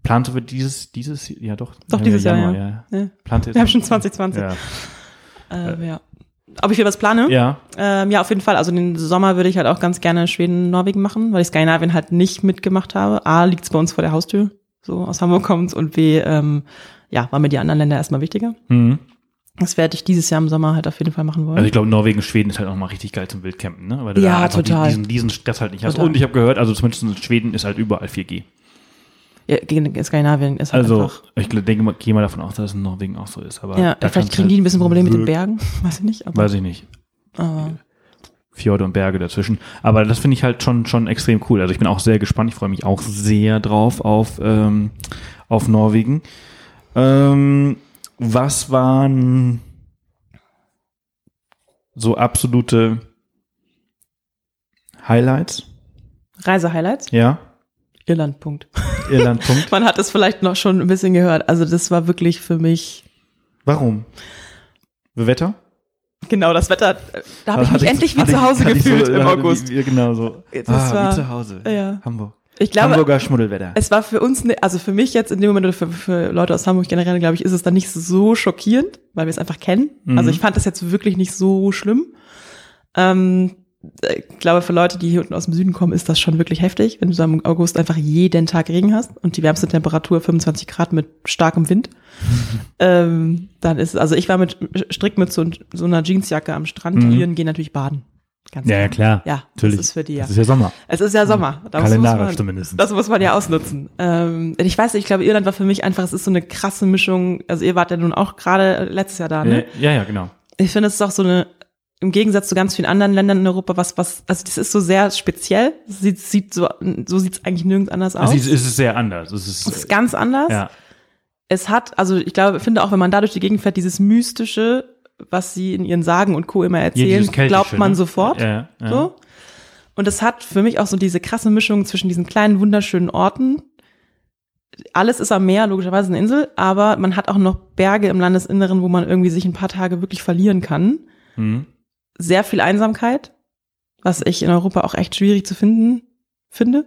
Speaker 1: plante wir dieses, dieses, ja doch.
Speaker 3: Doch, dieses Jahr,
Speaker 1: Januar,
Speaker 3: ja.
Speaker 1: ja.
Speaker 3: Ja.
Speaker 1: Plante
Speaker 3: Wir haben schon 2020.
Speaker 1: Ja.
Speaker 3: Äh, ja. Ob ich wieder was plane?
Speaker 1: ja.
Speaker 3: Ähm, ja, auf jeden Fall. Also den Sommer würde ich halt auch ganz gerne Schweden, Norwegen machen, weil ich Skandinavien halt nicht mitgemacht habe. A, liegt's bei uns vor der Haustür, so aus Hamburg kommt und B, ähm, ja, war mir die anderen Länder erstmal wichtiger.
Speaker 1: Mhm.
Speaker 3: Das werde ich dieses Jahr im Sommer halt auf jeden Fall machen wollen.
Speaker 1: Also ich glaube, Norwegen, Schweden ist halt auch mal richtig geil zum Wildcampen, ne? Weil du
Speaker 3: Ja,
Speaker 1: da
Speaker 3: total.
Speaker 1: Diesen, diesen Stress halt nicht hast.
Speaker 3: Total.
Speaker 1: Und ich habe gehört, also zumindest in Schweden ist halt überall 4G.
Speaker 3: Ja, gegen Skandinavien ist halt
Speaker 1: Also
Speaker 3: einfach.
Speaker 1: ich denke mal, gehe mal davon aus, dass es in Norwegen auch so ist. Aber
Speaker 3: Ja, vielleicht kriegen die
Speaker 1: halt
Speaker 3: ein bisschen Probleme mit den Bergen, weiß ich nicht. Aber,
Speaker 1: Weiß ich nicht.
Speaker 3: aber
Speaker 1: Fjorde und Berge dazwischen. Aber das finde ich halt schon, schon extrem cool. Also ich bin auch sehr gespannt. Ich freue mich auch sehr drauf auf, ähm, auf Norwegen. Ähm, was waren so absolute Highlights?
Speaker 3: Reisehighlights?
Speaker 1: Ja,
Speaker 3: Irland, Punkt.
Speaker 1: Irland, Punkt.
Speaker 3: Man hat es vielleicht noch schon ein bisschen gehört. Also das war wirklich für mich
Speaker 1: Warum? Wetter?
Speaker 3: genau das Wetter. Da habe ich mich endlich wie zu Hause
Speaker 1: ich
Speaker 3: gefühlt
Speaker 1: so,
Speaker 3: im August.
Speaker 1: Wie, genau so.
Speaker 3: Das
Speaker 1: ah,
Speaker 3: war-
Speaker 1: wie zu Hause.
Speaker 3: Ja.
Speaker 1: Hamburg.
Speaker 3: Ich glaube,
Speaker 1: Hamburger Schmuddelwetter.
Speaker 3: es war für uns, ne, also für mich jetzt in dem Moment oder für, für Leute aus Hamburg generell, glaube ich, ist es dann nicht so schockierend, weil wir es einfach kennen.
Speaker 1: Mhm.
Speaker 3: Also ich fand das jetzt wirklich nicht so schlimm. Ähm, ich glaube, für Leute, die hier unten aus dem Süden kommen, ist das schon wirklich heftig, wenn du so im August einfach jeden Tag Regen hast und die wärmste Temperatur 25 Grad mit starkem Wind. ähm, dann ist, also ich war mit Strickmütze und so einer Jeansjacke am Strand.
Speaker 1: Mhm.
Speaker 3: Die Iren gehen natürlich baden. Ganz
Speaker 1: Ja, ja, klar.
Speaker 3: Ja,
Speaker 1: Natürlich.
Speaker 3: das ist für die ja.
Speaker 1: Das ist ja Sommer.
Speaker 3: Es ist ja Sommer. Da muss
Speaker 1: Kalendarisch
Speaker 3: man,
Speaker 1: zumindest.
Speaker 3: Das muss man ja ausnutzen. Ähm, ich weiß nicht, ich glaube, Irland war für mich einfach, es ist so eine krasse Mischung. Also ihr wart ja nun auch gerade letztes Jahr da, ne?
Speaker 1: Ja, ja, genau.
Speaker 3: Ich finde, es ist auch so eine, im Gegensatz zu ganz vielen anderen Ländern in Europa, was, was, also das ist so sehr speziell. Sieht, sieht so, so sieht es eigentlich nirgends anders aus.
Speaker 1: Es ist, es ist sehr anders. Es ist,
Speaker 3: es ist ganz anders.
Speaker 1: ja.
Speaker 3: Es hat, also ich glaube, finde auch, wenn man da durch die Gegend fährt, dieses Mystische, was sie in ihren Sagen und Co. immer erzählen,
Speaker 1: Keltische,
Speaker 3: glaubt man
Speaker 1: ne?
Speaker 3: sofort.
Speaker 1: Ja, ja, ja.
Speaker 3: So. Und es hat für mich auch so diese krasse Mischung zwischen diesen kleinen, wunderschönen Orten. Alles ist am Meer, logischerweise eine Insel, aber man hat auch noch Berge im Landesinneren, wo man irgendwie sich ein paar Tage wirklich verlieren kann.
Speaker 1: Mhm.
Speaker 3: Sehr viel Einsamkeit, was ich in Europa auch echt schwierig zu finden finde.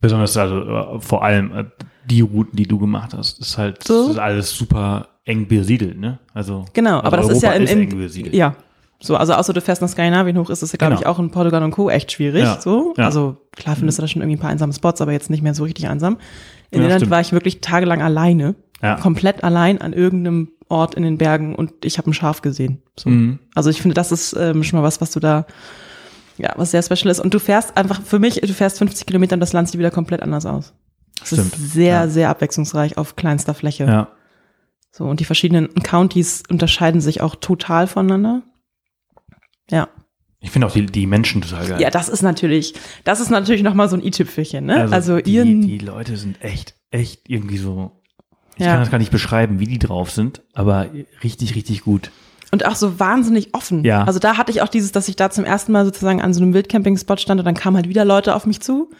Speaker 1: Besonders also äh, vor allem äh, die Routen, die du gemacht hast, ist halt
Speaker 3: So.
Speaker 1: ist alles super eng besiedelt, ne? Also
Speaker 3: Genau,
Speaker 1: also
Speaker 3: aber das ist ja
Speaker 1: Europa
Speaker 3: in,
Speaker 1: eng
Speaker 3: in
Speaker 1: besiedelt.
Speaker 3: ja. So, also außer du fährst nach Skandinavien hoch, ist es ja, glaube ich,
Speaker 1: Genau.
Speaker 3: auch in Portugal und Co. echt schwierig.
Speaker 1: Ja,
Speaker 3: So.
Speaker 1: ja.
Speaker 3: Also klar findest du da schon irgendwie ein paar einsame Spots, aber jetzt nicht mehr so richtig einsam. In
Speaker 1: Ja,
Speaker 3: Irland war ich wirklich tagelang alleine.
Speaker 1: Ja.
Speaker 3: Komplett allein an irgendeinem Ort in den Bergen und ich habe ein Schaf gesehen. So.
Speaker 1: Mhm.
Speaker 3: Also ich finde, das ist ähm, schon mal was, was du da, ja, was sehr special ist. Und du fährst einfach, für mich, du fährst 50 Kilometer und das Land sieht wieder komplett anders aus. Es
Speaker 1: Stimmt.
Speaker 3: ist sehr,
Speaker 1: Ja.
Speaker 3: sehr abwechslungsreich auf kleinster Fläche.
Speaker 1: Ja.
Speaker 3: So, und die verschiedenen Counties unterscheiden sich auch total voneinander. Ja.
Speaker 1: Ich finde auch die, die Menschen total geil.
Speaker 3: Ja, das ist natürlich, das ist natürlich nochmal so ein i-Tüpfelchen, ne? Also,
Speaker 1: die,
Speaker 3: ihren,
Speaker 1: die Leute sind echt, echt irgendwie so. Ich
Speaker 3: Ja.
Speaker 1: kann das gar nicht beschreiben, wie die drauf sind, aber richtig, richtig gut.
Speaker 3: und auch so wahnsinnig offen.
Speaker 1: Ja.
Speaker 3: Also da hatte ich auch dieses, dass ich da zum ersten Mal sozusagen an so einem Wildcamping-Spot stand und dann kamen halt wieder Leute auf mich zu.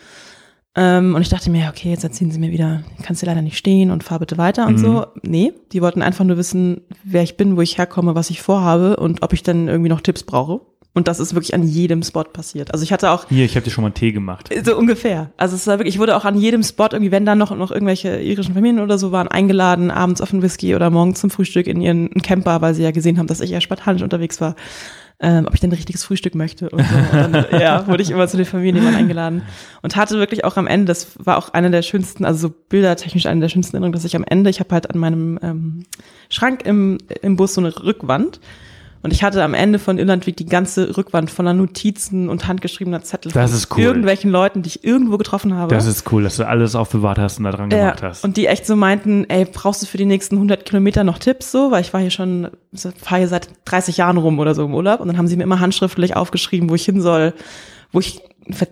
Speaker 3: Ähm, und ich dachte mir, okay, jetzt erzählen sie mir wieder, kannst du leider nicht stehen und fahr bitte weiter und
Speaker 1: Mhm.
Speaker 3: so. Nee, die wollten einfach nur wissen, wer ich bin, wo ich herkomme, was ich vorhabe und ob ich dann irgendwie noch Tipps brauche. Und das ist wirklich an jedem Spot passiert. Also ich hatte auch
Speaker 1: Hier, ich habe dir schon mal einen Tee gemacht.
Speaker 3: so ungefähr. Also es war wirklich, ich wurde auch an jedem Spot irgendwie, wenn dann noch, noch irgendwelche irischen Familien oder so waren, eingeladen, abends auf einen Whisky oder morgens zum Frühstück in ihren Camper, weil sie ja gesehen haben, dass ich eher spartanisch unterwegs war, ähm, ob ich denn ein richtiges Frühstück möchte. Und so. Und dann, ja, wurde ich immer zu den Familien eingeladen. Und hatte wirklich auch am Ende, das war auch eine der schönsten, also so bildertechnisch eine der schönsten Erinnerungen, dass ich am Ende, ich habe halt an meinem ähm, Schrank im, im Bus so eine Rückwand. Und ich hatte am Ende von Irlandweg die ganze Rückwand voller Notizen und handgeschriebener Zettel
Speaker 1: Das
Speaker 3: von
Speaker 1: ist cool.
Speaker 3: irgendwelchen Leuten, die ich irgendwo getroffen habe.
Speaker 1: Das ist cool, dass du alles aufbewahrt hast und da dran
Speaker 3: ja,
Speaker 1: gemacht hast.
Speaker 3: und die echt so meinten, ey, brauchst du für die nächsten 100 Kilometer noch Tipps so? Weil ich war hier schon, fahre hier seit 30 Jahren rum oder so im Urlaub. Und dann haben sie mir immer handschriftlich aufgeschrieben, wo ich hin soll, wo ich,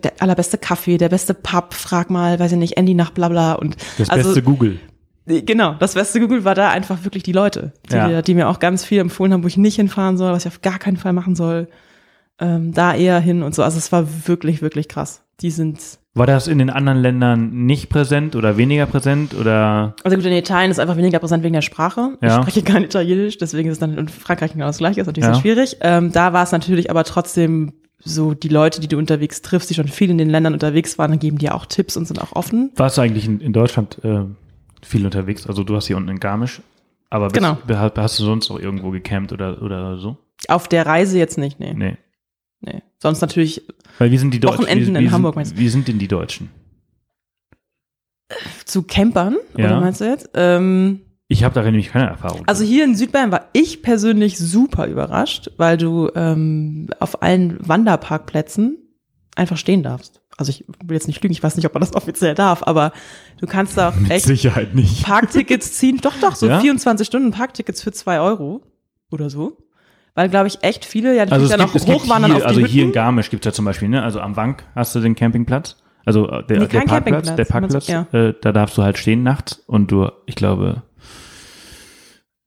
Speaker 3: der allerbeste Kaffee, der beste Pub, frag mal, weiß ich nicht, Andy nach bla bla. Und
Speaker 1: das
Speaker 3: also,
Speaker 1: beste Google.
Speaker 3: Genau, das beste Google war da einfach wirklich die Leute, die,
Speaker 1: Ja.
Speaker 3: die mir auch ganz viel empfohlen haben, wo ich nicht hinfahren soll, was ich auf gar keinen Fall machen soll. Ähm, da eher hin und so. Also es war wirklich, wirklich krass. Die sind,
Speaker 1: War das in den anderen Ländern nicht präsent oder weniger präsent oder?
Speaker 3: also gut, in Italien ist einfach weniger präsent wegen der Sprache.
Speaker 1: Ja.
Speaker 3: Ich spreche kein Italienisch, deswegen ist es dann in Frankreich genau das gleiche, ist natürlich
Speaker 1: Ja.
Speaker 3: sehr schwierig. Ähm, da war es natürlich aber trotzdem so, die Leute, die du unterwegs triffst, die schon viel in den Ländern unterwegs waren, dann geben dir auch Tipps und sind auch offen.
Speaker 1: Warst du eigentlich in, in Deutschland äh, viel unterwegs? Also du hast hier unten in Garmisch, aber bist,
Speaker 3: Genau.
Speaker 1: hast, hast du sonst auch irgendwo gecampt oder, oder so?
Speaker 3: Auf der Reise jetzt nicht, nee.
Speaker 1: Nee.
Speaker 3: nee. Sonst natürlich
Speaker 1: Weil wir sind die Deutschen.
Speaker 3: Wochenenden
Speaker 1: wie,
Speaker 3: in
Speaker 1: wie
Speaker 3: Hamburg
Speaker 1: sind,
Speaker 3: meinst du?
Speaker 1: Wie sind denn die Deutschen?
Speaker 3: zu Campern,
Speaker 1: Ja.
Speaker 3: oder meinst du jetzt? Ähm,
Speaker 1: Ich habe da nämlich keine Erfahrung.
Speaker 3: Also hier in Südbayern war ich persönlich super überrascht, weil du ähm, auf allen Wanderparkplätzen einfach stehen darfst. Also ich will jetzt nicht lügen, ich weiß nicht, ob man das offiziell darf, aber du kannst da auch
Speaker 1: Mit
Speaker 3: echt
Speaker 1: Sicherheit nicht.
Speaker 3: Parktickets ziehen. Doch, doch, so
Speaker 1: Ja?
Speaker 3: 24 Stunden Parktickets für zwei Euro oder so. Weil, glaube ich, echt viele ja
Speaker 1: Also
Speaker 3: natürlich
Speaker 1: es
Speaker 3: dann
Speaker 1: gibt,
Speaker 3: auch
Speaker 1: es gibt
Speaker 3: hochwandern
Speaker 1: hier,
Speaker 3: auf die
Speaker 1: also hier in
Speaker 3: Hütten.
Speaker 1: Garmisch gibt's ja zum Beispiel, ne? Also am Wank hast du den Campingplatz. Also äh, der,
Speaker 3: Nee,
Speaker 1: der Parkplatz,
Speaker 3: Campingplatz,
Speaker 1: der Parkplatz,
Speaker 3: ja.
Speaker 1: äh, da darfst du halt stehen nachts und du, ich glaube,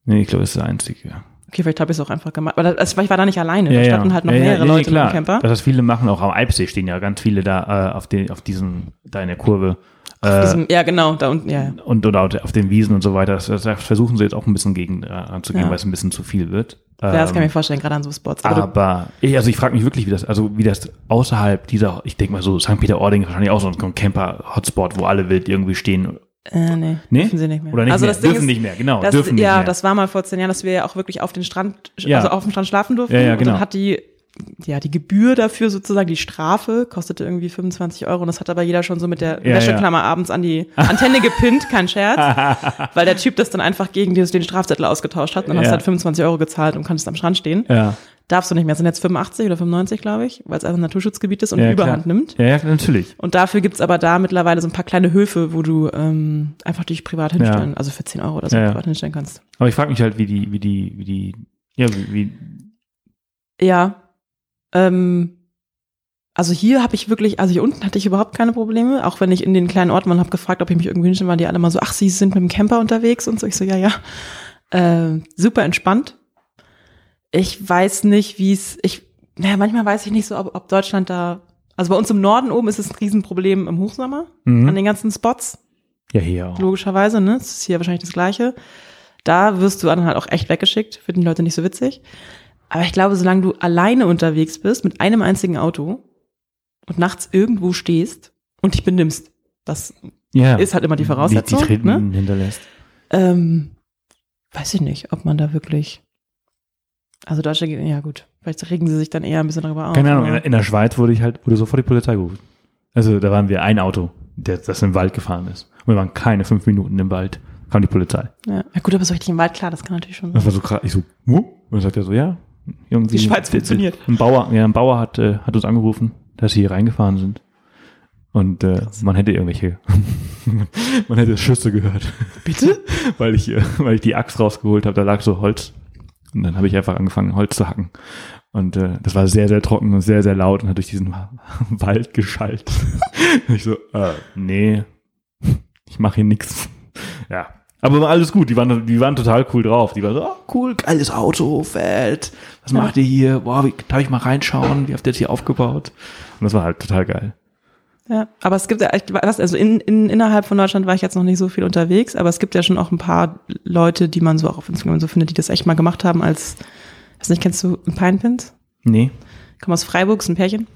Speaker 1: nee, ich glaube, das ist der einzige.
Speaker 3: Okay, vielleicht habe ich es auch einfach gemacht. Aber das, ich war da nicht alleine.
Speaker 1: Ja,
Speaker 3: da
Speaker 1: ja.
Speaker 3: standen halt noch
Speaker 1: ja,
Speaker 3: mehrere
Speaker 1: ja,
Speaker 3: Leute
Speaker 1: klar.
Speaker 3: dem Camper.
Speaker 1: Das heißt, viele machen auch am Alpsee stehen ja ganz viele da äh, auf, den, auf diesen, da in der Kurve.
Speaker 3: Auf
Speaker 1: Äh,
Speaker 3: diesem, ja, genau, da unten, ja. ja.
Speaker 1: und oder auf den Wiesen und so weiter. Das, das versuchen sie jetzt auch ein bisschen gegen äh, anzugehen,
Speaker 3: Ja.
Speaker 1: weil es ein bisschen zu viel wird.
Speaker 3: Ja, das kann ich
Speaker 1: Ähm,
Speaker 3: mir vorstellen, gerade an so Spots. Aber
Speaker 1: aber ich, also ich frage mich wirklich, wie das, also wie das außerhalb dieser, ich denke mal so, St. Peter-Ording ist wahrscheinlich auch so ein Camper-Hotspot, wo alle wild irgendwie stehen.
Speaker 3: Äh, nee,
Speaker 1: Nee?
Speaker 3: dürfen sie nicht mehr.
Speaker 1: Oder nicht
Speaker 3: also
Speaker 1: mehr,
Speaker 3: das
Speaker 1: dürfen
Speaker 3: ist,
Speaker 1: nicht mehr, genau,
Speaker 3: Das,
Speaker 1: dürfen nicht
Speaker 3: ja,
Speaker 1: mehr.
Speaker 3: das war mal vor zehn Jahren, dass wir ja auch wirklich auf den Strand,
Speaker 1: Ja.
Speaker 3: also auf dem Strand schlafen durften.
Speaker 1: Ja, ja,
Speaker 3: Und
Speaker 1: genau.
Speaker 3: dann hat die, ja, die Gebühr dafür sozusagen, die Strafe, kostete irgendwie 25 Euro. Und das hat aber jeder schon so mit der
Speaker 1: Ja,
Speaker 3: Wäscheklammer abends an die Antenne gepinnt, kein Scherz. weil der Typ das dann einfach gegen den den Strafzettel ausgetauscht hat. Und dann hast
Speaker 1: Ja.
Speaker 3: du halt 25 Euro gezahlt und konntest am Strand stehen.
Speaker 1: ja.
Speaker 3: Darfst du nicht mehr. Das sind jetzt 85 oder 95, glaube ich, weil es einfach ein Naturschutzgebiet ist und
Speaker 1: Ja,
Speaker 3: die
Speaker 1: klar.
Speaker 3: Überhand nimmt.
Speaker 1: Ja, ja, natürlich.
Speaker 3: Und dafür gibt's aber da mittlerweile so ein paar kleine Höfe, wo du ähm, einfach dich privat hinstellen,
Speaker 1: Ja.
Speaker 3: also für 10 Euro oder so
Speaker 1: Ja,
Speaker 3: privat hinstellen kannst.
Speaker 1: Aber ich frage mich halt, wie die, wie die, wie die, ja, wie, wie
Speaker 3: Ja. Ähm, also hier habe ich wirklich, also hier unten hatte ich überhaupt keine Probleme, auch wenn ich in den kleinen Orten und habe gefragt, ob ich mich irgendwie hinstellen, waren die alle mal so, ach, sie sind mit dem Camper unterwegs und so. Ich so, ja, ja. Äh, super entspannt. Ich weiß nicht, wie es, ich, naja, manchmal weiß ich nicht so, ob, ob Deutschland da, also bei uns im Norden oben ist es ein Riesenproblem im Hochsommer,
Speaker 1: Mhm.
Speaker 3: an den ganzen Spots.
Speaker 1: ja, hier auch.
Speaker 3: logischerweise, ne? Das ist hier wahrscheinlich das Gleiche. Da wirst du dann halt auch echt weggeschickt, finden die Leute nicht so witzig. Aber ich glaube, solange du alleine unterwegs bist, mit einem einzigen Auto und nachts irgendwo stehst und dich benimmst, das
Speaker 1: Ja.
Speaker 3: ist halt immer die Voraussetzung,
Speaker 1: Die, die Treten
Speaker 3: ne?
Speaker 1: hinterlässt.
Speaker 3: ähm, weiß ich nicht, ob man da wirklich, also Deutsche, ja gut, vielleicht regen sie sich dann eher ein bisschen darüber auf.
Speaker 1: Keine Ahnung, in, in der Schweiz wurde ich halt, wurde sofort die Polizei gerufen. Also da waren wir ein Auto, der, das im Wald gefahren ist. Und wir waren keine fünf Minuten im Wald. Kam die Polizei.
Speaker 3: ja. ja gut, aber so richtig im Wald, klar, das kann natürlich schon
Speaker 1: Das
Speaker 3: sein.
Speaker 1: war so krass. Ich so, wo? Und dann sagt er so, ja, irgendwie.
Speaker 3: Die Schweiz funktioniert.
Speaker 1: Ein Bauer, ja, ein Bauer hat, äh, hat uns angerufen, dass sie hier reingefahren sind. Und äh, man hätte irgendwelche, man hätte Schüsse gehört.
Speaker 3: Bitte?
Speaker 1: weil ich, äh, weil ich die Axt rausgeholt habe, da lag so Holz. Und dann habe ich einfach angefangen, Holz zu hacken. Und äh, das war sehr, sehr trocken und sehr, sehr laut und hat durch diesen Wald geschallt. ich so, äh, nee, ich mache hier nix. Ja. Aber war alles gut, die waren, die waren total cool drauf. Die waren so, oh, cool, geiles Auto, fett. Was macht ihr hier? Boah, wie, darf ich mal reinschauen? Wie habt ihr das hier aufgebaut? Und das war halt total geil.
Speaker 3: Ja, aber es gibt ja, also in, in, innerhalb von Deutschland war ich jetzt noch nicht so viel unterwegs, aber es gibt ja schon auch ein paar Leute, die man so auch auf Instagram so findet, die das echt mal gemacht haben als, weiß nicht, kennst du Pinepins?
Speaker 1: Nee.
Speaker 3: kommen aus Freiburg, ist ein Pärchen.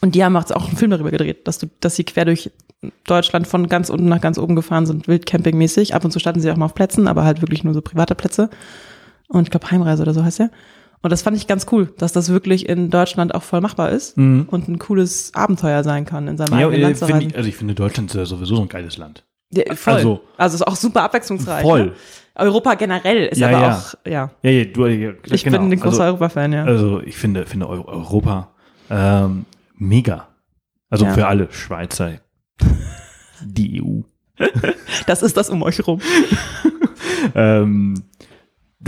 Speaker 3: Und die haben auch einen Film darüber gedreht, dass, du, dass sie quer durch Deutschland von ganz unten nach ganz oben gefahren sind, wildcampingmäßig. Ab und zu standen sie auch mal auf Plätzen, aber halt wirklich nur so private Plätze. Und ich glaube Heimreise oder so heißt ja. Und das fand ich ganz cool, dass das wirklich in Deutschland auch voll machbar ist
Speaker 1: Mhm.
Speaker 3: und ein cooles Abenteuer sein kann, in seinem
Speaker 1: Ja,
Speaker 3: eigenen
Speaker 1: äh,
Speaker 3: Land zu
Speaker 1: find
Speaker 3: reisen.
Speaker 1: ich, also ich finde Deutschland ist ja sowieso so ein geiles Land.
Speaker 3: Ja, voll.
Speaker 1: also-
Speaker 3: Also, ist auch super abwechslungsreich.
Speaker 1: Voll.
Speaker 3: Ne? Europa generell ist
Speaker 1: Ja,
Speaker 3: aber
Speaker 1: ja.
Speaker 3: auch, ja.
Speaker 1: Ja, ja, du, ja,
Speaker 3: Ich
Speaker 1: genau.
Speaker 3: bin ein großer
Speaker 1: also,
Speaker 3: Europa-Fan, ja.
Speaker 1: also ich finde, finde Eu- Europa ähm, mega. Also für alle Schweizer, die EU.
Speaker 3: das ist das um euch rum.
Speaker 1: Ähm,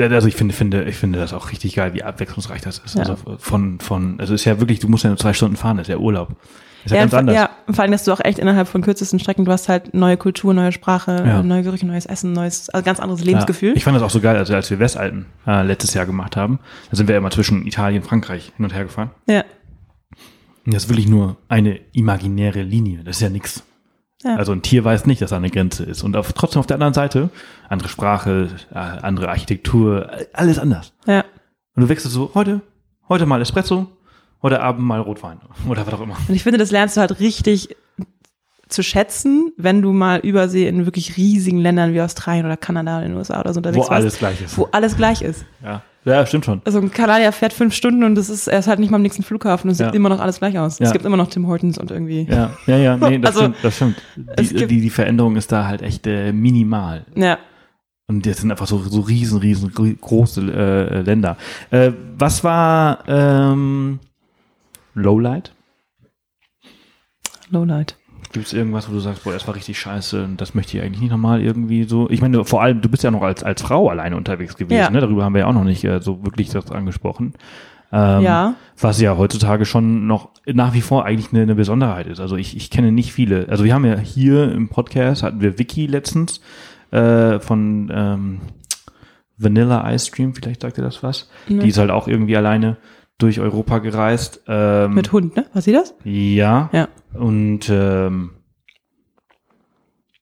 Speaker 1: also ich finde, finde, ich finde das auch richtig geil, wie abwechslungsreich das ist.
Speaker 3: Ja.
Speaker 1: Also von, von, also es ist ja wirklich, du musst ja nur zwei Stunden fahren, ist ja Urlaub. Ist ja,
Speaker 3: Ja,
Speaker 1: ganz anders.
Speaker 3: ja, vor allem, dass du auch echt innerhalb von kürzesten Strecken, du hast halt neue Kultur, neue Sprache,
Speaker 1: Ja.
Speaker 3: neue Gerüche, neues Essen, neues, also ganz anderes Lebensgefühl.
Speaker 1: Ja, ich fand das auch so geil, also als wir Westalpen äh, letztes Jahr gemacht haben, da sind wir immer zwischen Italien und Frankreich hin und her gefahren.
Speaker 3: ja.
Speaker 1: Und das ist wirklich nur eine imaginäre Linie. Das ist ja nix.
Speaker 3: Ja.
Speaker 1: Also ein Tier weiß nicht, dass da eine Grenze ist. Und auf, trotzdem auf der anderen Seite, andere Sprache, äh, andere Architektur, äh, alles anders.
Speaker 3: ja.
Speaker 1: Und du wechselst so, heute, heute mal Espresso, heute Abend mal Rotwein oder was auch immer.
Speaker 3: Und ich finde, das lernst du halt richtig zu schätzen, wenn du mal übersee in wirklich riesigen Ländern wie Australien oder Kanada oder den USA oder so unterwegs
Speaker 1: Wo
Speaker 3: warst,
Speaker 1: alles gleich ist.
Speaker 3: wo alles gleich ist.
Speaker 1: Ja. Ja, stimmt schon.
Speaker 3: Also ein Kanadier fährt fünf Stunden und das ist, er ist halt nicht mal am nächsten Flughafen und es
Speaker 1: Ja.
Speaker 3: sieht immer noch alles gleich aus.
Speaker 1: Ja.
Speaker 3: Es gibt immer noch Tim Hortons und irgendwie.
Speaker 1: Ja, ja, ja, nee, das
Speaker 3: Also,
Speaker 1: stimmt, das stimmt. Die, die, die Veränderung ist da halt echt äh, minimal.
Speaker 3: Ja.
Speaker 1: Und das sind einfach so, so riesen, riesen gro- große äh, Länder. Äh, was war ähm, Lowlight?
Speaker 3: Lowlight.
Speaker 1: Gibt es irgendwas, wo du sagst, boah, das war richtig scheiße und das möchte ich eigentlich nicht nochmal irgendwie so? Ich meine, vor allem, du bist ja noch als, als Frau alleine unterwegs gewesen,
Speaker 3: Ja.
Speaker 1: ne? Darüber haben wir ja auch noch nicht äh, so wirklich das angesprochen. Ähm,
Speaker 3: Ja.
Speaker 1: Was ja heutzutage schon noch nach wie vor eigentlich eine, eine Besonderheit ist. Also ich, ich kenne nicht viele. Also wir haben ja hier im Podcast, hatten wir Vicky letztens äh, von ähm, Vanilla Ice Cream, vielleicht sagt ihr das was.
Speaker 3: Ne.
Speaker 1: Die ist halt auch irgendwie alleine durch Europa gereist. Ähm,
Speaker 3: Mit Hund, ne? Was sie das?
Speaker 1: ja.
Speaker 3: Ja.
Speaker 1: Und ähm,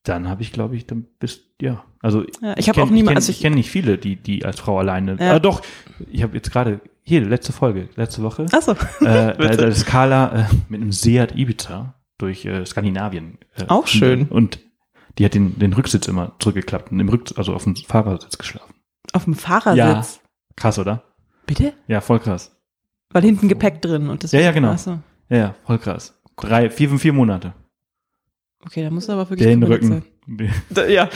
Speaker 1: dann habe ich, glaube ich, dann bist ja. Also
Speaker 3: Ja, ich habe auch niemand,
Speaker 1: Ich
Speaker 3: also
Speaker 1: kenne
Speaker 3: ich,
Speaker 1: kenn nicht viele, die die als Frau alleine.
Speaker 3: Ja.
Speaker 1: Ah, doch. Ich habe jetzt gerade hier letzte Folge, letzte Woche.
Speaker 3: achso.
Speaker 1: äh, da, da ist Carla äh, mit einem Seat Ibiza durch äh, Skandinavien. Äh,
Speaker 3: Auch schön.
Speaker 1: Und die hat den, den Rücksitz immer zurückgeklappt und im Rücksitz, also auf dem Fahrersitz geschlafen.
Speaker 3: Auf dem Fahrersitz.
Speaker 1: Ja. Krass, oder?
Speaker 3: Bitte?
Speaker 1: Ja, voll krass.
Speaker 3: Weil hinten Gepäck drin und das.
Speaker 1: Ja, ja, genau.
Speaker 3: Achso.
Speaker 1: Ja, ja, voll krass. Drei, vier, fünf, vier Monate.
Speaker 3: Okay, da muss aber wirklich.
Speaker 1: Der den Rücken.
Speaker 3: sein. Da, ja.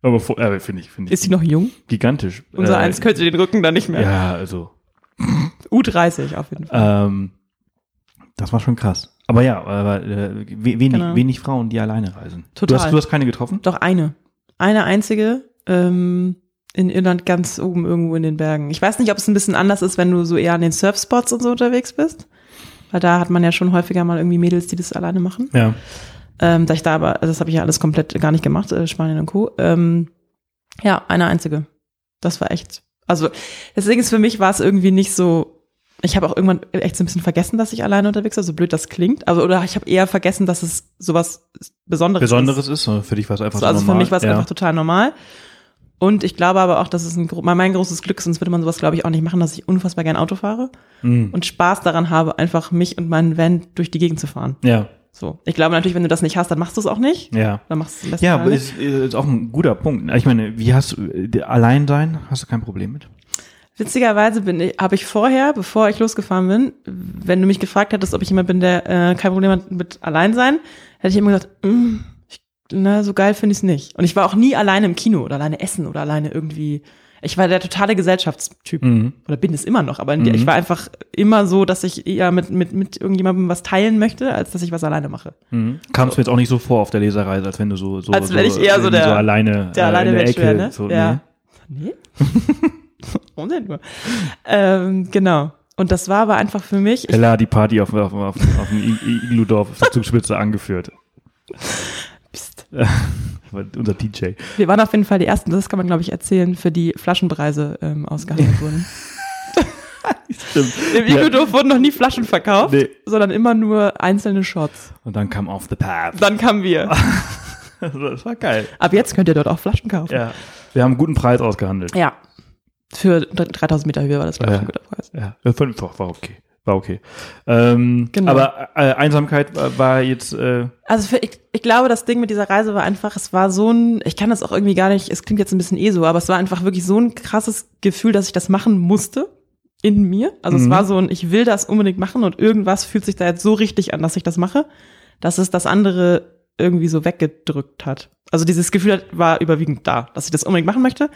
Speaker 1: Aber äh, finde ich, finde ich
Speaker 3: Ist sie noch jung?
Speaker 1: gigantisch.
Speaker 3: Unser
Speaker 1: Äh,
Speaker 3: eins könnte den Rücken dann nicht mehr.
Speaker 1: Ja, also
Speaker 3: U30 auf jeden Fall.
Speaker 1: ähm, das war schon krass. Aber ja, aber äh, we- wenig,
Speaker 3: Genau.
Speaker 1: wenig Frauen, die alleine reisen. Du
Speaker 3: Total.
Speaker 1: hast, du hast keine getroffen?
Speaker 3: Doch eine. Eine einzige. Ähm, in Irland ganz oben irgendwo in den Bergen. Ich weiß nicht, ob es ein bisschen anders ist, wenn du so eher an den Surfspots und so unterwegs bist. Weil da hat man ja schon häufiger mal irgendwie Mädels, die das alleine machen.
Speaker 1: Ja.
Speaker 3: Ähm, da ich da aber, also das habe ich ja alles komplett gar nicht gemacht, äh, Spanien und Co. Ähm, ja, eine einzige. Das war echt. Also deswegen ist für mich war es irgendwie nicht so. Ich habe auch irgendwann echt so ein bisschen vergessen, dass ich alleine unterwegs war, so blöd das klingt. Also oder ich habe eher vergessen, dass es sowas Besonderes, ist.
Speaker 1: Besonderes ist, für dich war es einfach
Speaker 3: So, also
Speaker 1: so
Speaker 3: für
Speaker 1: normal.
Speaker 3: mich war es
Speaker 1: ja.
Speaker 3: einfach total normal. Und ich glaube aber auch, dass es ein, mein großes Glück, ist, sonst würde man sowas, glaube ich, auch nicht machen, dass ich unfassbar gern Auto fahre
Speaker 1: Mhm.
Speaker 3: und Spaß daran habe, einfach mich und meinen Van durch die Gegend zu fahren.
Speaker 1: Ja,
Speaker 3: So. Ich glaube natürlich, wenn du das nicht hast, dann machst du es auch nicht.
Speaker 1: ja.
Speaker 3: Dann machst du es
Speaker 1: Ja, aber ist, ist auch ein guter Punkt. Ich meine, wie hast du, äh, allein sein, hast du kein Problem mit?
Speaker 3: Witzigerweise bin ich, habe ich vorher, bevor ich losgefahren bin, wenn du mich gefragt hättest, ob ich jemand bin, der äh, kein Problem hat mit allein sein, hätte ich immer gesagt, mm, na, so geil finde ich es nicht. Und ich war auch nie alleine im Kino oder alleine essen oder alleine irgendwie. Ich war der totale Gesellschaftstyp.
Speaker 1: Mhm.
Speaker 3: Oder bin es immer noch, aber der- ich war einfach immer so, dass ich eher mit, mit, mit irgendjemandem was teilen möchte, als dass ich was alleine mache.
Speaker 1: Mhm. Kam es mir jetzt auch nicht so vor auf der Lesereise, als wenn du so, so,
Speaker 3: Als
Speaker 1: so,
Speaker 3: wenn ich eher so der-
Speaker 1: so alleine,
Speaker 3: Der
Speaker 1: äh,
Speaker 3: alleine
Speaker 1: in der
Speaker 3: Mensch
Speaker 1: Ecke.
Speaker 3: wäre, ne?
Speaker 1: So,
Speaker 3: ja. Nee? Warum denn nur? Ähm, genau. Und das war aber einfach für mich, ich,
Speaker 1: Ella hat die Party auf, auf, auf, auf dem Igludorf auf der Zugspitze angeführt. Unser DJ.
Speaker 3: wir waren auf jeden Fall die Ersten, das kann man glaube ich erzählen, für die Flaschenpreise ähm, ausgehandelt wurden.
Speaker 1: Stimmt.
Speaker 3: Im
Speaker 1: Ja.
Speaker 3: Igudorf wurden noch nie Flaschen verkauft,
Speaker 1: Nee.
Speaker 3: sondern immer nur einzelne Shots.
Speaker 1: Und dann kam Off the Path.
Speaker 3: Dann kamen wir.
Speaker 1: Das war geil.
Speaker 3: Ab jetzt könnt ihr dort auch Flaschen kaufen.
Speaker 1: Ja. Wir haben einen guten Preis ausgehandelt.
Speaker 3: Ja. Für 3000 Meter Höhe war das, glaube ich,
Speaker 1: Ja.
Speaker 3: ein guter Preis.
Speaker 1: Ja, auch, war okay. War okay. Ähm,
Speaker 3: Genau.
Speaker 1: Aber äh, Einsamkeit war, war jetzt, äh,
Speaker 3: Also für, ich, ich glaube, das Ding mit dieser Reise war einfach, es war so ein, ich kann das auch irgendwie gar nicht, es klingt jetzt ein bisschen eh so, aber es war einfach wirklich so ein krasses Gefühl, dass ich das machen musste in mir. Also
Speaker 1: Mhm.
Speaker 3: es war so ein, ich will das unbedingt machen und irgendwas fühlt sich da jetzt so richtig an, dass ich das mache, dass es das andere irgendwie so weggedrückt hat. Also dieses Gefühl war überwiegend da, dass ich das unbedingt machen möchte.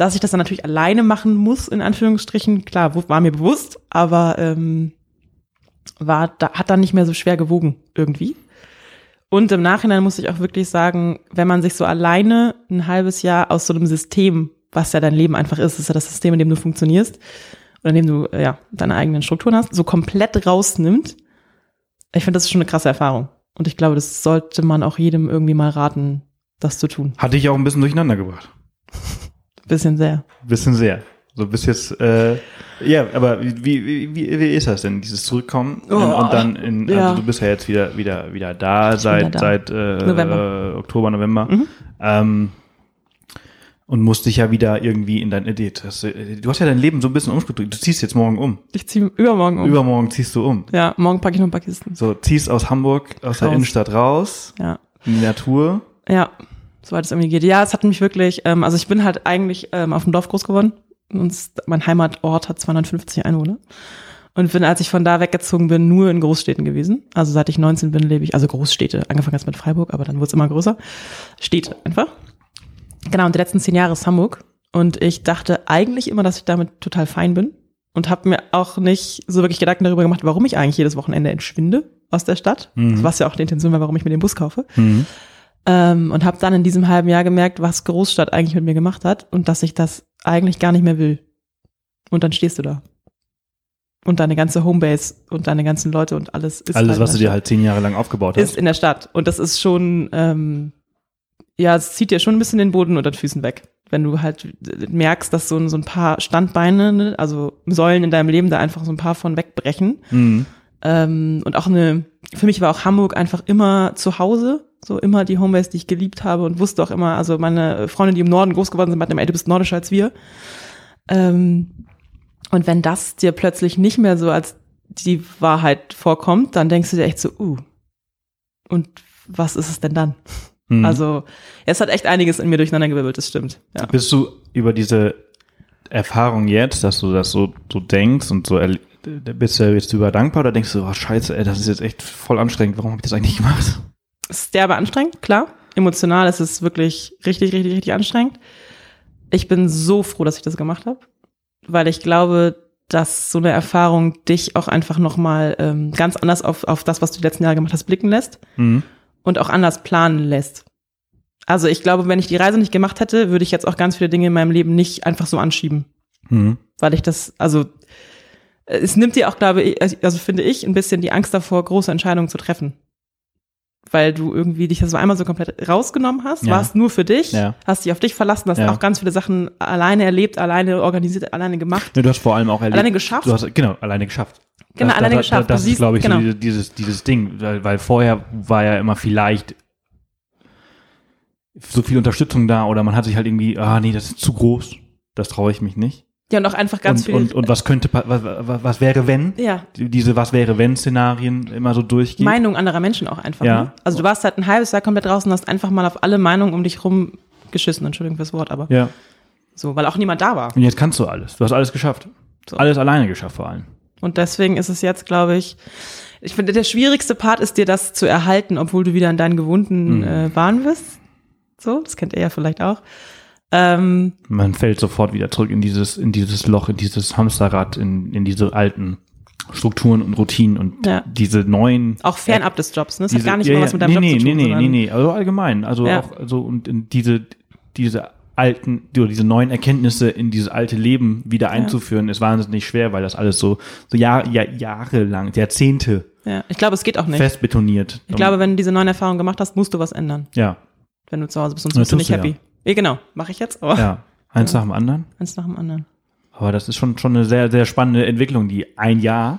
Speaker 3: Dass ich das dann natürlich alleine machen muss, in Anführungsstrichen, klar, war mir bewusst, aber ähm, war, da, hat dann nicht mehr so schwer gewogen irgendwie. Und im Nachhinein muss ich auch wirklich sagen, wenn man sich so alleine ein halbes Jahr aus so einem System, was ja dein Leben einfach ist, ist ja das System, in dem du funktionierst, oder in dem du äh, ja deine eigenen Strukturen hast, so komplett rausnimmt, ich finde, das ist schon eine krasse Erfahrung. Und ich glaube, das sollte man auch jedem irgendwie mal raten, das zu tun.
Speaker 1: hatte ich auch ein bisschen durcheinander gebracht.
Speaker 3: Bisschen sehr.
Speaker 1: Bisschen sehr. So bis jetzt, äh, ja, aber wie, wie, wie, wie ist das denn, dieses Zurückkommen
Speaker 3: Oh,
Speaker 1: und, und dann in, also
Speaker 3: ja.
Speaker 1: du bist ja jetzt wieder, wieder, wieder da seit,
Speaker 3: da.
Speaker 1: seit äh,
Speaker 3: November.
Speaker 1: Äh, Oktober, November.
Speaker 3: Mhm.
Speaker 1: Ähm, und musst dich ja wieder irgendwie in dein, äh, das, äh, du hast ja dein Leben so ein bisschen umstrukturiert. Du ziehst jetzt morgen um.
Speaker 3: Ich ziehe übermorgen um.
Speaker 1: Übermorgen ziehst du um.
Speaker 3: ja, morgen packe ich noch ein paar Kisten.
Speaker 1: So, ziehst aus Hamburg, aus der
Speaker 3: Raus.
Speaker 1: Innenstadt raus,
Speaker 3: Ja.
Speaker 1: in die Natur.
Speaker 3: Ja, soweit es irgendwie geht. Ja, es hat mich wirklich, ähm, also ich bin halt eigentlich ähm, auf dem Dorf groß geworden. Und mein Heimatort hat 250 Einwohner. Und bin, als ich von da weggezogen bin, nur in Großstädten gewesen. Also seit ich 19 bin, lebe ich, also Großstädte, angefangen jetzt mit Freiburg, aber dann wurde es immer größer. Städte einfach. Genau, und die letzten zehn Jahre ist Hamburg. Und ich dachte eigentlich immer, dass ich damit total fein bin. Und habe mir auch nicht so wirklich Gedanken darüber gemacht, warum ich eigentlich jedes Wochenende entschwinde aus der Stadt.
Speaker 1: Mhm.
Speaker 3: Was ja auch die Intention war, warum ich mir den Bus kaufe.
Speaker 1: Mhm.
Speaker 3: Ähm, und habe dann in diesem halben Jahr gemerkt, was Großstadt eigentlich mit mir gemacht hat und dass ich das eigentlich gar nicht mehr will. Und dann stehst du da. Und deine ganze Homebase und deine ganzen Leute und alles ist
Speaker 1: Alles,
Speaker 3: halt
Speaker 1: was du dir halt zehn Jahre lang aufgebaut
Speaker 3: Stadt. ist
Speaker 1: hast.
Speaker 3: in der Stadt. Und das ist schon, ähm, ja, es zieht dir schon ein bisschen den Boden unter den Füßen weg. Wenn du halt merkst, dass so, ein- so ein paar Standbeine, ne, also Säulen in deinem Leben da einfach so ein paar von wegbrechen.
Speaker 1: Mhm.
Speaker 3: Ähm, und auch eine, für mich war auch Hamburg einfach immer zu Hause, so immer die Homebase, die ich geliebt habe und wusste auch immer, also meine Freunde, die im Norden groß geworden sind, meinten immer, ey, du bist nordischer als wir. Ähm, und wenn das dir plötzlich nicht mehr so als die Wahrheit vorkommt, dann denkst du dir echt so, uh, und was ist es denn dann?
Speaker 1: Mhm.
Speaker 3: Also, es hat echt einiges in mir durcheinandergewirbelt, das stimmt. Ja.
Speaker 1: Bist du über diese Erfahrung jetzt, dass du das so, so denkst und so, bist du jetzt über dankbar oder denkst du, oh scheiße, ey, das ist jetzt echt voll anstrengend, warum habe ich das eigentlich gemacht?
Speaker 3: Es ist derbe anstrengend, klar. Emotional ist es wirklich richtig, richtig, richtig anstrengend. Ich bin so froh, dass ich das gemacht habe, weil ich glaube, dass so eine Erfahrung dich auch einfach nochmal ähm, ganz anders auf, auf das, was du die letzten Jahre gemacht hast, blicken lässt
Speaker 1: Mhm.
Speaker 3: und auch anders planen lässt. Also ich glaube, wenn ich die Reise nicht gemacht hätte, würde ich jetzt auch ganz viele Dinge in meinem Leben nicht einfach so anschieben,
Speaker 1: Mhm.
Speaker 3: weil ich das, also es nimmt dir auch, glaube ich, also finde ich, ein bisschen die Angst davor, große Entscheidungen zu treffen. Weil du irgendwie dich das so einmal so komplett rausgenommen hast,
Speaker 1: Ja.
Speaker 3: warst nur für dich,
Speaker 1: Ja.
Speaker 3: hast dich auf dich verlassen, hast
Speaker 1: Ja.
Speaker 3: auch ganz viele Sachen alleine erlebt, alleine organisiert, alleine gemacht.
Speaker 1: Nee, du hast vor allem auch erlebt.
Speaker 3: Alleine geschafft?
Speaker 1: Du hast, genau, alleine geschafft.
Speaker 3: Genau,
Speaker 1: das,
Speaker 3: alleine
Speaker 1: das,
Speaker 3: geschafft.
Speaker 1: Das,
Speaker 3: Du
Speaker 1: ist, glaube ich,
Speaker 3: genau.
Speaker 1: so diese- dieses, dieses Ding, weil, weil vorher war ja immer vielleicht so viel Unterstützung da oder man hat sich halt irgendwie, ah nee, das ist zu groß, das traue ich mich nicht.
Speaker 3: Ja, und auch einfach ganz
Speaker 1: und,
Speaker 3: viel.
Speaker 1: und, und was könnte, was, was, wäre wenn?
Speaker 3: ja,
Speaker 1: Die- Diese Was wäre wenn Szenarien immer so durchgehen.
Speaker 3: Meinung anderer Menschen auch einfach.
Speaker 1: Ja.
Speaker 3: Ne? Also du warst halt ein halbes Jahr komplett draußen und hast einfach mal auf alle Meinungen um dich rum geschissen, Entschuldigung fürs Wort, aber
Speaker 1: ja.
Speaker 3: so, weil auch niemand da war.
Speaker 1: Und jetzt kannst du alles. Du hast alles geschafft.
Speaker 3: So.
Speaker 1: Alles alleine geschafft vor allem.
Speaker 3: Und deswegen ist es jetzt, glaube ich, ich finde, der schwierigste Part ist dir das zu erhalten, obwohl du wieder in deinen gewohnten
Speaker 1: Mhm.
Speaker 3: äh, Bahnen bist. So, das kennt ihr ja vielleicht auch. Ähm,
Speaker 1: Man fällt sofort wieder zurück in dieses, in dieses Loch, in dieses Hamsterrad, in, in diese alten Strukturen und Routinen und
Speaker 3: Ja.
Speaker 1: diese neuen.
Speaker 3: auch fernab des Jobs, ne? Das
Speaker 1: diese,
Speaker 3: hat gar nicht
Speaker 1: ja,
Speaker 3: mal was mit deinem
Speaker 1: nee,
Speaker 3: Job
Speaker 1: nee,
Speaker 3: zu tun.
Speaker 1: Nee, nee,
Speaker 3: sondern-
Speaker 1: nee, nee, also allgemein. Also
Speaker 3: Ja.
Speaker 1: auch, also und in diese, diese alten, die- diese neuen Erkenntnisse in dieses alte Leben wieder einzuführen, ist wahnsinnig schwer, weil das alles so, so Jahr, Jahr, jahrelang, Jahrzehnte
Speaker 3: Ja, ich glaube, es geht auch nicht.
Speaker 1: fest betoniert.
Speaker 3: Ich glaube, wenn du diese neuen Erfahrungen gemacht hast, musst du was ändern,
Speaker 1: ja,
Speaker 3: wenn du zu Hause bist, sonst bist du nicht happy. Ja, genau, mache ich jetzt, aber
Speaker 1: ja, eins nach dem anderen.
Speaker 3: eins nach dem anderen.
Speaker 1: Aber das ist schon, schon eine sehr, sehr spannende Entwicklung, die ein Jahr,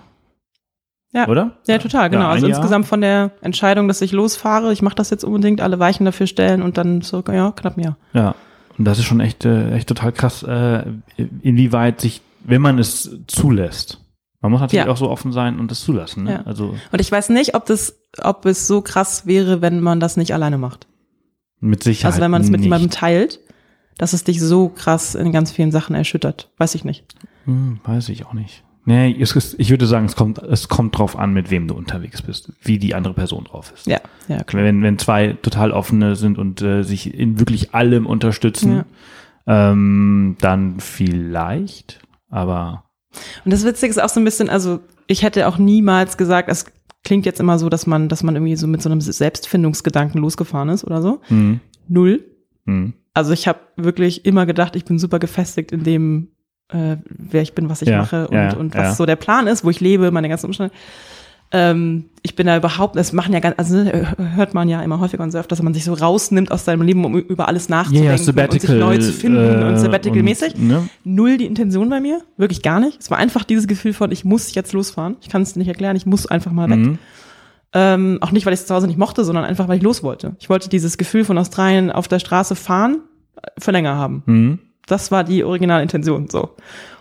Speaker 3: Ja.
Speaker 1: oder?
Speaker 3: Ja, total, genau.
Speaker 1: Ja,
Speaker 3: also
Speaker 1: Jahr.
Speaker 3: insgesamt von der Entscheidung, dass ich losfahre, ich mache das jetzt unbedingt, alle Weichen dafür stellen und dann so, ja, knapp ein Jahr.
Speaker 1: Ja, und das ist schon echt, äh, echt total krass, äh, inwieweit sich, wenn man es zulässt, Man muss natürlich
Speaker 3: Ja.
Speaker 1: auch so offen sein und das zulassen. Ne?
Speaker 3: Ja.
Speaker 1: Also
Speaker 3: Und ich weiß nicht, ob das, ob es so krass wäre, wenn man das nicht alleine macht.
Speaker 1: Mit Sicherheit.
Speaker 3: Also wenn man es mit
Speaker 1: nicht.
Speaker 3: jemandem teilt, dass es dich so krass in ganz vielen Sachen erschüttert. Weiß ich nicht.
Speaker 1: Hm, weiß ich auch nicht. Nee, ist, ich würde sagen, es kommt, es kommt drauf an, mit wem du unterwegs bist, wie die andere Person drauf ist.
Speaker 3: Ja, ja, klar.
Speaker 1: Wenn, wenn zwei total offene sind und äh, sich in wirklich allem unterstützen, ähm, dann vielleicht, aber
Speaker 3: Und das Witzige ist auch so ein bisschen, also ich hätte auch niemals gesagt, es klingt jetzt immer so, dass man, dass man irgendwie so mit so einem Selbstfindungsgedanken losgefahren ist oder so.
Speaker 1: hm,
Speaker 3: Null.
Speaker 1: hm,
Speaker 3: Also ich habe wirklich immer gedacht, ich bin super gefestigt in dem, äh, wer ich bin, was ich
Speaker 1: Ja,
Speaker 3: mache und,
Speaker 1: ja,
Speaker 3: und was
Speaker 1: ja.
Speaker 3: so der Plan ist, wo ich lebe, meine ganzen Umstände. Ähm, ich bin da überhaupt, das machen ja ganz, also äh, hört man ja immer häufiger und sehr oft, dass man sich so rausnimmt aus seinem Leben, um über alles nachzudenken und sich neu zu finden
Speaker 1: äh,
Speaker 3: und Sabbatical-mäßig.
Speaker 1: Ne?
Speaker 3: Null die Intention bei mir, wirklich gar nicht. Es war einfach dieses Gefühl von, ich muss jetzt losfahren. Ich kann es nicht erklären, ich muss einfach mal weg.
Speaker 1: Mhm.
Speaker 3: Ähm, auch nicht, weil ich es zu Hause nicht mochte, sondern einfach, weil ich los wollte. Ich wollte dieses Gefühl von Australien auf der Straße fahren äh, für länger haben.
Speaker 1: Mhm.
Speaker 3: Das war die Originalintention, so.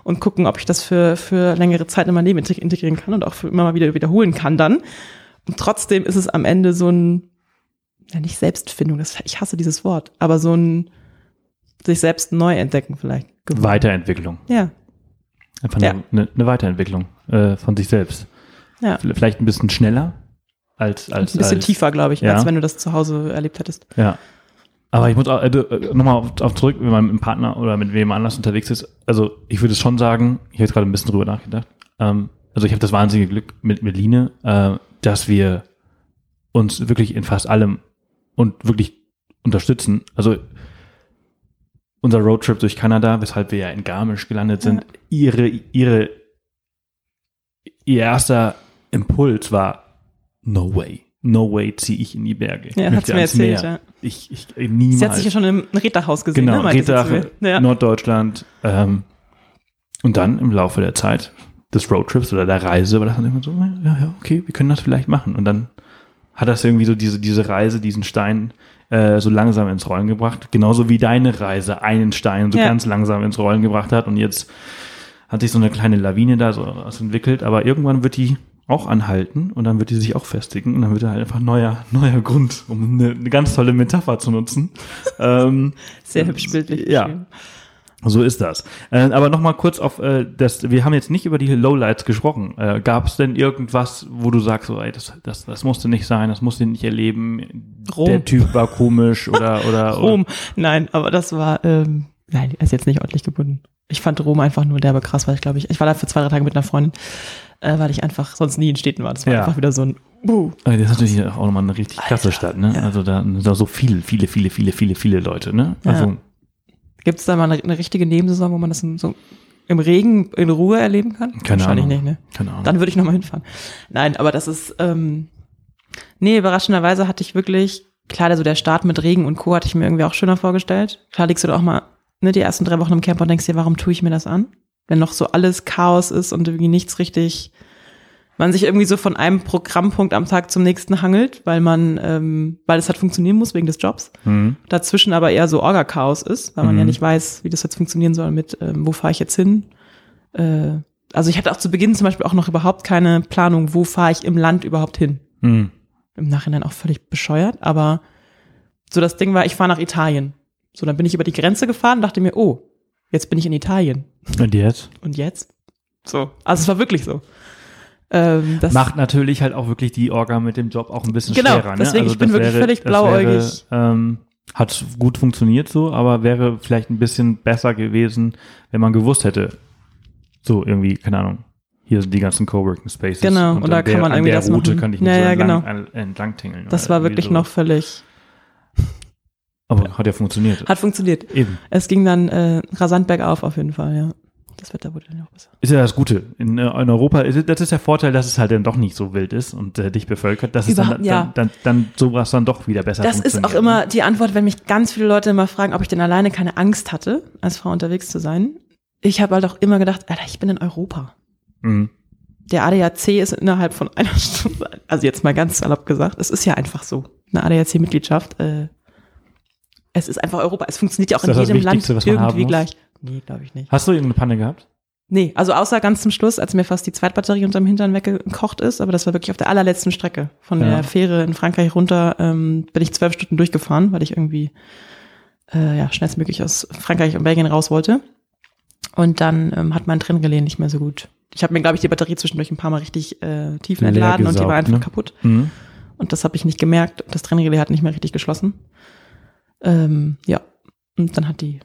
Speaker 3: Und gucken, ob ich das für, für längere Zeit in mein Leben integ- integrieren kann und auch für immer mal wieder wiederholen kann dann. Und trotzdem ist es am Ende so ein, ja nicht Selbstfindung, das, ich hasse dieses Wort, aber so ein sich selbst neu entdecken vielleicht. geworden.
Speaker 1: Weiterentwicklung.
Speaker 3: Ja,
Speaker 1: Einfach
Speaker 3: Ja.
Speaker 1: eine, eine, eine Weiterentwicklung äh, von sich selbst.
Speaker 3: ja.
Speaker 1: Vielleicht ein bisschen schneller als als
Speaker 3: ein bisschen
Speaker 1: als,
Speaker 3: tiefer, glaube ich,
Speaker 1: Ja.
Speaker 3: als wenn du das zu Hause erlebt hättest.
Speaker 1: Ja. Aber ich muss auch, äh, nochmal auf, auf zurück, wenn man mit einem Partner oder mit wem anders unterwegs ist. Also ich würde schon sagen, ich habe jetzt gerade ein bisschen drüber nachgedacht. Ähm, also ich habe das wahnsinnige Glück mit, mit Line, äh, dass wir uns wirklich in fast allem und wirklich unterstützen. Also unser Roadtrip durch Kanada, weshalb wir ja in Garmisch gelandet sind, ihre, ihre, ihr erster Impuls war, no way. No way ziehe ich in die Berge.
Speaker 3: Ja,
Speaker 1: möchte
Speaker 3: mir erzählt,
Speaker 1: Meer.
Speaker 3: ja.
Speaker 1: Ich, ich, niemals.
Speaker 3: Sie hat sich ja schon im Räderhaus gesehen,
Speaker 1: Genau,
Speaker 3: ne? mir. Ja.
Speaker 1: Norddeutschland. Ähm, und dann im Laufe der Zeit des Roadtrips oder der Reise war das dann immer so, ja, ja, okay, wir können das vielleicht machen. Und dann hat das irgendwie so diese, diese Reise, diesen Stein äh, so langsam ins Rollen gebracht. Genauso wie deine Reise einen Stein so
Speaker 3: Ja.
Speaker 1: ganz langsam ins Rollen gebracht hat. Und jetzt hat sich so eine kleine Lawine da so entwickelt. Aber irgendwann wird die auch anhalten und dann wird die sich auch festigen und dann wird da halt einfach neuer, neuer Grund, um eine, eine ganz tolle Metapher zu nutzen. ähm,
Speaker 3: Sehr hübsch bildlich.
Speaker 1: Ja.
Speaker 3: beschrieben.
Speaker 1: so ist das. Äh, aber noch mal kurz auf äh, das. Wir haben jetzt nicht über die Lowlights gesprochen. Äh, Gab es denn irgendwas, wo du sagst, so, ey, das, das, das musste nicht sein, das musste ich nicht erleben.
Speaker 3: Rom.
Speaker 1: Der Typ war komisch oder oder.
Speaker 3: Rom. Nein, aber das war, ähm, nein, er ist jetzt nicht ordentlich gebunden. Ich fand Rom einfach nur derbe krass, weil ich glaube ich, ich war da für zwei, drei Tage mit einer Freundin, äh, weil ich einfach sonst nie in Städten war. Das war
Speaker 1: Ja.
Speaker 3: einfach wieder so ein, uh,
Speaker 1: Oder, das ist natürlich auch nochmal eine richtig klasse
Speaker 3: Alter,
Speaker 1: Stadt, ne?
Speaker 3: ja.
Speaker 1: Also da da so viele, viele, viele, viele, viele, viele Leute, ne?
Speaker 3: Ja.
Speaker 1: Also
Speaker 3: gibt es da mal eine, eine richtige Nebensaison, wo man das so im Regen in Ruhe erleben kann?
Speaker 1: Keine
Speaker 3: Wahrscheinlich
Speaker 1: Ahnung.
Speaker 3: nicht, ne?
Speaker 1: keine Ahnung.
Speaker 3: Dann würde ich nochmal hinfahren. Nein, aber das ist, ähm, nee, überraschenderweise hatte ich wirklich, klar, so der Start mit Regen und Co. hatte ich mir irgendwie auch schöner vorgestellt. Klar liegst du da auch mal, ne, die ersten drei Wochen im Camp und denkst dir, warum tue ich mir das an? Wenn noch so alles Chaos ist und irgendwie nichts richtig, man sich irgendwie so von einem Programmpunkt am Tag zum nächsten hangelt, weil man, ähm, weil es halt funktionieren muss wegen des Jobs.
Speaker 1: Mhm.
Speaker 3: Dazwischen aber eher so Orga-Chaos ist, weil man
Speaker 1: Mhm.
Speaker 3: ja nicht weiß, wie das jetzt funktionieren soll mit, ähm, wo fahre ich jetzt hin. Äh, also ich hatte auch zu Beginn zum Beispiel auch noch überhaupt keine Planung, wo fahre ich im Land überhaupt hin.
Speaker 1: Mhm.
Speaker 3: Im Nachhinein auch völlig bescheuert, aber so das Ding war, ich fahre nach Italien. So, dann bin ich über die Grenze gefahren dachte mir, oh, jetzt bin ich in Italien.
Speaker 1: Und jetzt?
Speaker 3: Und jetzt? So. Also es war wirklich so. Ähm, das
Speaker 1: Macht natürlich halt auch wirklich die Orga mit dem Job auch ein bisschen
Speaker 3: Genau,
Speaker 1: schwerer. Ne?
Speaker 3: deswegen, ich bin wirklich völlig
Speaker 1: das
Speaker 3: blauäugig.
Speaker 1: Wäre, ähm, hat gut funktioniert so, aber wäre vielleicht ein bisschen besser gewesen, wenn man gewusst hätte, so irgendwie, keine Ahnung, hier sind die ganzen Coworking Spaces.
Speaker 3: Genau, und
Speaker 1: an
Speaker 3: da kann
Speaker 1: der,
Speaker 3: man
Speaker 1: an
Speaker 3: irgendwie
Speaker 1: der
Speaker 3: das
Speaker 1: Route
Speaker 3: machen.
Speaker 1: kann ich nicht
Speaker 3: Ja,
Speaker 1: so entlang,
Speaker 3: genau.
Speaker 1: an- entlang tingeln.
Speaker 3: das war wirklich
Speaker 1: so.
Speaker 3: noch völlig,
Speaker 1: Aber hat ja funktioniert.
Speaker 3: hat funktioniert.
Speaker 1: Eben.
Speaker 3: Es ging dann äh, rasant bergauf auf jeden Fall, ja. Das Wetter wurde dann auch besser.
Speaker 1: Ist ja das Gute. In, äh, in Europa, ist, das ist der Vorteil, dass es halt dann doch nicht so wild ist und äh, dich bevölkert, dass es dann,
Speaker 3: Überhaupt- ja.
Speaker 1: dann, dann, dann sowas dann doch wieder besser
Speaker 3: Das ist
Speaker 1: funktioniert.
Speaker 3: auch immer die Antwort, wenn mich ganz viele Leute immer fragen, ob ich denn alleine keine Angst hatte, als Frau unterwegs zu sein. Ich habe halt auch immer gedacht, Alter, ich bin in Europa.
Speaker 1: Mhm.
Speaker 3: Der ADAC ist innerhalb von einer Stunde, also jetzt mal ganz salopp gesagt, es ist ja einfach so. Eine ADAC-Mitgliedschaft, äh, es ist einfach Europa. Es funktioniert ja auch in jedem Land irgendwie gleich. Nee, glaube ich nicht.
Speaker 1: Hast du irgendeine Panne gehabt?
Speaker 3: Nee, also außer ganz zum Schluss, als mir fast die Zweitbatterie unterm Hintern weggekocht ist, aber das war wirklich auf der allerletzten Strecke. Von
Speaker 1: Ja.
Speaker 3: der Fähre in Frankreich runter ähm, bin ich zwölf Stunden durchgefahren, weil ich irgendwie äh, ja, schnellstmöglich aus Frankreich und Belgien raus wollte. Und dann ähm, hat mein Trennrelais nicht mehr so gut. Ich habe mir, glaube ich, die Batterie zwischendurch ein paar Mal richtig äh, tief entladen und die war
Speaker 1: gesaugt,
Speaker 3: einfach
Speaker 1: ne?
Speaker 3: kaputt.
Speaker 1: Mhm.
Speaker 3: Und das habe ich nicht gemerkt. Das Trennrelais hat nicht mehr richtig geschlossen. Ähm, ja, und dann hat die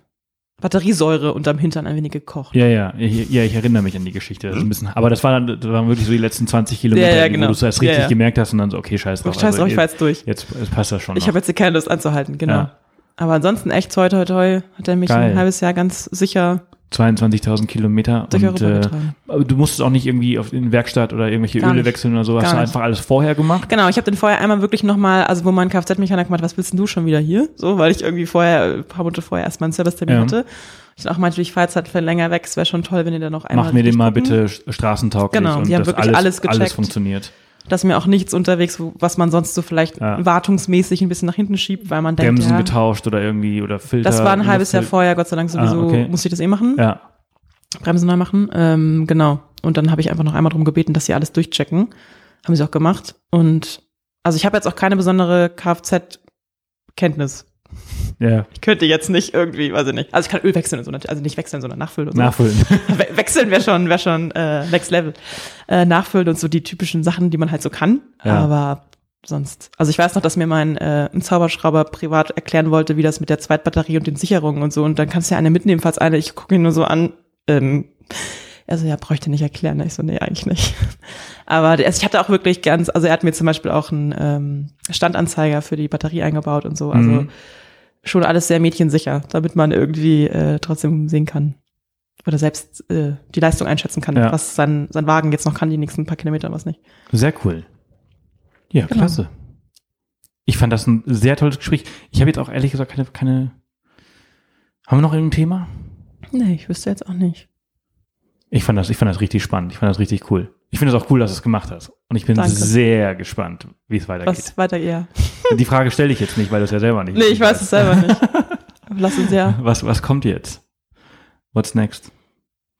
Speaker 3: Batteriesäure unterm Hintern ein wenig gekocht.
Speaker 1: Ja, ja, ich, ja, ich erinnere mich an die Geschichte. Das ein bisschen, aber das, war dann, das waren wirklich so die letzten 20 Kilometer,
Speaker 3: Ja, ja,
Speaker 1: wo
Speaker 3: genau.
Speaker 1: du es richtig
Speaker 3: ja.
Speaker 1: gemerkt hast und dann so, okay, scheiß drauf.
Speaker 3: Scheiß drauf, ich fahr
Speaker 1: jetzt,
Speaker 3: durch.
Speaker 1: jetzt jetzt passt das schon
Speaker 3: Ich habe jetzt keine Lust anzuhalten, genau. Aber ansonsten echt toi toi toi hat er mich
Speaker 1: Geil.
Speaker 3: ein halbes Jahr ganz sicher
Speaker 1: 22.000 Kilometer.
Speaker 3: durch
Speaker 1: und, äh, aber du musstest auch nicht irgendwie auf in Werkstatt oder irgendwelche
Speaker 3: Gar
Speaker 1: Öle
Speaker 3: nicht.
Speaker 1: wechseln oder so. Hast
Speaker 3: Gar
Speaker 1: du
Speaker 3: nicht.
Speaker 1: einfach alles vorher gemacht?
Speaker 3: Genau, ich habe den vorher einmal wirklich nochmal, also wo mein Kfz-Mechaniker gemeint, was willst denn du schon wieder hier? So, weil ich irgendwie vorher, ein paar Monate vorher erstmal einen Servicetermin
Speaker 1: Ja.
Speaker 3: hatte. Ich dann auch meinte, ich fahre jetzt halt für länger weg, es wäre schon toll, wenn ihr da noch einmal
Speaker 1: Mach mir den mal
Speaker 3: durchgucken.
Speaker 1: bitte st- straßentauglich
Speaker 3: Genau,
Speaker 1: und
Speaker 3: die haben wirklich
Speaker 1: alles,
Speaker 3: alles gecheckt.
Speaker 1: alles funktioniert.
Speaker 3: Dass mir auch nichts unterwegs, was man sonst so vielleicht
Speaker 1: Ja.
Speaker 3: wartungsmäßig ein bisschen nach hinten schiebt, weil man denkt,
Speaker 1: Bremsen
Speaker 3: ja,
Speaker 1: getauscht oder irgendwie oder Filter.
Speaker 3: das war ein halbes Jahr vorher, Gott sei Dank sowieso,
Speaker 1: Ah, okay.
Speaker 3: musste ich das eh machen.
Speaker 1: Ja,
Speaker 3: Bremsen neu machen. Ähm, genau. Und dann habe ich einfach noch einmal darum gebeten, dass sie alles durchchecken. Haben sie auch gemacht. Und also ich habe jetzt auch keine besondere Kfz-Kenntnis.
Speaker 1: Ja,
Speaker 3: Ich könnte jetzt nicht irgendwie, weiß ich nicht. Also ich kann Öl wechseln und so, also nicht wechseln, sondern nachfüllen und so.
Speaker 1: nachfüllen.
Speaker 3: We wechseln wäre schon, wäre schon äh, Next Level. Äh, nachfüllen und so die typischen Sachen, die man halt so kann.
Speaker 1: Ja.
Speaker 3: Aber sonst. Also ich weiß noch, dass mir mein äh, ein Zauberschrauber privat erklären wollte, wie das mit der Zweitbatterie und den Sicherungen und so. Und dann kannst du ja eine mitnehmen, falls eine, ich gucke ihn nur so an. Ähm, also ja, bräuchte nicht erklären. Ich so, nee, eigentlich nicht. Aber der, also ich hatte auch wirklich ganz, also er hat mir zum Beispiel auch einen ähm, Standanzeiger für die Batterie eingebaut und so. Also
Speaker 1: Mhm.
Speaker 3: Schon alles sehr mädchensicher, damit man irgendwie äh, trotzdem sehen kann oder selbst äh, die Leistung einschätzen kann,
Speaker 1: Ja.
Speaker 3: was sein, sein Wagen jetzt noch kann, die nächsten paar Kilometer, was nicht.
Speaker 1: Sehr cool. Ja,
Speaker 3: Genau.
Speaker 1: klasse. Ich fand das ein sehr tolles Gespräch. Ich habe jetzt auch ehrlich gesagt keine, keine. Haben wir noch irgendein Thema?
Speaker 3: Nee, ich wüsste jetzt auch nicht.
Speaker 1: Ich fand das, ich fand das richtig spannend. Ich fand das richtig cool. Ich finde es auch cool, dass du es gemacht hast. Und ich bin
Speaker 3: Danke.
Speaker 1: sehr gespannt, wie es weitergeht.
Speaker 3: Was weiter eher?
Speaker 1: Die Frage stelle ich jetzt nicht, weil du es ja selber nicht
Speaker 3: Nee, ich weiß es selber nicht. Lass uns ja.
Speaker 1: Was, was kommt jetzt? What's next?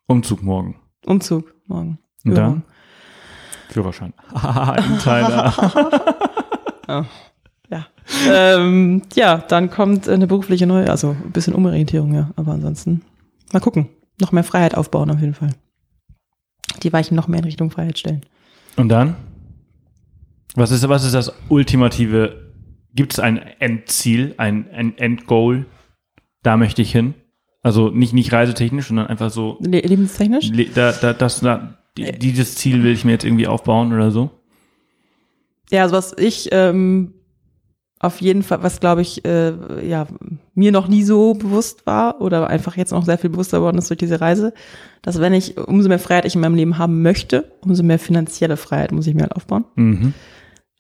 Speaker 1: Umzug morgen.
Speaker 3: Umzug morgen.
Speaker 1: Und
Speaker 3: Übermorgen.
Speaker 1: dann? Führerschein. Haha, Insider.
Speaker 3: Ja. ähm, ja, dann kommt eine berufliche neue, also ein bisschen Umorientierung, ja. Aber ansonsten mal gucken. Noch mehr Freiheit aufbauen auf jeden Fall. Die Weichen noch mehr in Richtung Freiheit stellen.
Speaker 1: Und dann? Was ist, was ist das ultimative? Gibt es ein Endziel, ein, ein Endgoal? Da möchte ich hin. Also nicht, nicht reisetechnisch, sondern einfach so,
Speaker 3: Le lebenstechnisch?
Speaker 1: le- da, da, das, da, die- dieses Ziel will ich mir jetzt irgendwie aufbauen oder so.
Speaker 3: Ja, also was ich ähm, auf jeden Fall, was glaube ich, äh, ja, mir noch nie so bewusst war oder einfach jetzt noch sehr viel bewusster geworden ist durch diese Reise, dass wenn ich umso mehr Freiheit ich in meinem Leben haben möchte, umso mehr finanzielle Freiheit muss ich mir halt aufbauen.
Speaker 1: Mhm.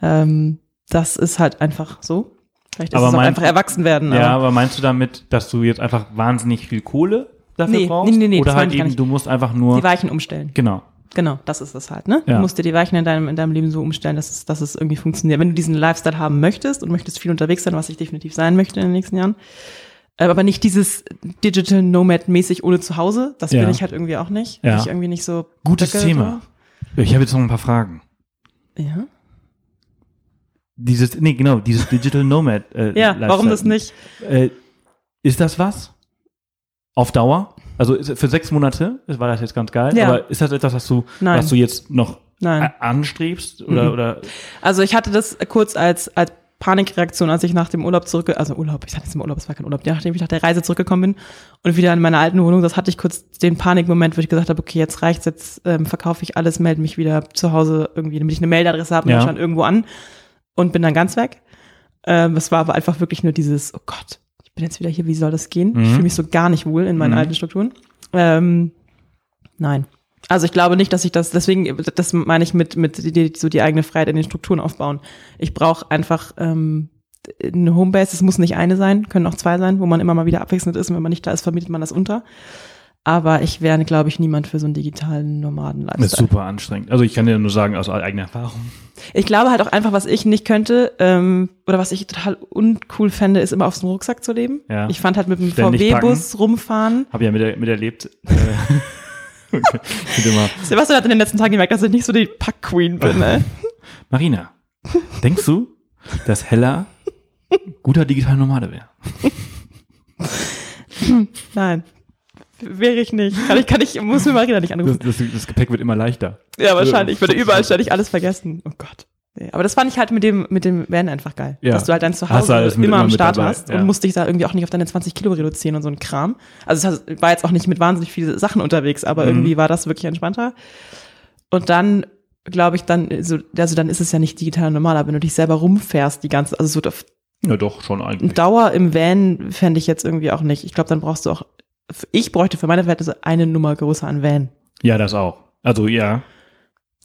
Speaker 3: Ähm, das ist halt einfach so. Vielleicht ist
Speaker 1: Aber
Speaker 3: es
Speaker 1: mein-
Speaker 3: einfach erwachsen werden.
Speaker 1: Ja,
Speaker 3: aber
Speaker 1: aber meinst du damit, dass du jetzt einfach wahnsinnig viel Kohle dafür
Speaker 3: Nee,
Speaker 1: brauchst?
Speaker 3: nee, nee, nee,
Speaker 1: Oder halt eben, du musst einfach nur.
Speaker 3: die Weichen umstellen.
Speaker 1: Genau.
Speaker 3: Genau, das ist es halt, ne?
Speaker 1: Ja.
Speaker 3: Du musst dir die Weichen in deinem, in deinem Leben so umstellen, dass es, dass es irgendwie funktioniert. Wenn du diesen Lifestyle haben möchtest und möchtest viel unterwegs sein, was ich definitiv sein möchte in den nächsten Jahren, äh, aber nicht dieses Digital Nomad-mäßig ohne Zuhause, das
Speaker 1: Ja.
Speaker 3: bin ich halt irgendwie auch nicht.
Speaker 1: Ja.
Speaker 3: Bin Ich irgendwie nicht so.
Speaker 1: Gutes Thema. Ich habe jetzt noch ein paar Fragen.
Speaker 3: Ja.
Speaker 1: Dieses, nee, genau, dieses Digital Nomad. Äh,
Speaker 3: Ja, warum das
Speaker 1: Lifestyle.
Speaker 3: nicht?
Speaker 1: Äh, ist das was? Auf Dauer? Also für sechs Monate war das jetzt ganz geil.
Speaker 3: Ja.
Speaker 1: Aber ist das etwas, was du,
Speaker 3: Nein.
Speaker 1: was du jetzt noch
Speaker 3: Nein.
Speaker 1: anstrebst? Oder,
Speaker 3: Mhm.
Speaker 1: oder
Speaker 3: Also ich hatte das kurz als, als Panikreaktion, als ich nach dem Urlaub zurück, also Urlaub, ich sag jetzt mal Urlaub, es war kein Urlaub, nachdem ich nach der Reise zurückgekommen bin und wieder in meiner alten Wohnung, das hatte ich kurz den Panikmoment, wo ich gesagt habe, okay, jetzt reicht's, jetzt ähm, verkaufe ich alles, melde mich wieder zu Hause irgendwie, damit ich eine Meldadresse habe,
Speaker 1: Ja.
Speaker 3: stand irgendwo an und bin dann ganz weg. Ähm, es war aber einfach wirklich nur dieses, oh Gott, bin jetzt wieder hier, wie soll das gehen? Ich
Speaker 1: Mhm.
Speaker 3: fühle mich so gar nicht wohl in meinen
Speaker 1: Mhm.
Speaker 3: alten Strukturen. Ähm, nein. Also ich glaube nicht, dass ich das, deswegen, das meine ich mit, mit die, so die eigene Freiheit in den Strukturen aufbauen. Ich brauche einfach ähm, eine Homebase, es muss nicht eine sein, können auch zwei sein, wo man immer mal wieder abwechselnd ist und wenn man nicht da ist, vermietet man das unter. Aber ich wäre, glaube ich, niemand für so einen digitalen
Speaker 1: das ist
Speaker 3: Nomaden-Lifestyle.
Speaker 1: super anstrengend. Also ich kann dir nur sagen, aus eigener Erfahrung.
Speaker 3: Ich glaube halt auch einfach, was ich nicht könnte, ähm, oder was ich total uncool fände, ist immer auf so einem Rucksack zu leben.
Speaker 1: Ja.
Speaker 3: Ich fand halt mit dem VW-Bus rumfahren.
Speaker 1: Habe ja mit miterlebt. Äh,
Speaker 3: Sebastian hat in den letzten Tagen gemerkt, dass ich nicht so die Pack-Queen bin. Ey.
Speaker 1: Marina, denkst du, dass Hella guter digitaler Nomade wäre?
Speaker 3: Nein. Wäre ich nicht. Kann ich, kann ich, muss mir Marina nicht anrufen.
Speaker 1: Das, das, das Gepäck wird immer leichter.
Speaker 3: Ja, wahrscheinlich. Ich würde überall ständig alles vergessen. Oh Gott. Nee, aber das fand ich halt mit dem, mit dem Van einfach geil.
Speaker 1: Ja.
Speaker 3: Dass du halt dein Zuhause
Speaker 1: mit-
Speaker 3: immer
Speaker 1: immer
Speaker 3: am Start
Speaker 1: dabei,
Speaker 3: hast
Speaker 1: ja.
Speaker 3: und musst dich da irgendwie auch nicht auf deine 20 Kilo reduzieren und so ein Kram. Also es war jetzt auch nicht mit wahnsinnig viele Sachen unterwegs, aber
Speaker 1: Mhm.
Speaker 3: irgendwie war das wirklich entspannter. Und dann, glaube ich, dann, so, also dann ist es ja nicht digital normal, aber wenn du dich selber rumfährst, die ganze, also so
Speaker 1: Ja, doch, schon eigentlich.
Speaker 3: Dauer im Van fände ich jetzt irgendwie auch nicht. Ich glaube, dann brauchst du auch, ich bräuchte für meine Verhältnisse eine Nummer größer an Van.
Speaker 1: Ja, das auch. Also, ja.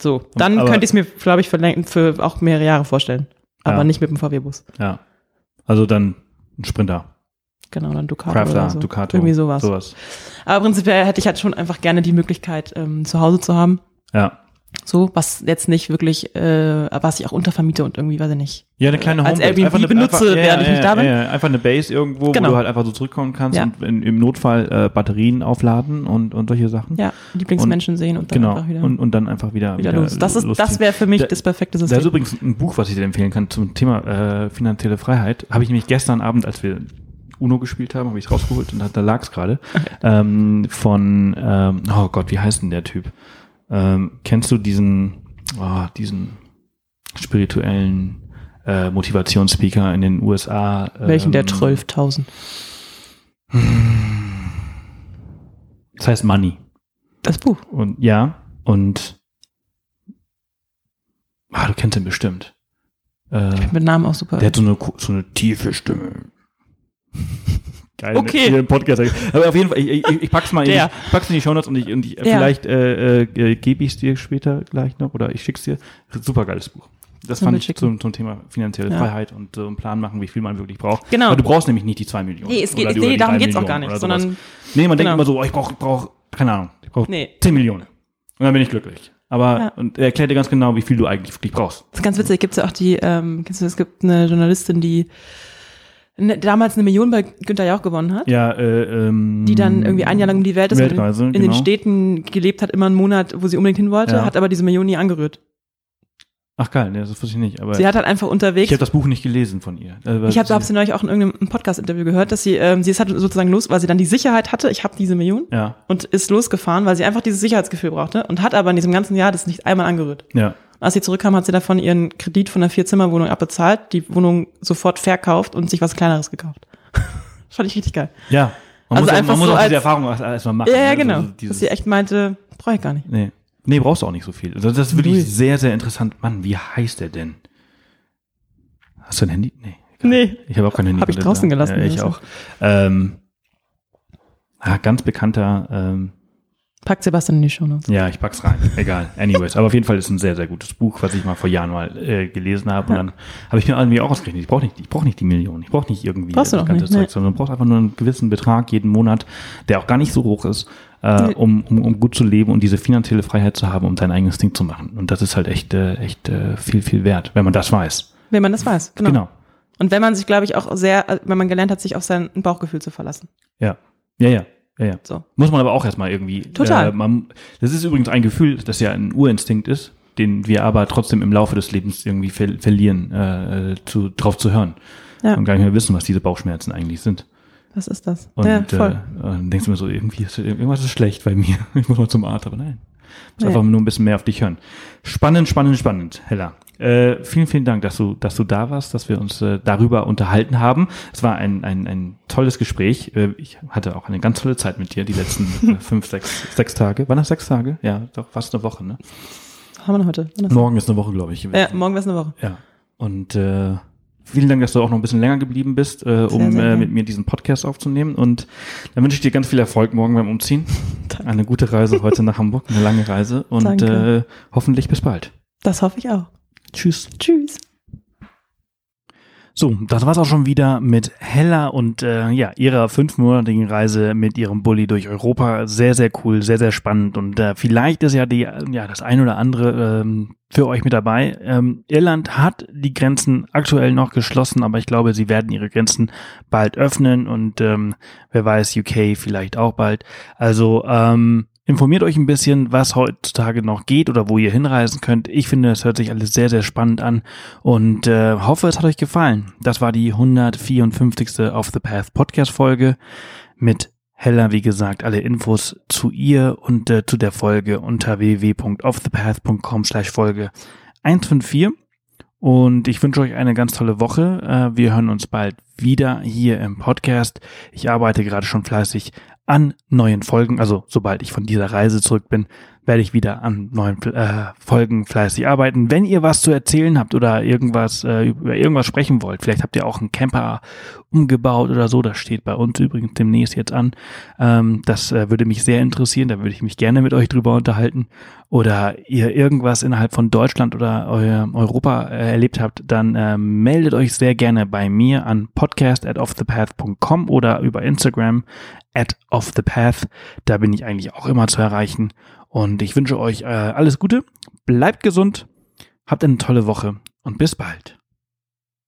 Speaker 3: So, dann
Speaker 1: Aber-
Speaker 3: könnte ich es mir, glaube ich, für, für auch mehrere Jahre vorstellen. Aber
Speaker 1: Ja.
Speaker 3: nicht mit dem VW-Bus.
Speaker 1: Ja. Also dann ein Sprinter.
Speaker 3: Genau, dann Ducato
Speaker 1: Crafter,
Speaker 3: oder so.
Speaker 1: Ducato.
Speaker 3: Irgendwie sowas.
Speaker 1: Sowas.
Speaker 3: Aber prinzipiell hätte ich halt schon einfach gerne die Möglichkeit, ähm, zu Hause zu haben.
Speaker 1: Ja.
Speaker 3: So, was jetzt nicht wirklich, äh, was ich auch untervermiete und irgendwie, weiß ich nicht.
Speaker 1: Ja, eine kleine
Speaker 3: Als
Speaker 1: Homebase.
Speaker 3: Airbnb
Speaker 1: Einfach eine-
Speaker 3: benutze,
Speaker 1: einfach,
Speaker 3: während ich nicht da bin.
Speaker 1: Ja, ja, einfach eine Base irgendwo,
Speaker 3: Genau.
Speaker 1: wo du halt einfach so zurückkommen kannst
Speaker 3: Ja.
Speaker 1: und in, im Notfall äh, Batterien aufladen und, und solche Sachen.
Speaker 3: Ja, Lieblingsmenschen sehen und dann
Speaker 1: genau.
Speaker 3: einfach wieder,
Speaker 1: und, und dann einfach wieder,
Speaker 3: wieder los. Das ist,
Speaker 1: losziehen.
Speaker 3: das wäre für mich
Speaker 1: Da-
Speaker 3: das perfekte
Speaker 1: Da ist
Speaker 3: System.
Speaker 1: übrigens ein Buch, was ich dir empfehlen kann zum Thema äh, finanzielle Freiheit. Habe ich nämlich gestern Abend, als wir Uno gespielt haben, habe ich es rausgeholt und da, da lag es gerade. ähm, von, ähm, oh Gott, wie heißt denn der Typ? Ähm, kennst du diesen, oh, diesen spirituellen äh, Motivationsspeaker in den USA?
Speaker 3: Welchen der
Speaker 1: ähm,
Speaker 3: 12.000?
Speaker 1: Das heißt Money.
Speaker 3: Das Buch.
Speaker 1: Und ja, und ah, du kennst ihn bestimmt. Äh,
Speaker 3: Mit Namen auch super.
Speaker 1: Der hat so eine, so eine tiefe Stimme. Geil,
Speaker 3: Okay.
Speaker 1: ne? Podcast. Aber auf jeden Fall, ich, ich, ich pack's mal in,
Speaker 3: Der.
Speaker 1: ich pack's in die Shownotes und ich, und ich
Speaker 3: Ja.
Speaker 1: vielleicht äh, äh, gebe ich dir später gleich noch oder ich schick's dir. Super geiles Buch. Das fand ich zum, zum Thema finanzielle
Speaker 3: Ja.
Speaker 1: Freiheit und so einen Plan machen, wie viel man wirklich braucht.
Speaker 3: Genau.
Speaker 1: Weil du brauchst nämlich nicht die zwei Millionen.
Speaker 3: Nee, es geht,
Speaker 1: die-
Speaker 3: nee darum
Speaker 1: drei
Speaker 3: geht's auch gar nicht, sondern
Speaker 1: Nee, man denkt
Speaker 3: Genau.
Speaker 1: immer so, oh, ich brauche, brauch, keine Ahnung, ich brauche
Speaker 3: Nee.
Speaker 1: 10 Millionen. Und dann bin ich glücklich. Aber,
Speaker 3: Ja.
Speaker 1: und er erklärt dir ganz genau, wie viel du eigentlich wirklich brauchst.
Speaker 3: Das ist ganz witzig, gibt's ja auch die, ähm, es gibt eine Journalistin, die ne, damals eine Million bei Günther Jauch gewonnen hat,
Speaker 1: Ja, äh, ähm,
Speaker 3: die dann irgendwie ein Jahr lang um die Welt ist
Speaker 1: Weltreise,
Speaker 3: und in, in
Speaker 1: genau.
Speaker 3: den Städten gelebt hat, immer einen Monat, wo sie unbedingt hin wollte,
Speaker 1: Ja.
Speaker 3: hat aber diese Million nie angerührt.
Speaker 1: Ach geil, nee, das wusste ich nicht. Aber
Speaker 3: Sie hat halt einfach unterwegs.
Speaker 1: ich habe das Buch nicht gelesen von ihr. Also,
Speaker 3: Ich habe hab sie neulich auch in irgendeinem Podcast-Interview gehört, dass sie, ähm, sie ist halt sozusagen los, weil sie dann die Sicherheit hatte, ich habe diese Million
Speaker 1: Ja,
Speaker 3: und ist losgefahren, weil sie einfach dieses Sicherheitsgefühl brauchte und hat aber in diesem ganzen Jahr das nicht einmal angerührt.
Speaker 1: ja.
Speaker 3: Als sie zurückkam, hat sie davon ihren Kredit von einer Vierzimmerwohnung abbezahlt, die Wohnung sofort verkauft und sich was Kleineres gekauft. Fand ich richtig geil.
Speaker 1: Ja. Man
Speaker 3: Also
Speaker 1: muss,
Speaker 3: einfach
Speaker 1: man muss
Speaker 3: so
Speaker 1: auch
Speaker 3: als-
Speaker 1: diese Erfahrung erst- erstmal machen.
Speaker 3: Ja, ja,
Speaker 1: ne?
Speaker 3: genau.
Speaker 1: Also
Speaker 3: dass
Speaker 1: dieses,
Speaker 3: sie echt meinte, brauche ich gar nicht.
Speaker 1: nee. nee, brauchst du auch nicht so viel. Also das ist wirklich
Speaker 3: Null.
Speaker 1: sehr, sehr interessant. Mann, wie heißt der denn? Hast du ein Handy? Nee. egal.
Speaker 3: Nee.
Speaker 1: Ich habe auch kein Handy.
Speaker 3: Hab ich draußen
Speaker 1: ja.
Speaker 3: gelassen,
Speaker 1: Ja, ich auch. Ähm, ah, ganz bekannter, ähm,
Speaker 3: Packt Sebastian in die Show Notes.
Speaker 1: Ja, ich pack's rein. Egal. Anyways. Aber auf jeden Fall ist ein sehr, sehr gutes Buch, was ich mal vor Jahren mal äh, gelesen habe. Und
Speaker 3: Ja.
Speaker 1: dann habe ich mir irgendwie auch ausgerechnet, ich brauche nicht, ich brauche nicht die Million. Ich brauche nicht irgendwie
Speaker 3: Brauchst
Speaker 1: das ganze
Speaker 3: nicht,
Speaker 1: Zeug,
Speaker 3: nee.
Speaker 1: sondern du brauchst einfach nur einen gewissen Betrag jeden Monat, der auch gar nicht so hoch ist, äh, um, um, um gut zu leben und diese finanzielle Freiheit zu haben, um dein eigenes Ding zu machen. Und das ist halt echt, äh, echt äh, viel, viel wert, wenn man das weiß.
Speaker 3: Wenn man das weiß. Genau.
Speaker 1: Genau.
Speaker 3: Und wenn man sich, glaube ich, auch sehr, äh, wenn man gelernt hat, sich auf sein Bauchgefühl zu verlassen.
Speaker 1: Ja. Ja, ja. Ja, ja.
Speaker 3: So.
Speaker 1: Muss man aber auch erstmal irgendwie.
Speaker 3: Total.
Speaker 1: Äh, man, das ist übrigens ein Gefühl, das ja ein Urinstinkt ist, den wir aber trotzdem im Laufe des Lebens irgendwie ver verlieren, äh, zu, drauf zu hören.
Speaker 3: Ja.
Speaker 1: Und gar nicht mehr wissen, was diese Bauchschmerzen eigentlich sind.
Speaker 3: Was ist das?
Speaker 1: Und
Speaker 3: ja,
Speaker 1: äh,
Speaker 3: voll.
Speaker 1: dann denkst du mir so, irgendwie ist, irgendwas ist schlecht bei mir. Ich muss mal zum Arzt, aber nein. Muss
Speaker 3: Nee.
Speaker 1: einfach nur ein bisschen mehr auf dich hören. Spannend, spannend, spannend, Hella. Äh, vielen, vielen Dank, dass du, dass du da warst, dass wir uns äh, darüber unterhalten haben. Es war ein, ein, ein tolles Gespräch. Äh, ich hatte auch eine ganz tolle Zeit mit dir, die letzten äh, fünf, sechs, sechs Tage. Waren das sechs Tage? Ja, doch fast eine Woche, ne?
Speaker 3: Haben wir noch heute? Ist
Speaker 1: Morgen ist eine Woche, glaube ich.
Speaker 3: Ja, morgen es eine Woche.
Speaker 1: Ja. Und äh, vielen Dank, dass du auch noch ein bisschen länger geblieben bist, äh, um
Speaker 3: sehr
Speaker 1: äh,
Speaker 3: gern.
Speaker 1: mit mir diesen Podcast aufzunehmen. Und dann wünsche ich dir ganz viel Erfolg morgen beim Umziehen. Eine gute Reise heute nach Hamburg, eine lange Reise. Und
Speaker 3: Danke.
Speaker 1: äh, hoffentlich bis bald.
Speaker 3: Das hoffe ich auch.
Speaker 1: Tschüss.
Speaker 3: Tschüss.
Speaker 2: So, das war's auch schon wieder mit Hella und äh, ja, ihrer fünfmonatigen Reise mit ihrem Bulli durch Europa. Sehr, sehr cool, sehr, sehr spannend und äh, vielleicht ist ja die, ja, das ein oder andere ähm, für euch mit dabei. Ähm, Irland hat die Grenzen aktuell noch geschlossen, aber ich glaube, sie werden ihre Grenzen bald öffnen und ähm, wer weiß, UK vielleicht auch bald. Also ähm,
Speaker 1: informiert euch ein bisschen, was heutzutage noch geht oder wo ihr hinreisen könnt. Ich finde, es hört sich alles sehr, sehr spannend an und äh, hoffe, es hat euch gefallen. Das war die 154. Off the Path Podcast Folge mit Hella, wie gesagt, alle Infos zu ihr und äh, zu der Folge unter www.offthepath.com slash Folge 154. Und ich wünsche euch eine ganz tolle Woche. Äh, wir hören uns bald wieder hier im Podcast. Ich arbeite gerade schon fleißig an neuen Folgen. Also sobald ich von dieser Reise zurück bin, werde ich wieder an neuen äh, Folgen fleißig arbeiten. Wenn ihr was zu erzählen habt oder irgendwas äh, über irgendwas sprechen wollt, vielleicht habt ihr auch einen Camper umgebaut oder so, das steht bei uns übrigens demnächst jetzt an. Ähm, das äh, würde mich sehr interessieren, da würde ich mich gerne mit euch drüber unterhalten. Oder ihr irgendwas innerhalb von Deutschland oder Europa äh, erlebt habt, dann äh, meldet euch sehr gerne bei mir an podcast oder über Instagram at offthepath. Da bin ich eigentlich auch immer zu erreichen. Und ich wünsche euch äh, alles Gute, bleibt gesund, habt eine tolle Woche und bis bald.